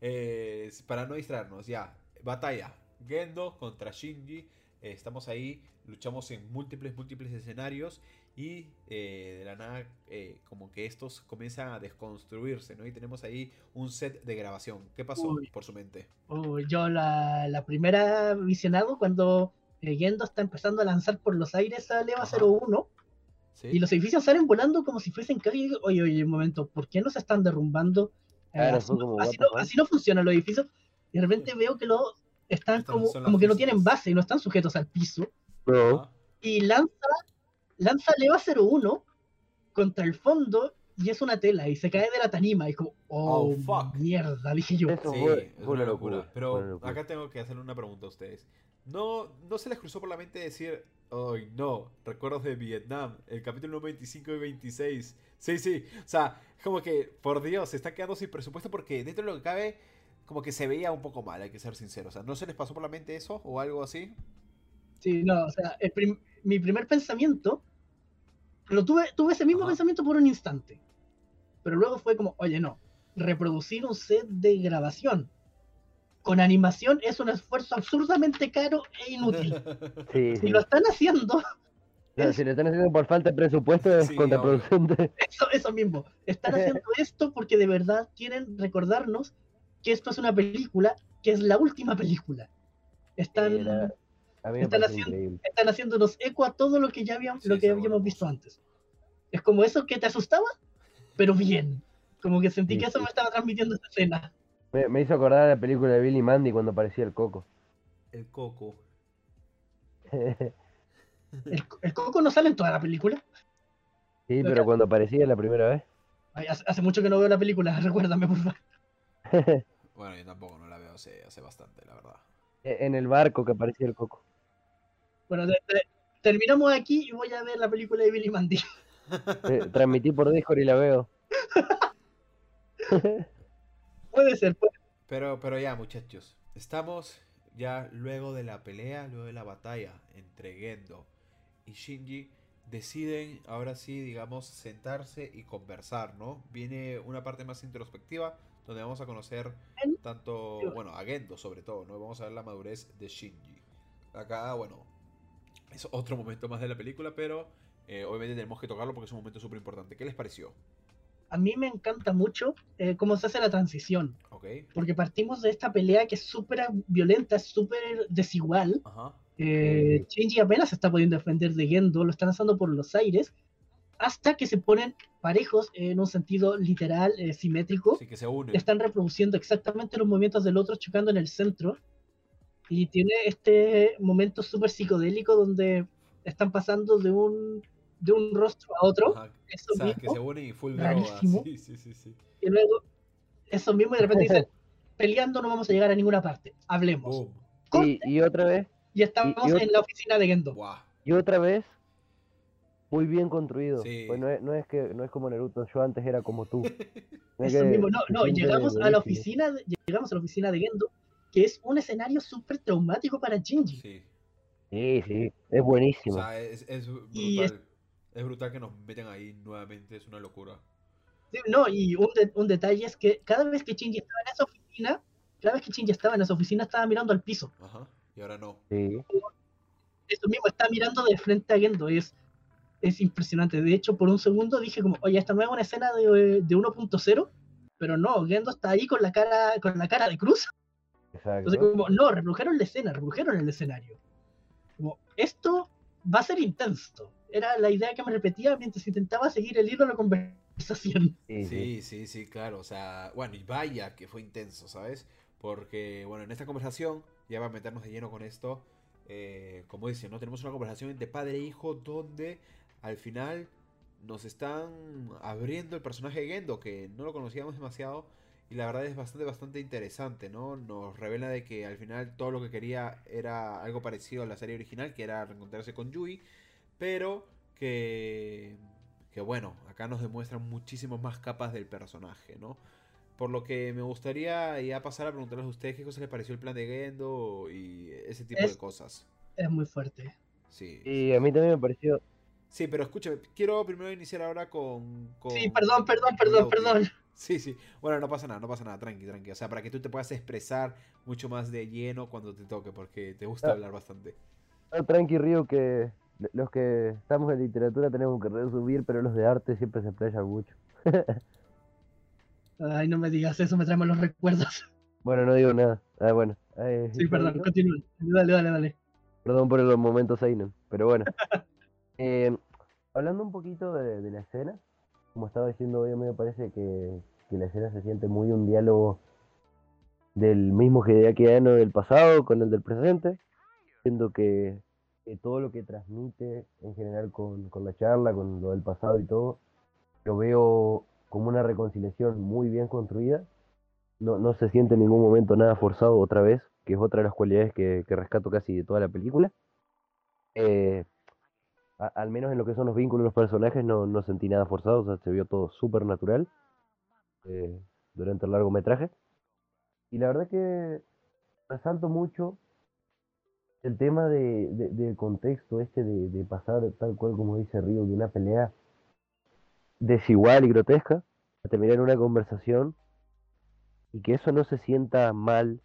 eh, para no distraernos, ya, batalla, Gendo contra Shinji, eh, estamos ahí, luchamos en múltiples, múltiples escenarios y eh, de la nada eh, como que estos comienzan a desconstruirse, ¿no? Y tenemos ahí un set de grabación. ¿Qué pasó Uy. por su mente? Oh, yo la, la primera visionado cuando eh, Gendo está empezando a lanzar por los aires a Leva Ajá. 01 ¿Sí? y los edificios salen volando como si fuesen calle. Oye, oye, un momento, ¿por qué no se están derrumbando? Eh, Claro, así, no- como, así no, así no funcionan los edificios. Y de repente veo que los están Están- como, como que no tienen base y no están sujetos al piso. No. Y lanza, lanza Leva 01 contra el fondo y es una tela y se cae de la tanima. Y como, oh, Oh, fuck. mierda, dije yo. Eso Sí, fue, es una locura. Pero fue una locura. acá tengo que hacerle una pregunta a ustedes. ¿No, ¿No se les cruzó por la mente decir, ay no, recuerdos de Vietnam, el capítulo 25 y 26? Sí, sí, o sea, como que, por Dios, se está quedando sin presupuesto porque dentro de lo que cabe, como que se veía un poco mal, hay que ser sincero. O sea, ¿no se les pasó por la mente eso o algo así? Sí, no, o sea, el prim- mi primer pensamiento, lo tuve, tuve ese mismo Ajá. pensamiento por un instante, pero luego fue como, oye, no, reproducir un set de grabación con animación es un esfuerzo absurdamente caro e inútil. Sí, Si sí. lo están haciendo, sea, si lo están haciendo por falta de presupuesto es Sí, contraproducente. eso, eso mismo, están haciendo esto porque de verdad quieren recordarnos que esto es una película, que es la última película. Están, Era- están haciendo- están haciéndonos eco a todo lo que ya habíamos, Sí, lo que habíamos bueno. visto antes. Es como eso que te asustaba, pero bien. Como que sentí Sí, que eso sí. me estaba transmitiendo esta escena. Me, me hizo acordar a la película de Billy Mandy cuando aparecía el coco. El coco. El, el coco no sale en toda la película. Sí, pero cuando aparecía la primera vez. Ay, hace, hace mucho que no veo la película, recuérdame, por favor. Bueno, yo tampoco no la veo hace, hace bastante, la verdad. en el barco que aparecía el coco. Bueno, te- te- terminamos aquí y voy a ver la película de Billy Mandy. Eh, transmití por Discord y la veo. Puede ser, puede Pero, pero ya, muchachos, estamos ya luego de la pelea, luego de la batalla entre Gendo y Shinji. Deciden ahora sí, digamos, sentarse y conversar, ¿no? Viene una parte más introspectiva donde vamos a conocer tanto, bueno, a Gendo sobre todo, ¿no? Vamos a ver la madurez de Shinji. Acá, bueno, es otro momento más de la película, pero eh, obviamente tenemos que tocarlo porque es un momento súper importante. ¿Qué les pareció? A mí me encanta mucho eh, cómo se hace la transición. ¿Ok? Porque partimos de esta pelea que es súper violenta, es súper desigual. Ajá. Eh, Shinji apenas se está pudiendo defender de Gendo, lo está lanzando por los aires, hasta que se ponen parejos en un sentido literal, eh, simétrico. Sí, que se unen. Están reproduciendo exactamente los movimientos del otro, chocando en el centro. Y tiene este momento súper psicodélico donde están pasando de un, de un rostro a otro. Ajá, Eso o sea, que mismo. se unen y full rarísimo. Sí, sí, sí, sí. Y luego, eso mismo, y de repente dicen, peleando no vamos a llegar a ninguna parte. Hablemos. Y, y otra vez, Y estamos y- y ot- en la oficina de Gendo. Y otra vez, muy bien construido. Sí. Pues no es, no es que no es como Naruto, yo antes era como tú. No es Eso mismo, no, no, llegamos a la oficina, de- llegamos a la oficina de Gendo, que es un escenario súper traumático para Shinji. Sí. Sí, sí, es O buenísimo. sea, es, es brutal. Y Es... es- brutal que nos meten ahí nuevamente, es una locura. Sí, No, y un, de- un detalle es que cada vez que Shinji estaba en esa oficina, cada vez que Shinji estaba en esa oficina estaba mirando al piso. Ajá. Y ahora no. Sí. Eso mismo, está mirando de frente a Gendo, es, es impresionante. De hecho, por un segundo dije como, oye, esta no es una escena de, de 1.0, pero no, Gendo está ahí con la cara, con la cara de cruz. Entonces, Exacto. como, no, reprodujeron la escena, reprodujeron el escenario. Como, esto va a ser intenso. Era la idea que me repetía mientras intentaba seguir el hilo de la conversación. Sí, sí. Sí, sí, sí, claro. O sea, bueno, y vaya que fue intenso, ¿sabes? Porque, bueno, en esta conversación, ya va a meternos de lleno con esto. eh, como dice, ¿no? Tenemos una conversación entre padre e hijo donde al final nos están abriendo el personaje de Gendo, que no lo conocíamos demasiado. Y la verdad es bastante, bastante interesante, ¿no? Nos revela de que al final todo lo que quería era algo parecido a la serie original, que era reencontrarse con Yui. Pero que, que bueno, acá nos demuestran muchísimas más capas del personaje, ¿no? Por lo que me gustaría ya pasar a preguntarles a ustedes qué cosa les pareció el plan de Gendo y ese tipo de cosas. Es muy fuerte. Sí. Y a mí también me pareció. Sí, pero escúchame, quiero primero iniciar ahora con... con Sí, perdón, perdón, perdón, perdón. Sí, sí. Bueno, no pasa nada, no pasa nada, tranqui, tranqui. O sea, para que tú te puedas expresar mucho más de lleno cuando te toque, porque te gusta Ah. hablar bastante. No, tranqui, Río, que los que estamos en literatura tenemos que resumir, pero los de arte siempre se explayan mucho. Ay, no me digas eso, me trae malos recuerdos. Bueno, no digo nada. Ah, bueno. Eh, Sí, perdón, continúa. Dale, dale, dale. Perdón por los momentos Seinen, pero bueno. Eh, hablando un poquito de, de la escena, como estaba diciendo hoy, a me parece que, la escena se siente muy un diálogo del mismo Hideaki Anno del pasado con el del presente, siendo que, que todo lo que transmite en general con, con la charla, con lo del pasado y todo, lo veo como una reconciliación muy bien construida. No, no se siente en ningún momento nada forzado otra vez, que es otra de las cualidades que, que rescato casi de toda la película. Eh, al menos en lo que son los vínculos de los personajes no, no sentí nada forzado, o sea, se vio todo súper natural eh, durante el largometraje. Y la verdad que resalto mucho el tema de, de- del contexto este de, de pasar, tal cual como dice Río, de una pelea desigual y grotesca a terminar una conversación y que eso no se sienta mal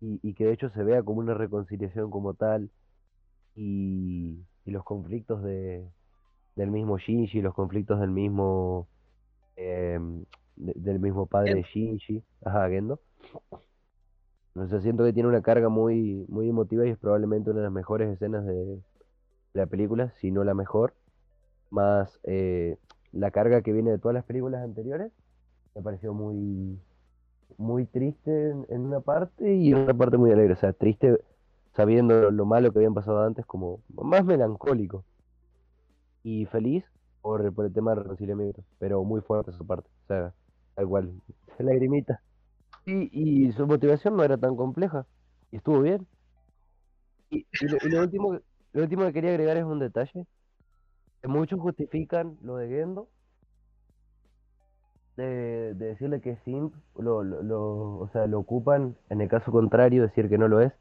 y, y que de hecho se vea como una reconciliación como tal y, y los conflictos de, del mismo Shinji, los conflictos del mismo de- del mismo padre de Shinji, ajá, Gendo. No sé, siento que tiene una carga muy, muy emotiva y es probablemente una de las mejores escenas de la película, si no la mejor. Más eh, la carga que viene de todas las películas anteriores, me pareció muy, muy triste en, en una parte y en otra parte muy alegre. O sea, triste sabiendo lo, lo malo que habían pasado antes, como más melancólico. Y feliz por, el tema del reconciliamiento, pero muy fuerte esa parte. O sea, tal cual, lagrimita. Y, y su motivación no era tan compleja, y estuvo bien. Y, lo, último, lo último que quería agregar es un detalle. Que muchos justifican lo de Gendo de, de decirle que es simp, lo, lo, lo- o sea, lo ocupan, en el caso contrario, decir que no lo es,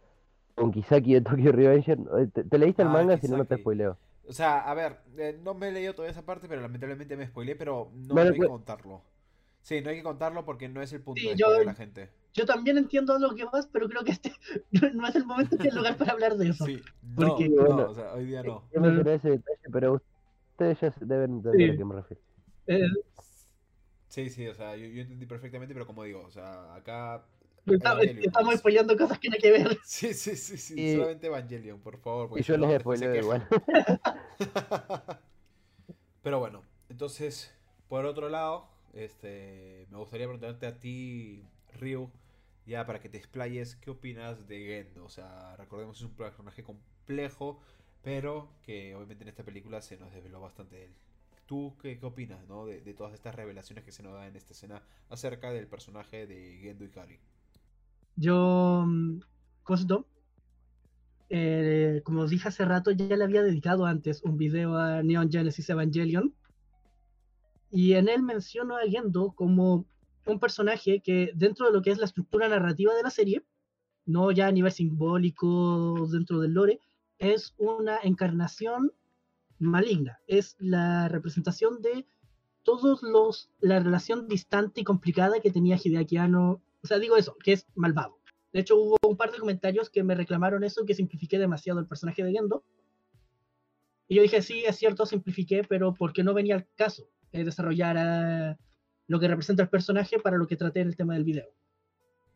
con Kisaki de Tokyo Revenger. eh, ¿Te, te leíste el Ah, manga? Si no, no te spoileo. O sea, a ver, eh, no me he leído toda esa parte, pero lamentablemente me spoileé, pero no, Bueno, no hay que pues- contarlo. Sí, no hay que contarlo porque no es el punto Sí, de yo- la gente. Yo también entiendo lo que vas, pero creo que este no es el momento ni el lugar para hablar de eso. Sí, no, Porque- no, Bueno, o sea, hoy día no. Yo mencioné ese detalle, pero ustedes ya deben entender Sí. a qué me refiero. Eh, Sí, sí, o sea, yo, yo entendí perfectamente, pero como digo, o sea, acá... estamos, spoileando cosas que no hay que ver. Sí, sí, sí, sí, Y- solamente Evangelion, por favor. Y yo les spoileo igual. Pero bueno, entonces, por otro lado, este, me gustaría preguntarte a ti, Ryu, ya para que te explayes, ¿qué opinas de Gendo? O sea, recordemos es un personaje complejo, pero que obviamente en esta película se nos desveló bastante de él. ¿Tú qué, qué opinas ¿no? de, de, todas estas revelaciones que se nos dan en esta escena acerca del personaje de Gendo Ikari? Yo, Cosdo, eh, como dije hace rato, ya le había dedicado antes un video a Neon Genesis Evangelion. Y en él menciono a Gendo como un personaje que dentro de lo que es la estructura narrativa de la serie, no ya a nivel simbólico dentro del lore, es una encarnación maligna. Es la representación de todos los la relación distante y complicada que tenía Hideaki Anno. O sea, digo eso, que es malvado. De hecho, hubo un par de comentarios que me reclamaron eso, que simplifiqué demasiado el personaje de Gendo. Y yo dije, sí, es cierto, simplifiqué, pero ¿por qué no venía al caso eh, desarrollar a lo que representa el personaje para lo que traté en el tema del video?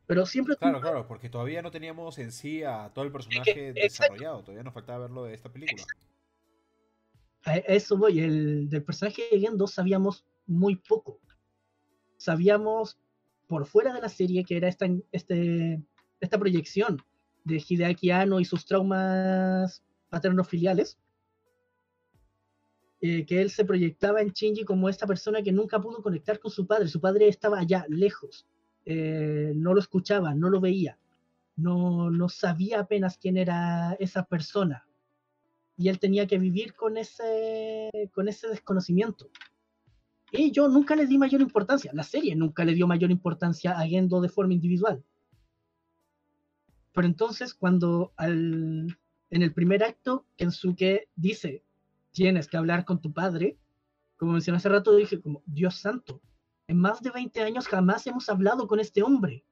Pero siempre... Claro, claro, porque todavía no teníamos en sí a todo el personaje desarrollado, todavía nos faltaba verlo de esta película. Exacto. A eso voy, el del personaje de Gendo sabíamos muy poco. Sabíamos por fuera de la serie que era esta, este, esta proyección de Hideaki Anno y sus traumas paterno-filiales, eh, que él se proyectaba en Shinji como esta persona que nunca pudo conectar con su padre. Su padre estaba allá, lejos, eh, no lo escuchaba, no lo veía, no, no sabía apenas quién era esa persona. Y él tenía que vivir con ese, con ese desconocimiento. Y yo nunca le di mayor importancia, la serie nunca le dio mayor importancia a Gendo de forma individual. Pero entonces cuando al, en el primer acto Kensuke dice, tienes que hablar con tu padre, como mencioné hace rato, dije como, Dios santo, en más de 20 años jamás hemos hablado con este hombre.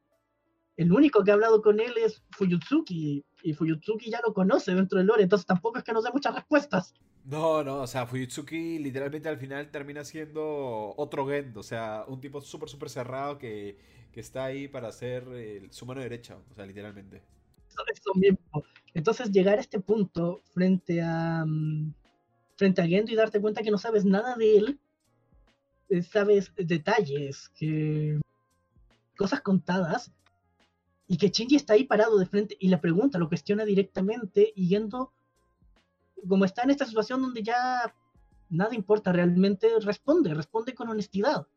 El único que ha hablado con él es Fuyutsuki, y Fuyutsuki ya lo conoce dentro del lore, entonces tampoco es que nos dé muchas respuestas. No, no, o sea, Fuyutsuki literalmente al final termina siendo otro Gendo, o sea, un tipo súper, súper cerrado que, que está ahí para hacer eh, su mano derecha, o sea, literalmente. Entonces llegar a este punto frente a um, frente a Gendo y darte cuenta que no sabes nada de él, eh, sabes detalles, que cosas contadas, y que Shinji está ahí parado de frente y le pregunta, lo cuestiona directamente, y Gendo, como está en esta situación donde ya nada importa realmente, responde, responde con honestidad.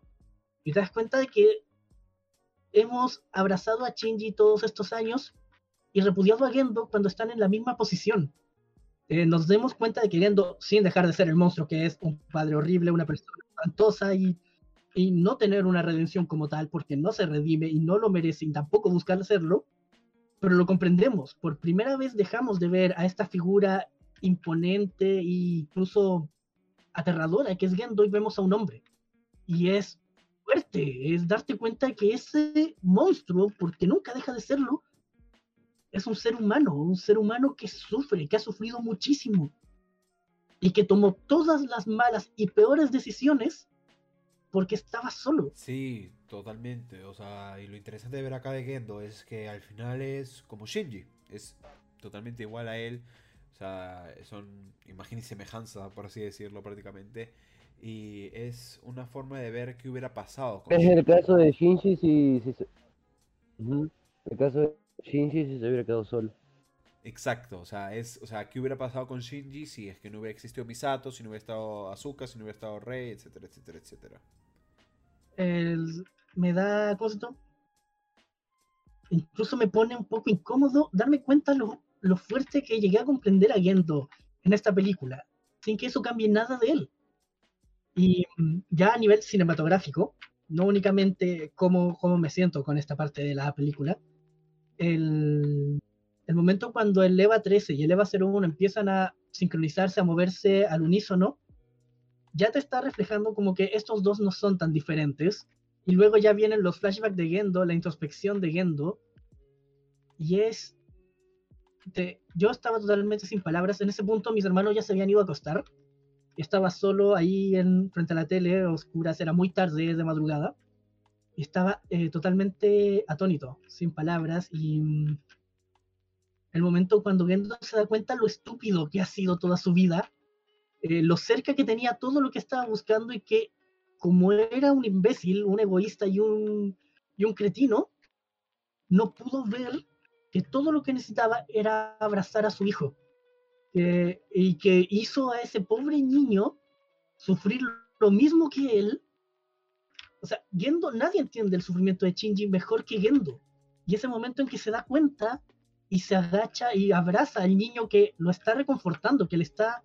Y te das cuenta de que hemos abrazado a Shinji todos estos años y repudiado a Gendo cuando están en la misma posición. Eh, nos demos cuenta de que Gendo, sin dejar de ser el monstruo que es, un padre horrible, una persona espantosa y, y no tener una redención como tal, porque no se redime y no lo merece y tampoco buscar hacerlo, pero lo comprendemos. Por primera vez dejamos de ver a esta figura imponente e incluso aterradora que es Gendo y vemos a un hombre. Y es fuerte, es darte cuenta que ese monstruo, porque nunca deja de serlo, es un ser humano, un ser humano que sufre, que ha sufrido muchísimo y que tomó todas las malas y peores decisiones porque estaba solo. Sí, totalmente. O sea, y lo interesante de ver acá de Gendo es que al final es como Shinji, es totalmente igual a él. O sea, son imagen y semejanza, por así decirlo, prácticamente. Y es una forma de ver qué hubiera pasado. Con es el caso de Shinji si, si se... uh -huh. El caso de Shinji si se hubiera quedado solo. Exacto, o sea, es, o sea, ¿qué hubiera pasado con Shinji si es que no hubiera existido Misato, si no hubiera estado Asuka, si no hubiera estado Rei, etcétera, etcétera, etcétera? El, me da costo. Incluso me pone un poco incómodo darme cuenta lo, lo fuerte que llegué a comprender a Gendo en esta película, sin que eso cambie nada de él. Y ya a nivel cinematográfico, no únicamente cómo, cómo me siento con esta parte de la película, el, el momento cuando el EVA 13 y el EVA 01 empiezan a sincronizarse, a moverse al unísono, ya te está reflejando como que estos dos no son tan diferentes. Y luego ya vienen los flashbacks de Gendo, la introspección de Gendo. Y es... De, yo estaba totalmente sin palabras. En ese punto mis hermanos ya se habían ido a acostar. Estaba solo ahí en, frente a la tele, oscuras, era muy tarde, de madrugada. Y estaba eh, totalmente atónito, sin palabras. Y mm, el momento cuando Gendo se da cuenta lo estúpido que ha sido toda su vida, eh, lo cerca que tenía todo lo que estaba buscando y que como era un imbécil, un egoísta y un, y un cretino, no pudo ver que todo lo que necesitaba era abrazar a su hijo. y que hizo a ese pobre niño sufrir lo mismo que él. O sea, Gendo, nadie entiende el sufrimiento de Shinji mejor que Gendo. Y ese momento en que se da cuenta y se agacha y abraza al niño que lo está reconfortando, que le está...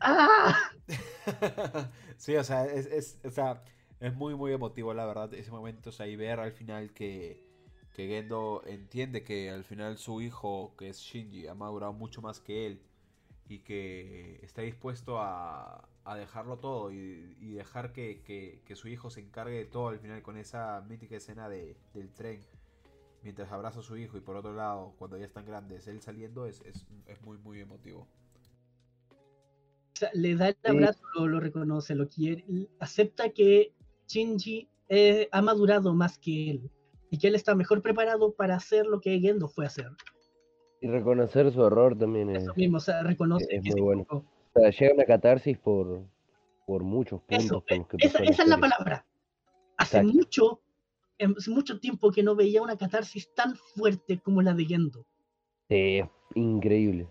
¡Ah! sí, o sea, es, es muy, muy emotivo, la verdad, ese momento, o sea, y ver al final que, que Gendo entiende que al final su hijo, que es Shinji, ha madurado mucho más que él y que está dispuesto a, a dejarlo todo y, dejar que, su hijo se encargue de todo al final con esa mítica escena de, del tren. Mientras abraza a su hijo y por otro lado cuando ya están grandes él saliendo es, es, muy muy emotivo. O sea, le da el abrazo, lo, reconoce, lo quiere, acepta que Shinji eh, ha madurado más que él y que él está mejor preparado para hacer lo que Gendo fue a hacer. Y reconocer su error también es, Eso mismo, o sea, reconoce es muy bueno. O sea, llega una catarsis por, por muchos puntos. esa, es la palabra. Hace mucho, em, hace mucho tiempo que no veía una catarsis tan fuerte como la de Gendo. Sí, increíble.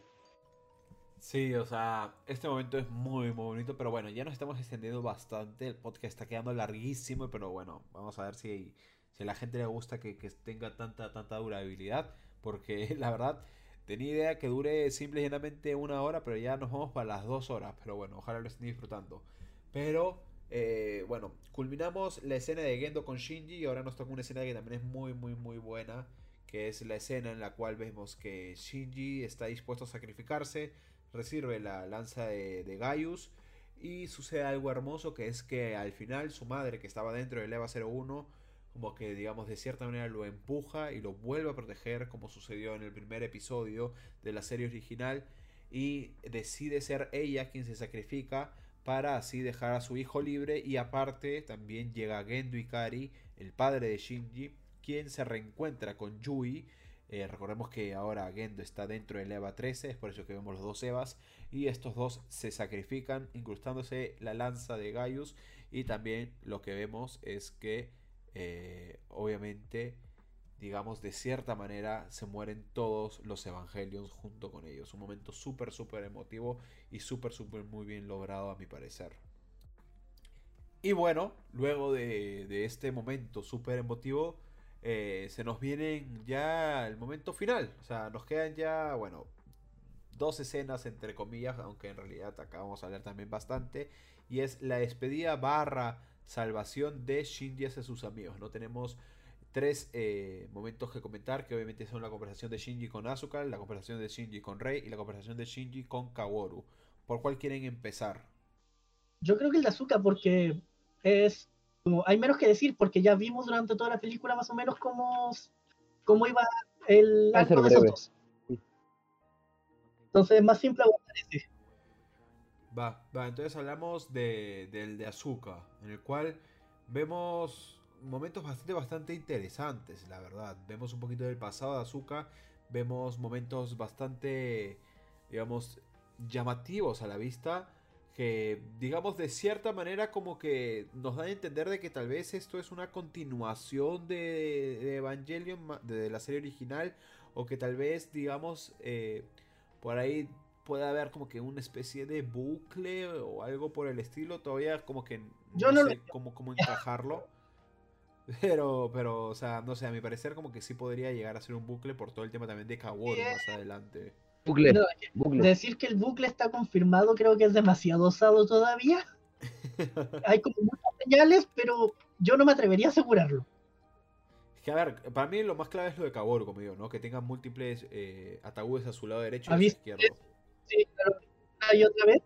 Sí, o sea, este momento es muy, muy bonito, pero bueno, ya nos estamos extendiendo bastante, el podcast está quedando larguísimo, pero bueno, vamos a ver si, si a la gente le gusta que, tenga tanta, tanta durabilidad, porque la verdad, tenía idea que dure simple y llanamente una hora, pero ya nos vamos para las dos horas, pero bueno, ojalá lo estén disfrutando. Pero, eh, bueno, culminamos la escena de Gendo con Shinji y ahora nos toca una escena que también es muy, muy, muy buena, que es la escena en la cual vemos que Shinji está dispuesto a sacrificarse, recibe la lanza de, Gaius y sucede algo hermoso que es que al final su madre que estaba dentro del EVA 01 como que digamos de cierta manera lo empuja y lo vuelve a proteger como sucedió en el primer episodio de la serie original y decide ser ella quien se sacrifica para así dejar a su hijo libre y aparte también llega Gendo Ikari, el padre de Shinji, quien se reencuentra con Yui eh, recordemos que ahora Gendo está dentro del EVA 13, es por eso que vemos los dos EVAs. Y estos dos se sacrifican incrustándose la lanza de Gaius. Y también lo que vemos es que, eh, obviamente, digamos, de cierta manera se mueren todos los Evangelions junto con ellos. Un momento súper, súper emotivo y súper, súper muy bien logrado a mi parecer. Y bueno, luego de, de este momento súper emotivo, eh, se nos viene ya el momento final. O sea, nos quedan ya, bueno, dos escenas entre comillas, aunque en realidad acá vamos a hablar también bastante. Y es la despedida barra salvación de Shinji hacia sus amigos. No tenemos tres eh, momentos que comentar, que obviamente son la conversación de Shinji con Asuka, la conversación de Shinji con Rei y la conversación de Shinji con Kaworu. ¿Por cuál quieren empezar? Yo creo que el de Asuka porque es hay menos que decir porque ya vimos durante toda la película más o menos cómo, cómo iba el arco de esos Entonces es más simple aguantar ese. Va, va, entonces hablamos de, del de Azuka, en el cual vemos momentos bastante, bastante interesantes, la verdad. Vemos un poquito del pasado de Azuka, vemos momentos bastante, digamos, llamativos a la vista que digamos de cierta manera como que nos da a entender de que tal vez esto es una continuación de, Evangelion de la serie original o que tal vez digamos eh, por ahí pueda haber como que una especie de bucle o algo por el estilo todavía como que no, no sé cómo, cómo encajarlo pero pero o sea no sé a mi parecer como que sí podría llegar a ser un bucle por todo el tema también de Kaworu más adelante Bucle, Decir que el bucle está confirmado creo que es demasiado osado todavía. Hay como muchas señales, pero yo no me atrevería a asegurarlo. Es que, a ver, para mí lo más clave es lo de Kaworu, como digo, ¿no? Que tenga múltiples eh, ataúdes a su lado derecho y a su izquierdo. Sí, pero ¿y otra vez?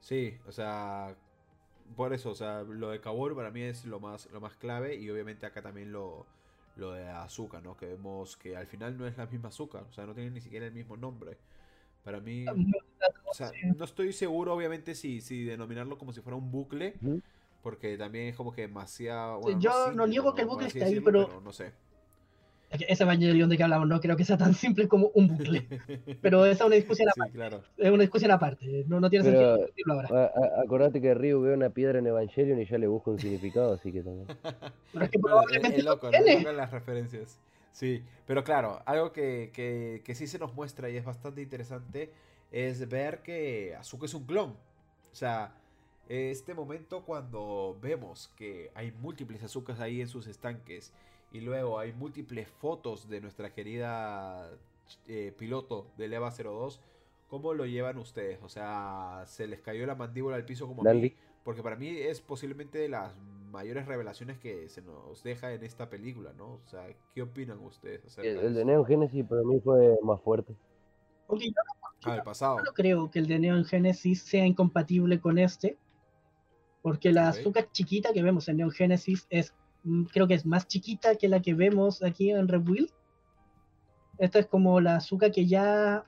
Sí, o sea, por eso, o sea, lo de Kaworu para mí es lo más, lo más clave y obviamente acá también lo, lo de azúcar, ¿no? Que vemos que al final no es la misma azúcar, o sea, no tiene ni siquiera el mismo nombre. Para mí, o sea, no estoy seguro, obviamente, si, si denominarlo como si fuera un bucle, porque también es como que demasiado. yo no niego que el bucle esté ahí, pero... no sé. Ese Evangelion de que hablamos no creo que sea tan simple como un bucle. Pero esa es una discusión Sí, aparte. claro. Es una discusión aparte. No, no tiene Pero- sentido discutirlo ahora. A- a- acordate que Ryu ve una piedra en Evangelion y ya le busca un significado, así que también. Pero es que Bueno, probablemente es lo loco, ¿no? Loco las referencias. Sí, pero claro, algo que, que, que sí se nos muestra y es bastante interesante es ver que Azuka es un clon. O sea, este momento cuando vemos que hay múltiples Azukas ahí en sus estanques y luego hay múltiples fotos de nuestra querida eh, piloto del EVA 02, ¿cómo lo llevan ustedes? O sea, ¿se les cayó la mandíbula al piso como a mí? Porque para mí es posiblemente de las mayores revelaciones que se nos deja en esta película, ¿no? O sea, ¿qué opinan ustedes acerca El, de el de eso? Neon Genesis para mí fue más fuerte. Aunque yo Ah, el pasado. no creo que el de Neon Genesis sea incompatible con este. Porque la azúcar chiquita que vemos en Neon Genesis es, creo que es más chiquita que la que vemos aquí en Rebuild. Esta es como la azúcar que ya,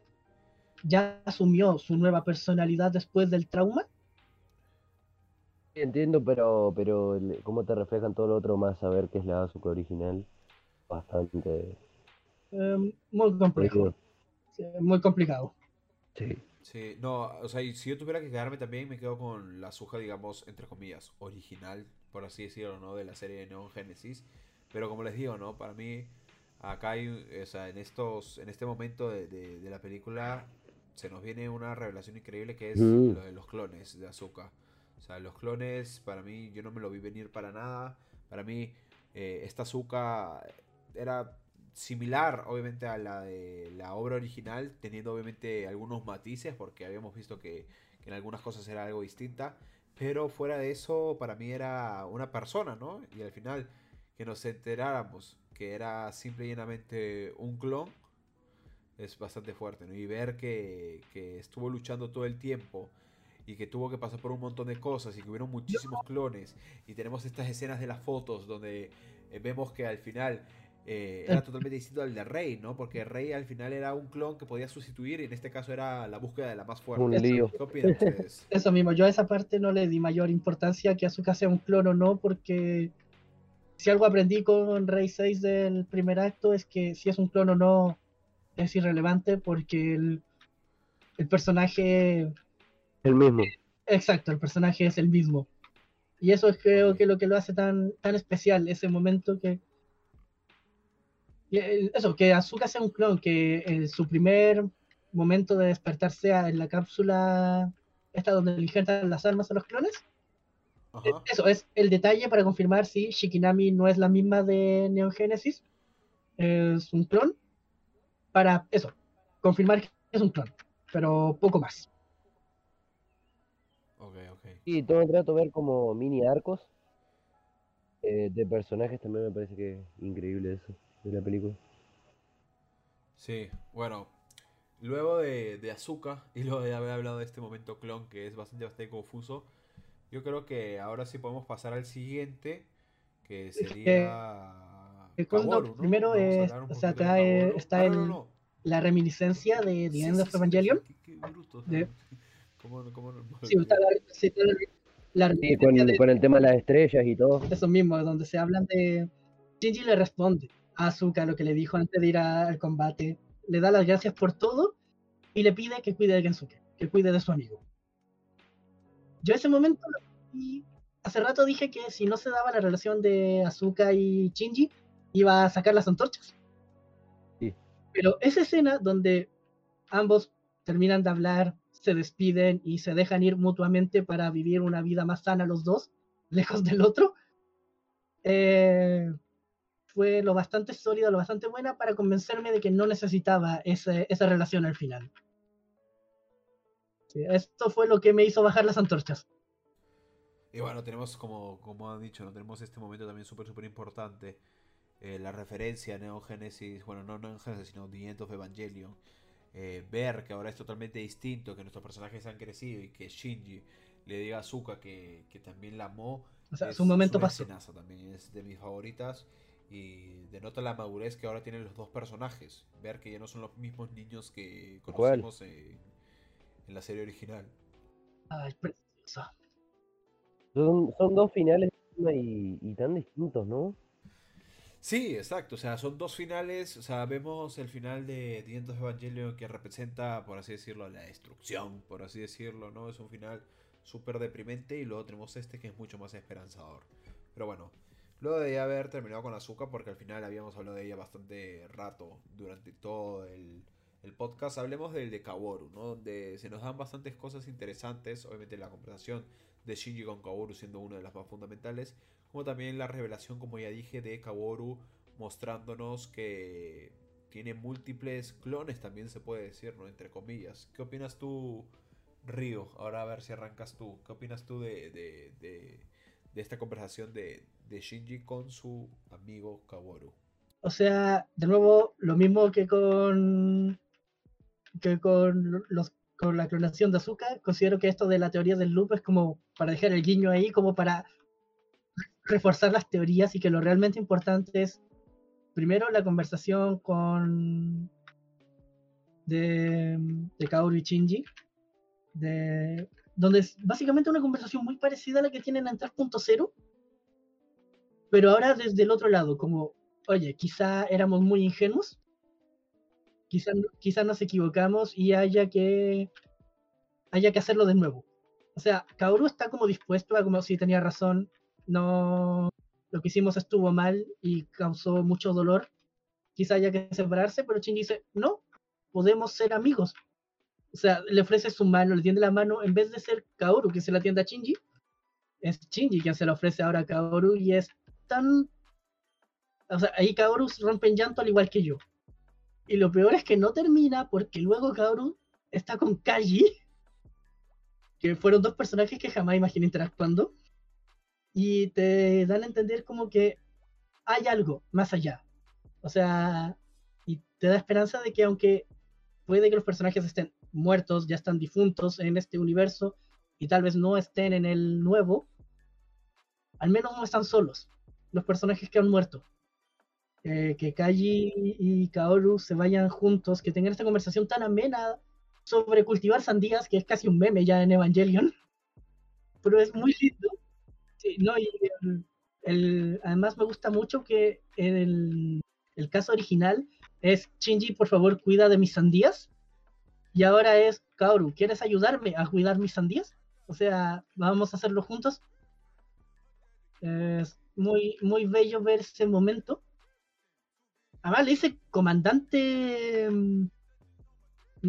ya asumió su nueva personalidad después del trauma. Entiendo, pero, pero cómo te reflejan todo lo otro más saber que es la Asuka original. Bastante. Eh, muy complejo. Sí, Muy complicado. Sí. Sí, no, o sea, y si yo tuviera que quedarme también, me quedo con la Suja, digamos, entre comillas, original, por así decirlo, ¿no? De la serie de Neon Genesis. Pero como les digo, ¿no? Para mí, acá hay, o sea, en estos, en este momento de, de- de la película, se nos viene una revelación increíble que es Mm. lo de los clones de Azuka. O sea, los clones, para mí, yo no me lo vi venir para nada. Para mí, eh, esta Azuka era similar, obviamente, a la de la obra original, teniendo obviamente algunos matices, porque habíamos visto que, que en algunas cosas era algo distinta. Pero fuera de eso, para mí era una persona, ¿no? Y al final, que nos enteráramos que era simple y llanamente un clon, es bastante fuerte, ¿no? Y ver que, que estuvo luchando todo el tiempo y que tuvo que pasar por un montón de cosas y que hubieron muchísimos clones y tenemos estas escenas de las fotos donde eh, vemos que al final eh, era totalmente distinto al de Rey, ¿no? Porque Rey al final era un clon que podía sustituir y en este caso era la búsqueda de la más fuerte. Un Eso. lío. ¿Qué opinan ustedes? Eso mismo, yo a esa parte no le di mayor importancia que Asuka sea un clon o no, porque si algo aprendí con Rey 6 del primer acto es que si es un clon o no es irrelevante porque el, el personaje, El mismo. exacto, el personaje es el mismo. Y eso es creo que lo que lo hace tan, tan especial, ese momento que... eh, Eso, que Asuka sea un clon, que en su primer momento de despertar sea en la cápsula esta donde le injertan las almas a los clones. Eh, Ajá. Eso es el detalle para confirmar si Shikinami no es la misma de Neon Genesis. Es un clon. Para eso, confirmar que es un clon. Pero poco más. Ok, ok. Y todo el rato ver como mini arcos eh, de personajes también me parece que es increíble eso de la película. Sí, bueno, luego de, de Azuka y luego de haber hablado de este momento clon que es bastante, bastante confuso, yo creo que ahora sí podemos pasar al siguiente, que sería eh, Kaworu, ¿no? primero es- o sea, Kaworu. está Ah, no, no, el- no. La reminiscencia de The Sí, End sí, of sí, Evangelion. Qué, qué De- ¿no? ¿Cómo, Sí, está la, sí, está la- la Sí, reminiscencia con, de con el tema de las estrellas y todo. eso mismo, donde se hablan de. Shinji le responde a Asuka lo que le dijo antes de ir a- al combate. Le da las gracias por todo y le pide que cuide de Gensuke, que cuide de su amigo. Yo ese momento, vi- hace rato dije que si no se daba la relación de Asuka y Shinji, iba a sacar las antorchas. Sí. Pero esa escena donde ambos terminan de hablar, se despiden y se dejan ir mutuamente para vivir una vida más sana los dos, lejos del otro, eh, fue lo bastante sólida, lo bastante buena para convencerme de que no necesitaba ese- esa relación al final. Sí, esto fue lo que me hizo bajar las antorchas. Y bueno, tenemos, como, como han dicho, ¿no? tenemos este momento también súper, súper importante. eh, la referencia a Neon Genesis, bueno, no Neon Genesis, sino The End of Evangelion. eh, ver que ahora es totalmente distinto, que nuestros personajes han crecido y que Shinji le diga a Azuka que, que también la amó. O sea, es- su momento pasó. también, es de mis favoritas. Y denota la madurez que ahora tienen los dos personajes. Ver que ya no son los mismos niños que conocimos en, en la serie original. Ay, preciosa. Son, son dos finales y, y tan distintos, ¿no? Sí, exacto. O sea, son dos finales. O sea, vemos el final de The End of Evangelion que representa, por así decirlo, la destrucción, por así decirlo, ¿no? Es un final súper deprimente y luego tenemos este que es mucho más esperanzador. Pero bueno, luego de haber terminado con Azúcar, porque al final habíamos hablado de ella bastante rato durante todo el, el podcast, hablemos del de Kaworu, ¿no? Donde se nos dan bastantes cosas interesantes, obviamente la conversación de Shinji con Kaworu siendo una de las más fundamentales, como también la revelación, como ya dije, de Kaworu mostrándonos que tiene múltiples clones, también se puede decir, ¿no? Entre comillas. ¿Qué opinas tú, Río? Ahora a ver si arrancas tú. ¿Qué opinas tú de, de, de, de esta conversación de, de Shinji con su amigo Kaworu? O sea, de nuevo, lo mismo que con que con los con la clonación de azúcar, considero que esto de la teoría del loop es como para dejar el guiño ahí, como para reforzar las teorías y que lo realmente importante es, primero, la conversación con de, de Kaoru y Shinji, de, donde es básicamente una conversación muy parecida a la que tienen en 3.0, pero ahora desde el otro lado, como, oye, quizá éramos muy ingenuos, quizá, quizá nos equivocamos y haya que, haya que hacerlo de nuevo. O sea, Kaoru está como dispuesto a como si tenía razón, no lo que hicimos estuvo mal y causó mucho dolor. Quizá haya que separarse, pero Shinji dice, no, podemos ser amigos. O sea, le ofrece su mano, le tiende la mano, en vez de ser Kaoru que se la tiende a Shinji, es Shinji quien se la ofrece ahora a Kaoru y es tan... O sea, ahí Kaoru rompe en llanto al igual que yo. Y lo peor es que no termina porque luego Kaoru está con Kaji, que fueron dos personajes que jamás imaginé interactuando, y te dan a entender como que hay algo más allá. O sea, y te da esperanza de que aunque puede que los personajes estén muertos, ya están difuntos en este universo, y tal vez no estén en el nuevo, al menos no están solos los personajes que han muerto. Eh, que Kaji y Kaoru se vayan juntos, que tengan esta conversación tan amena sobre cultivar sandías, que es casi un meme ya en Evangelion. Pero es muy lindo. Además me gusta mucho que el, el caso original es Shinji, por favor, cuida de mis sandías. Y ahora es Kaoru, ¿quieres ayudarme a cuidar mis sandías? O sea, vamos a hacerlo juntos. Es muy, muy bello ver ese momento. Además le dice comandante.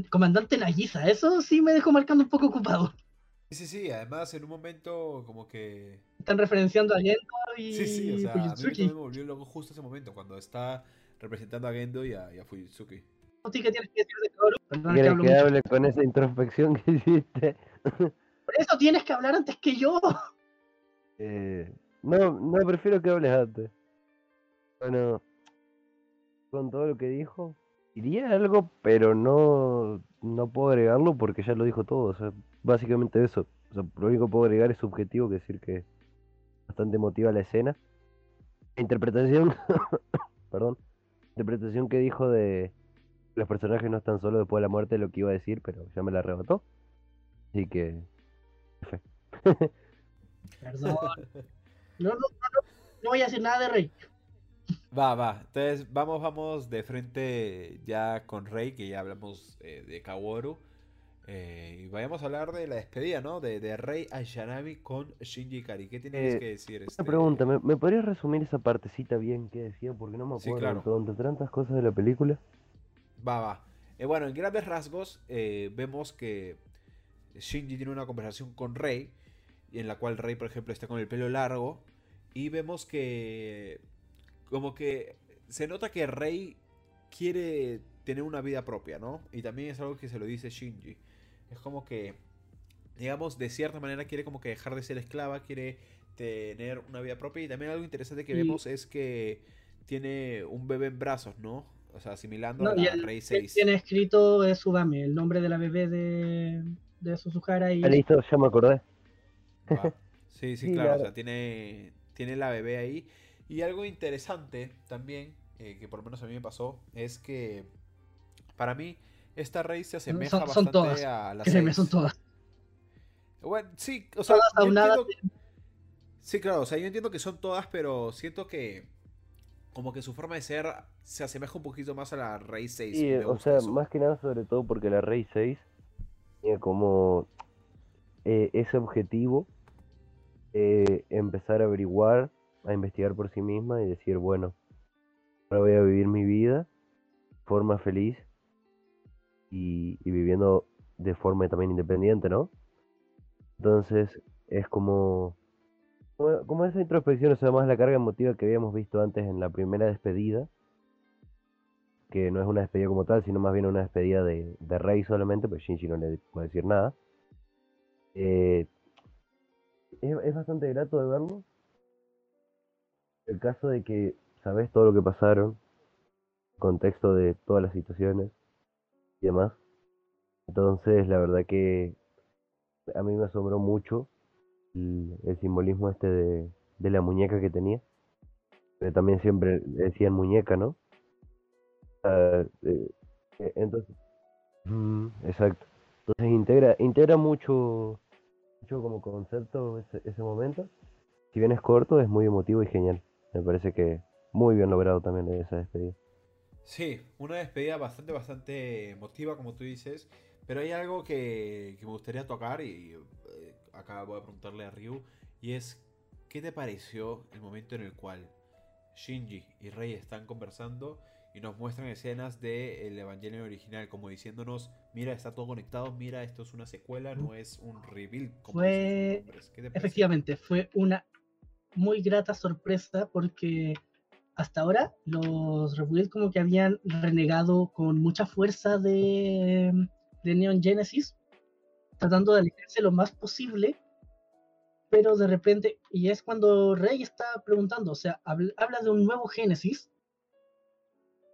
Comandante Nagisa. Eso sí me dejó marcando un poco ocupado. Sí, sí, sí. Además, en un momento como que. Están referenciando a Gendo y Sí, sí, o sea, a mí Fujitsuki. me volvió loco justo ese momento, cuando está representando a Gendo y a, y a Fujitsuki. ¿Tú qué tienes que decir de Kaoru? Que ¿Quieres que mucho. hable con esa introspección que hiciste? Por eso tienes que hablar antes que yo. Eh, no, no, prefiero que hables antes. Bueno, con todo lo que dijo, diría algo, pero no, no puedo agregarlo porque ya lo dijo todo. O sea, básicamente eso. O sea, lo único que puedo agregar es subjetivo, que decir que bastante emotiva la escena. Interpretación, perdón, interpretación que dijo de los personajes no están solos después de la muerte, lo que iba a decir, pero ya me la arrebató. Así que, F. Perdón. No, no, no, no, no voy a decir nada de Rey. Va, va. Entonces, vamos, vamos de frente ya con Rey, que ya hablamos eh, de Kaworu. Eh, y vayamos a hablar de la despedida, ¿no? De, de Rey Ayanami con Shinji Ikari. ¿Qué tienes Eh, que decir? Una este? pregunta, ¿me, me podrías resumir esa partecita bien que decía? Porque no me Sí, acuerdo claro. de todo, entre tantas cosas de la película. Va, va. Eh, bueno, en grandes rasgos, eh, vemos que Shinji tiene una conversación con Rey, en la cual Rey, por ejemplo, está con el pelo largo, y vemos que como que se nota que Rey quiere tener una vida propia, ¿no? Y también es algo que se lo dice Shinji. Es como que, digamos, de cierta manera quiere como que dejar de ser esclava, quiere tener una vida propia. Y también algo interesante que Y- vemos es que tiene un bebé en brazos, ¿no? O sea, asimilando No, a la el- Rey él 6. tiene escrito es Subame, el nombre de la bebé de, de Suzuhara y Ah, listo, ya me acordé. Sí, sí, Sí, claro. O sea, tiene, tiene la bebé ahí. Y algo interesante también, eh, que por lo menos a mí me pasó, es que para mí esta Rey se asemeja son- son bastante todas. a la créeme, 6. son todas. Bueno, sí, o sea, Todas yo aunadas entiendo- Sí, claro, o sea, yo entiendo que son todas, pero siento que como que su forma de ser se asemeja un poquito más a la Rey 6. Sí, o sea, eso. más que nada sobre todo porque la Rey 6 tiene como eh, ese objetivo, eh, empezar a averiguar, a investigar por sí misma y decir, bueno, ahora voy a vivir mi vida de forma feliz y, y viviendo de forma también independiente, ¿no? Entonces es como, como, esa introspección, o sea, más la carga emotiva que habíamos visto antes en la primera despedida que no es una despedida como tal, sino más bien una despedida de, de Rey solamente, pues Shinji no le puede decir nada. Eh, es, es bastante grato de verlo. El caso de que sabes todo lo que pasaron, contexto de todas las situaciones y demás. Entonces, la verdad que a mí me asombró mucho el, el simbolismo este de, de la muñeca que tenía. Pero también siempre decían muñeca, ¿no? Ah, eh, eh, entonces, mm, exacto. Entonces integra, integra mucho, como concepto ese, momento. Si bien es corto, es muy emotivo y genial. Me parece que muy bien logrado también esa despedida. Sí, una despedida bastante, bastante emotiva, como tú dices. Pero hay algo que, me gustaría tocar y eh, acá voy a preguntarle a Ryu. Y es, ¿qué te pareció el momento en el cual Shinji y Rei están conversando y nos muestran escenas del Evangelio original, como diciéndonos, mira, está todo conectado, mira, esto es una secuela, no es un rebuild. Como Fue-. Efectivamente, fue una muy grata sorpresa porque hasta ahora los Rebuild como que habían renegado con mucha fuerza de, de Neon Genesis, tratando de alejarse lo más posible, pero de repente, y es cuando Rey está preguntando, o sea, habl- habla de un nuevo Génesis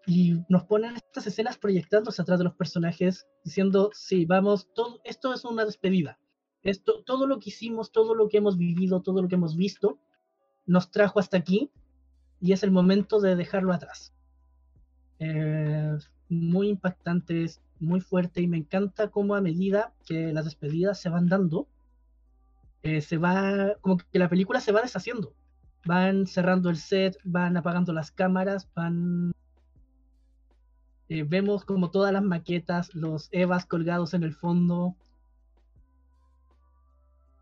y nos ponen estas escenas proyectándose atrás de los personajes, diciendo, sí, vamos, todo, esto es una despedida. Esto, todo lo que hicimos, todo lo que hemos vivido, todo lo que hemos visto, nos trajo hasta aquí y es el momento de dejarlo atrás. Eh, muy impactante, es muy fuerte y me encanta cómo a medida que las despedidas se van dando, eh, se va, como que la película se va deshaciendo. Van cerrando el set, van apagando las cámaras, van... eh, vemos como todas las maquetas, los Evas colgados en el fondo,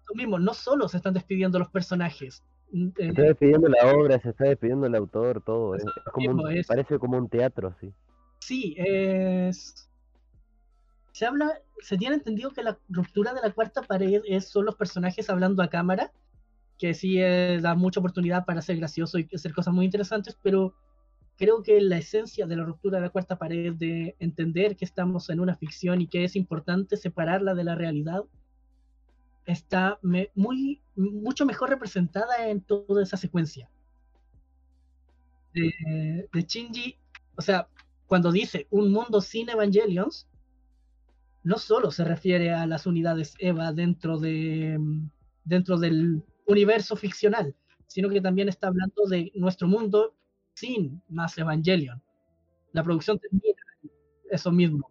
lo mismo, no solo se están despidiendo los personajes. mm, Se eh, está despidiendo la obra, se está despidiendo el autor, todo. Es, como un- es. parece como un teatro, así. sí, es. Se habla, se tiene entendido que la ruptura de la cuarta pared es son los personajes hablando a cámara, que sí eh, da mucha oportunidad para ser gracioso y hacer cosas muy interesantes, pero creo que la esencia de la ruptura de la cuarta pared, de entender que estamos en una ficción y que es importante separarla de la realidad, está me- muy mucho mejor representada en toda esa secuencia. De, de Shinji, o sea, cuando dice un mundo sin Evangelions, no solo se refiere a las unidades EVA dentro, de, dentro del universo ficcional, sino que también está hablando de nuestro mundo sin más Evangelion. La producción termina eso mismo.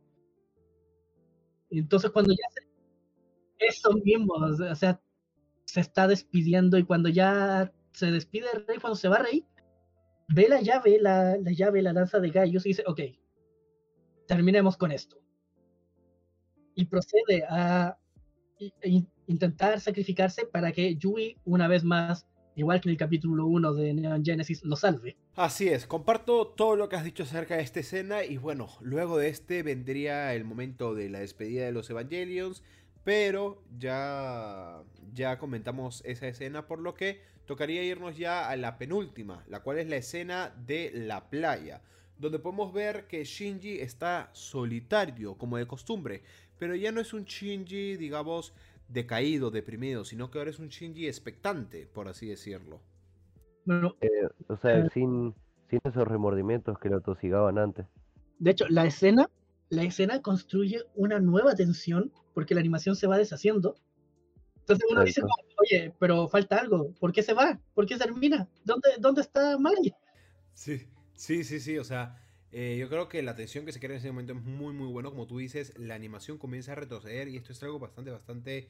Entonces cuando ya se, eso mismo, o sea, se está despidiendo y cuando ya se despide el rey, cuando se va Rey, ve la llave, la, la llave, la lanza de gallos y dice, ok, terminemos con esto. Y procede a intentar sacrificarse para que Yui, una vez más, igual que en el capítulo 1 de Neon Genesis, lo salve. Así es, comparto todo lo que has dicho acerca de esta escena y bueno, luego de este vendría el momento de la despedida de los Evangelions, pero ya ya comentamos esa escena por lo que tocaría irnos ya a la penúltima, la cual es la escena de la playa, donde podemos ver que Shinji está solitario como de costumbre, pero ya no es un Shinji, digamos, decaído, deprimido, sino que ahora es un Shinji expectante, por así decirlo. Bueno, Eh, o sea, Eh. sin, sin esos remordimientos que lo atosigaban antes. de hecho, la escena, la escena construye una nueva tensión porque la animación se va deshaciendo. Entonces uno dice, Exacto. oye, pero falta algo. ¿Por qué se va? ¿Por qué termina? ¿Dónde, dónde está Mari? Sí, sí, sí, sí, o sea, eh, yo creo que la tensión que se crea en ese momento es muy, muy bueno, como tú dices, la animación comienza a retroceder y esto es algo bastante, bastante,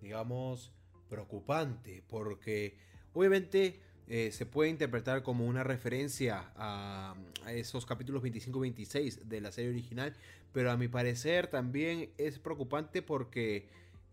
digamos, preocupante, porque obviamente eh, se puede interpretar como una referencia a, a esos capítulos 25-26 de la serie original, pero a mi parecer también es preocupante porque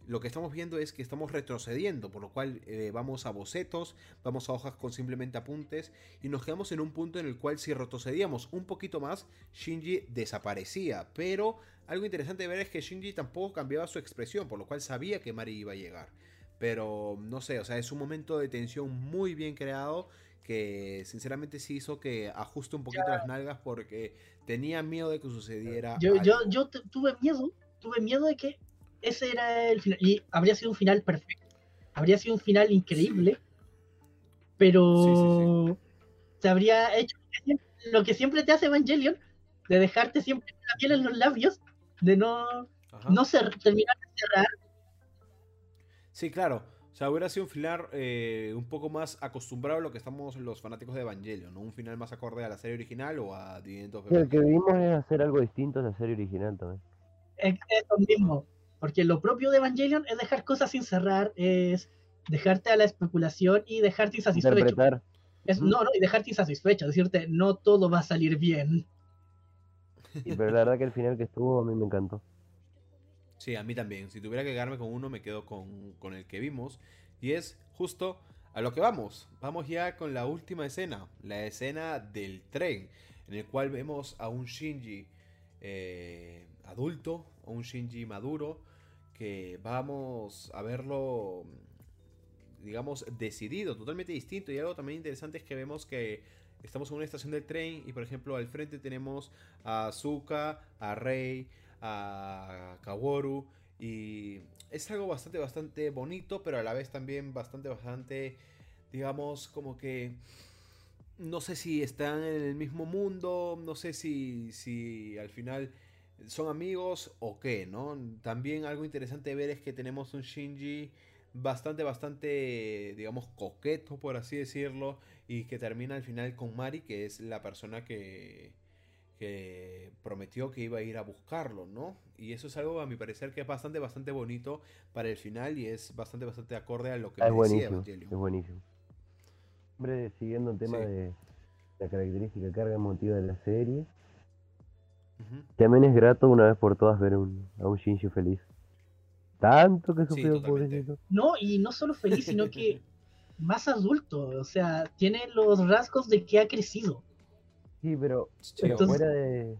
lo que estamos viendo es que estamos retrocediendo, por lo cual eh, vamos a bocetos, vamos a hojas con simplemente apuntes y nos quedamos en un punto en el cual si retrocedíamos un poquito más, Shinji desaparecía. Pero algo interesante de ver es que Shinji tampoco cambiaba su expresión, por lo cual sabía que Mari iba a llegar. Pero no sé, o sea, es un momento de tensión muy bien creado que sinceramente sí hizo que ajuste un poquito las nalgas porque tenía miedo de que sucediera. Yo, yo, yo tuve miedo, tuve miedo de que ese era el final. Y habría sido un final perfecto. Habría sido un final increíble. Pero se habría hecho lo que siempre te hace Evangelion, de dejarte siempre la piel en los labios, de no, no ser, terminar de cerrar. Sí, claro. O sea, hubiera sido un final eh, un poco más acostumbrado a lo que estamos los fanáticos de Evangelion, ¿no? Un final más acorde a la serie original o a Dividendos. El que vimos es hacer algo distinto a la serie original también. Es, es lo mismo. Porque lo propio de Evangelion es dejar cosas sin cerrar, es dejarte a la especulación y dejarte insatisfecho. Es, no, no, y dejarte insatisfecho, decirte, no todo va a salir bien. pero la verdad que el final que estuvo a mí me encantó. Sí, a mí también. Si tuviera que quedarme con uno, me quedo con, con el que vimos. Y es justo a lo que vamos. Vamos ya con la última escena. La escena del tren. En el cual vemos a un Shinji eh, adulto, a un Shinji maduro, que vamos a verlo, digamos, decidido, totalmente distinto. Y algo también interesante es que vemos que estamos en una estación del tren y, por ejemplo, al frente tenemos a Azuka, a Rei, a Kaworu. Y es algo bastante, bastante bonito, pero a la vez también bastante, bastante, digamos, como que... No sé si están en el mismo mundo, no sé si, si al final son amigos o qué, ¿no? También algo interesante de ver es que tenemos un Shinji bastante, bastante, digamos, coqueto, por así decirlo, y que termina al final con Mari, que es la persona que, que prometió que iba a ir a buscarlo, ¿no? Y eso es algo, a mi parecer, que es bastante, bastante bonito para el final y es bastante, bastante acorde a lo que es buenísimo, Es buenísimo. Hombre, siguiendo el tema de la característica carga emotiva de la serie, también es grato una vez por todas ver un, a un Shinji feliz. Tanto que sufrió por eso. No, y no solo feliz, sino que más adulto. O sea, tiene los rasgos de que ha crecido. Sí, pero, fuera de,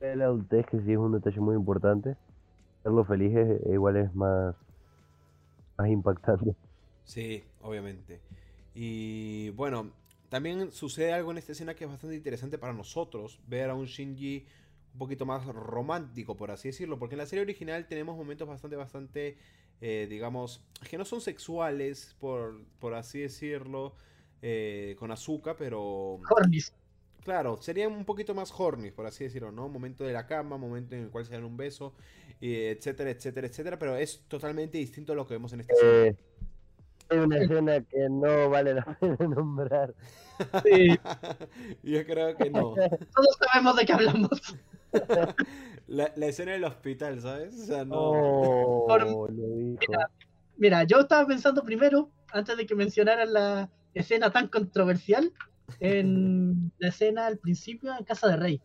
de, la adultez, que sí es un detalle muy importante, verlo feliz igual es más, más impactante. Sí, obviamente. Y bueno, también sucede algo en esta escena que es bastante interesante para nosotros, ver a un Shinji un poquito más romántico, por así decirlo, porque en la serie original tenemos momentos bastante, bastante, eh, digamos, que no son sexuales, por, por así decirlo, eh, con azúcar, pero... Hornis. Claro, serían un poquito más horny, por así decirlo, ¿no? Momento de la cama, momento en el cual se dan un beso, etcétera, etcétera, etcétera, pero es totalmente distinto a lo que vemos en esta escena. Eh, hay una escena que no vale la pena nombrar. Sí. Yo creo que no. Todos sabemos de qué hablamos. La, la escena del hospital, ¿sabes? O sea, no. Oh, mira, mira, yo estaba pensando primero, antes de que mencionaran la escena tan controversial, en la escena al principio en Casa de Rey.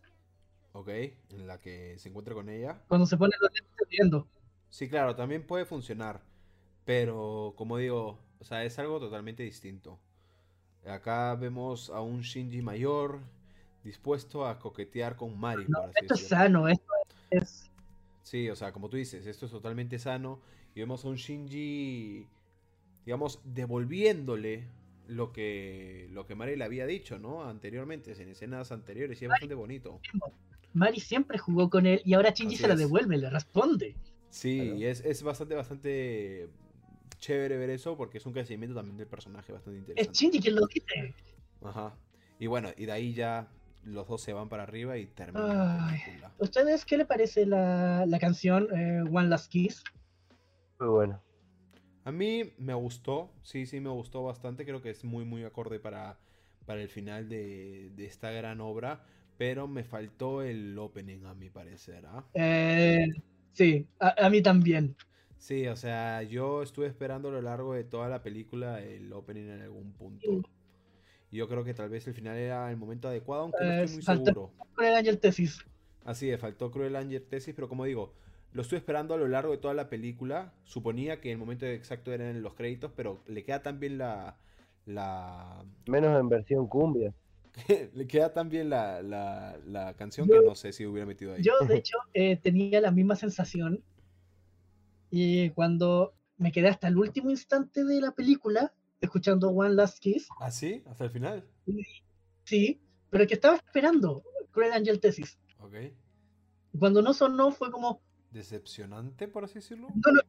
Ok, en la que se encuentra con ella. Cuando se pone los lentes viendo. Sí, claro, también puede funcionar. Pero, como digo, o sea, es algo totalmente distinto. Acá vemos a un Shinji mayor dispuesto a coquetear con Mari. esto es sano, esto es... Sí, o sea, como tú dices, esto es totalmente sano. Y vemos a un Shinji, digamos, devolviéndole lo que, lo que Mari le había dicho, ¿no? Anteriormente, en escenas anteriores, y es bastante bonito. Mari siempre jugó con él y ahora Shinji se la devuelve, le responde. Sí, es, es bastante, bastante chévere ver eso porque es un crecimiento también del personaje bastante interesante. Es Shinji quien lo dice. Ajá. Y bueno, y de ahí ya los dos se van para arriba y terminan ¿Ustedes qué le parece la, la canción eh, One Last Kiss? Muy buena. A mí me gustó, sí, sí, me gustó bastante. Creo que es muy, muy acorde para, para el final de, de esta gran obra. Pero me faltó el opening, a mi parecer. ¿ah? Eh, sí, a, a, mí también. Sí, o sea, yo estuve esperando a lo largo de toda la película el opening en algún punto. Yo creo que tal vez el final era el momento adecuado, aunque no estoy muy falta- seguro. Cruel Angel Tesis. Así es, faltó Cruel Angel Tesis, pero como digo, lo estoy esperando a lo largo de toda la película. Suponía que el momento exacto era en los créditos, pero le queda tan bien la. la Menos en versión cumbia. le queda tan bien la, la, la canción Yo- que no sé si hubiera metido ahí. Yo, de hecho, eh, tenía la misma sensación. Y cuando me quedé hasta el último instante de la película, escuchando One Last Kiss, ¿Ah, sí? ¿Hasta el final? sí, pero que estaba esperando Cruel Angel Tesis. Ok. Cuando no sonó, fue como, Decepcionante, por así decirlo. no, no,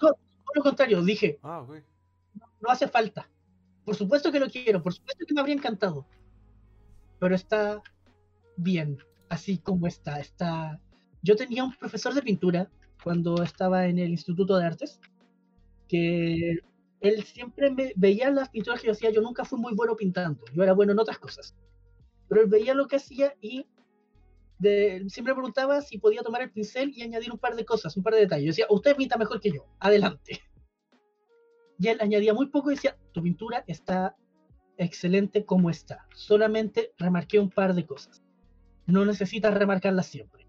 no, por lo contrario, dije, Ah, ok. no hace falta. Por supuesto que lo quiero, por supuesto que me habría encantado. Pero está bien, así como está. Está. Yo tenía un profesor de pintura cuando estaba en el Instituto de Artes, que él siempre me veía las pinturas que yo hacía. Yo nunca fui muy bueno pintando, yo era bueno en otras cosas. Pero él veía lo que hacía y de- siempre preguntaba si podía tomar el pincel y añadir un par de cosas, un par de detalles. Yo decía, usted pinta mejor que yo, adelante. Y él añadía muy poco y decía, tu pintura está excelente como está. Solamente remarqué un par de cosas. No necesitas remarcarlas siempre.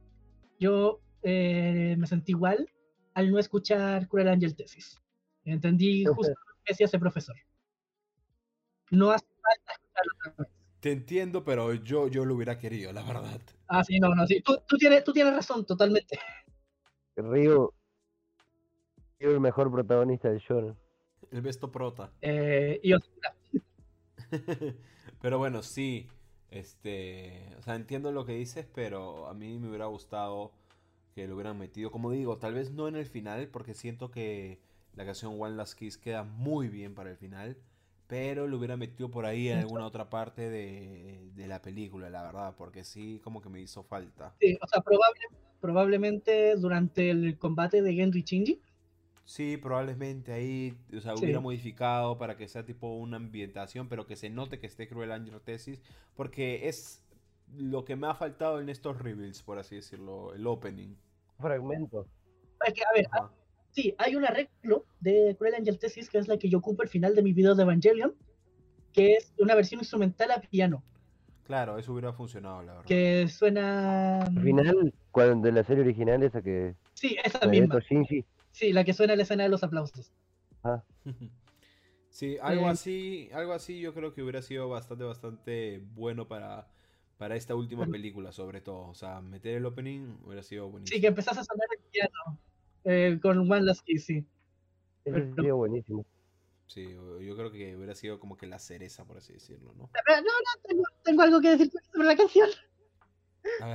Yo eh, me sentí igual al no escuchar Cruel Angel Tesis. Entendí justo lo que decía ese profesor. No hace falta escucharlo otra vez. Te entiendo, pero yo, yo lo hubiera querido, la verdad. Ah, sí, no, no, sí. Tú, tú tienes, tú tienes razón, totalmente. Río. Río el mejor protagonista del show. El besto prota. Eh, y Osura. pero bueno, sí. Este. O sea, entiendo lo que dices, pero a mí me hubiera gustado que lo hubieran metido. Como digo, tal vez no en el final, porque siento que la canción One Last Kiss queda muy bien para el final. Pero lo hubiera metido por ahí en alguna otra parte de, de la película, la verdad, porque sí, como que me hizo falta. Sí, o sea, probable, probablemente durante el combate de Genry Shinji. Sí, probablemente ahí, o sea, Sí. hubiera modificado para que sea tipo una ambientación, pero que se note que esté Cruel Angel Tesis, porque es lo que me ha faltado en estos reveals, por así decirlo, el opening. Fragmento. Es que, a ver, Ajá. Sí, hay un arreglo de Cruel Angel Thesis, que es la que yo ocupo al final de mis videos de Evangelion, que es una versión instrumental a piano, Claro, eso hubiera funcionado, la verdad. que suena... Al final, cuando de la serie original, esa que. Sí, esa misma. Shinji. Sí, la que suena en la escena de los aplausos. Ah, Sí, algo Eh, así, algo así yo creo que hubiera sido bastante, bastante bueno para, para esta última película, sobre todo. O sea, meter el opening hubiera sido buenísimo. Sí, que empezás a sonar el piano eh, con One Last Kiss, sí. sería buenísimo. Sí, yo creo que hubiera sido como que la cereza, por así decirlo, ¿no? Pero no, no, tengo, tengo algo que decir sobre la canción.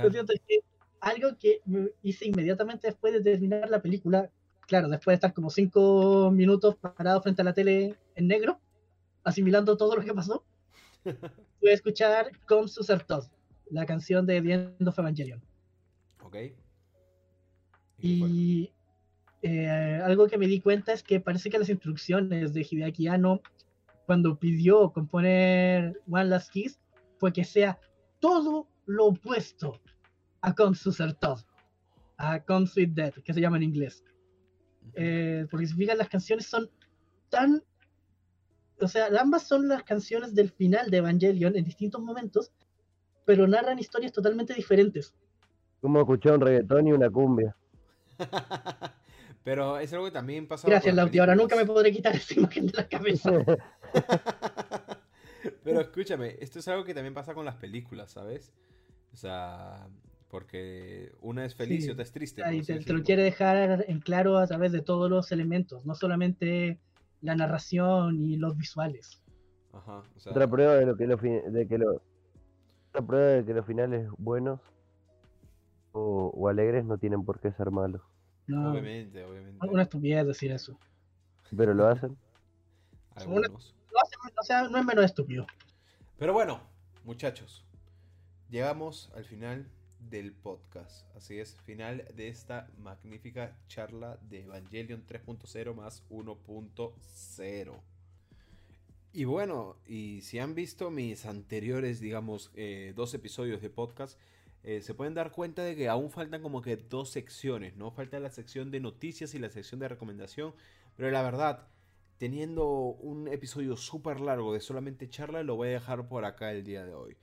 Lo siento, es que algo que me hice inmediatamente después de terminar la película, claro, después de estar como cinco minutos parado frente a la tele en negro, asimilando todo lo que pasó, fue escuchar Come Todd, la canción de The End of Evangelion. ok. ¿Y eh, algo que me di cuenta es que parece que las instrucciones de Hideaki Anno, cuando pidió componer One Last Kiss, fue que sea todo lo opuesto a Come Suser Todd, a Sweet Dead, que se llama en inglés. Eh, porque si fijan, las canciones son tan. O sea, ambas son las canciones del final de Evangelion en distintos momentos, pero narran historias totalmente diferentes. Como escuchar un reggaetón y una cumbia. Pero es algo que también pasa Gracias, Lauti. Ahora nunca me podré quitar esa imagen de la cabeza. Pero escúchame, esto es algo que también pasa con las películas, ¿sabes? O sea, porque una es feliz Sí, y otra es triste. Y te, te lo quiere dejar en claro a través de todos los elementos, no solamente la narración y los visuales. Ajá, o sea, Otra prueba de lo que fin- de que lo prueba de que los finales buenos o, o alegres no tienen por qué ser malos, No, obviamente, obviamente. una estupidez decir eso. pero lo hacen. Algunos. Lo hace- o sea, no es menos estúpido. Pero bueno, muchachos, llegamos al final del podcast. Así es, final de esta magnífica charla de Evangelion 3.0 más 1.0. Y bueno, y si han visto mis anteriores, digamos, eh, dos episodios de podcast, eh, se pueden dar cuenta de que aún faltan como que dos secciones, ¿no? Falta la sección de noticias y la sección de recomendación, pero la verdad, teniendo un episodio súper largo de solamente charla, lo voy a dejar por acá el día de hoy.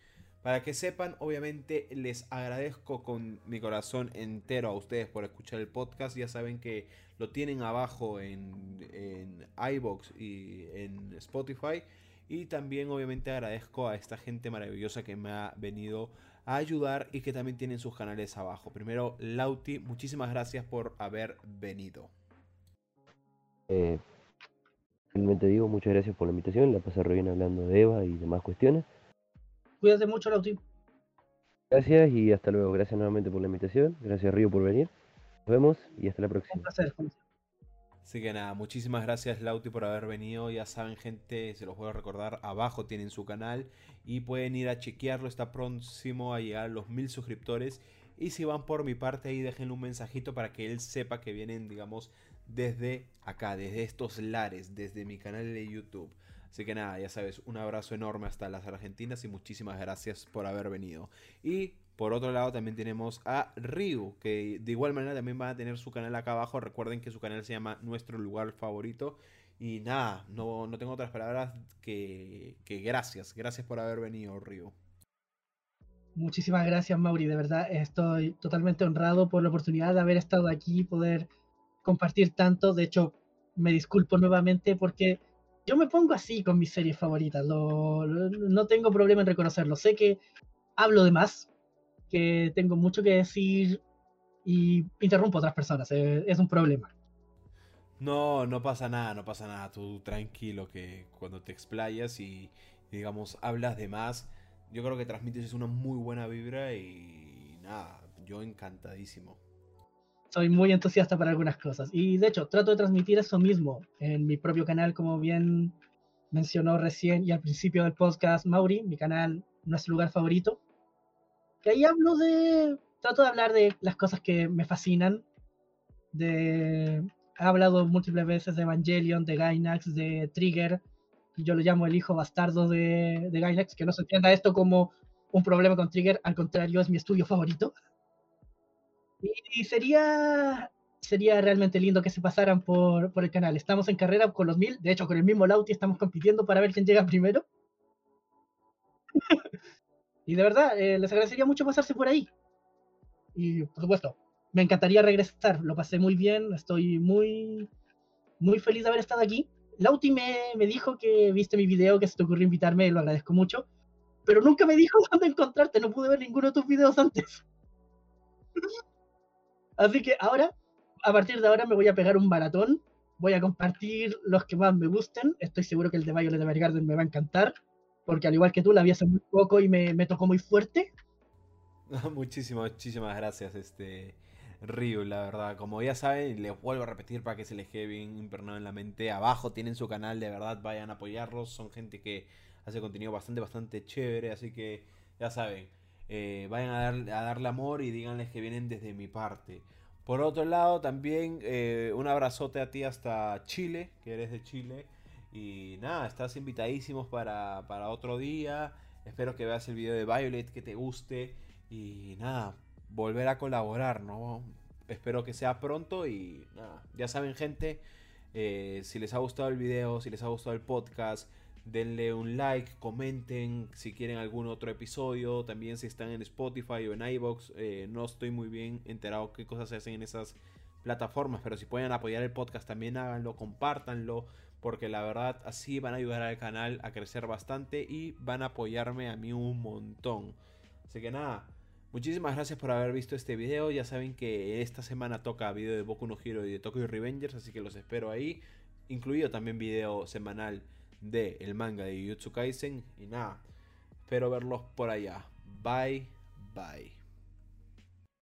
Para que sepan, obviamente les agradezco con mi corazón entero a ustedes por escuchar el podcast. Ya saben que lo tienen abajo en, en iBox y en Spotify. Y también obviamente agradezco a esta gente maravillosa que me ha venido a ayudar y que también tienen sus canales abajo. Primero, Lauti, muchísimas gracias por haber venido. Eh, digo muchas gracias por la invitación. La pasé re bien hablando de Eva y demás cuestiones. Cuídate mucho, Lauti. Gracias y hasta luego. Gracias nuevamente por la invitación. Gracias, Río, por venir. Nos vemos y hasta la próxima. Un placer, Así que nada, muchísimas gracias Lauti por haber venido. Ya saben, gente, se los voy a recordar, abajo tienen su canal y pueden ir a chequearlo. Está próximo a llegar a los mil suscriptores. Y si van por mi parte ahí, déjenle un mensajito para que él sepa que vienen, digamos, desde acá, desde estos lares, desde mi canal de YouTube. Así que nada, ya sabes, un abrazo enorme hasta las Argentinas y muchísimas gracias por haber venido. Y por otro lado también tenemos a Ryu, que de igual manera también va a tener su canal acá abajo. Recuerden que su canal se llama Nuestro Lugar Favorito. Y nada, no, no tengo otras palabras que, que gracias. Gracias por haber venido, Ryu. Muchísimas gracias, Mauri. De verdad, estoy totalmente honrado por la oportunidad de haber estado aquí y poder compartir tanto. De hecho, me disculpo nuevamente porque yo me pongo así con mis series favoritas. no tengo problema en reconocerlo. Sé que hablo de más, que tengo mucho que decir y interrumpo a otras personas. Eh, es un problema. No, no pasa nada, no pasa nada. Tú tranquilo que cuando te explayas y, digamos, hablas de más, yo creo que transmites una muy buena vibra y nada, yo encantadísimo. Soy muy entusiasta para algunas cosas y de hecho trato de transmitir eso mismo en mi propio canal, como bien mencionó recién y al principio del podcast Mauri, mi canal, nuestro lugar favorito que ahí hablo de, trato de hablar de las cosas que me fascinan, de, he hablado múltiples veces de Evangelion, de Gainax, de Trigger, yo lo llamo el hijo bastardo de, de Gainax, que no se entienda esto como un problema con Trigger, al contrario, es mi estudio favorito. Y, sería, sería realmente lindo que se pasaran por, por el canal. Estamos en carrera con los mil, de hecho con el mismo Lauti estamos compitiendo para ver quién llega primero. Y de verdad, eh, les agradecería mucho pasarse por ahí. Y por supuesto, me encantaría regresar. Lo pasé muy bien. Estoy muy, muy feliz de haber estado aquí. Lauti me, me dijo que viste mi video, que se te ocurrió invitarme, lo agradezco mucho. Pero nunca me dijo dónde encontrarte. No pude ver ninguno de tus videos antes. Así que ahora, a partir de ahora, me voy a pegar un maratón. Voy a compartir los que más me gusten. Estoy seguro que el de Violet Evergarden me va a encantar porque al igual que tú la vi hace muy poco y me, me tocó muy fuerte. muchísimas, muchísimas gracias, este Ryu, la verdad. Como ya saben, les vuelvo a repetir para que se les quede bien impregnado en la mente. Abajo tienen su canal, de verdad, vayan a apoyarlos. Son gente que hace contenido bastante, bastante chévere, así que ya saben. Eh, vayan a, dar, a darle amor y díganles que vienen desde mi parte. Por otro lado, también eh, un abrazote a ti hasta Chile, que eres de Chile. Y nada, estás invitadísimos para, otro día. Espero que veas el video de Violet, que te guste. Y nada, volver a colaborar, ¿no? Espero que sea pronto y nada, ya saben gente, eh, si les ha gustado el video, si les ha gustado el podcast, denle un like, comenten si quieren algún otro episodio, también si están en Spotify o en iBox, eh, no estoy muy bien enterado qué cosas se hacen en esas plataformas, pero si pueden apoyar el podcast también háganlo, compártanlo, porque la verdad así van a ayudar al canal a crecer bastante y van a apoyarme a mí un montón. Así que nada, muchísimas gracias por haber visto este video. Ya saben que esta semana toca video de Boku no Hero y de Tokyo Revengers, así que los espero ahí. Incluido también video semanal de el manga de Jujutsu Kaisen. Y nada, espero verlos por allá. Bye, bye.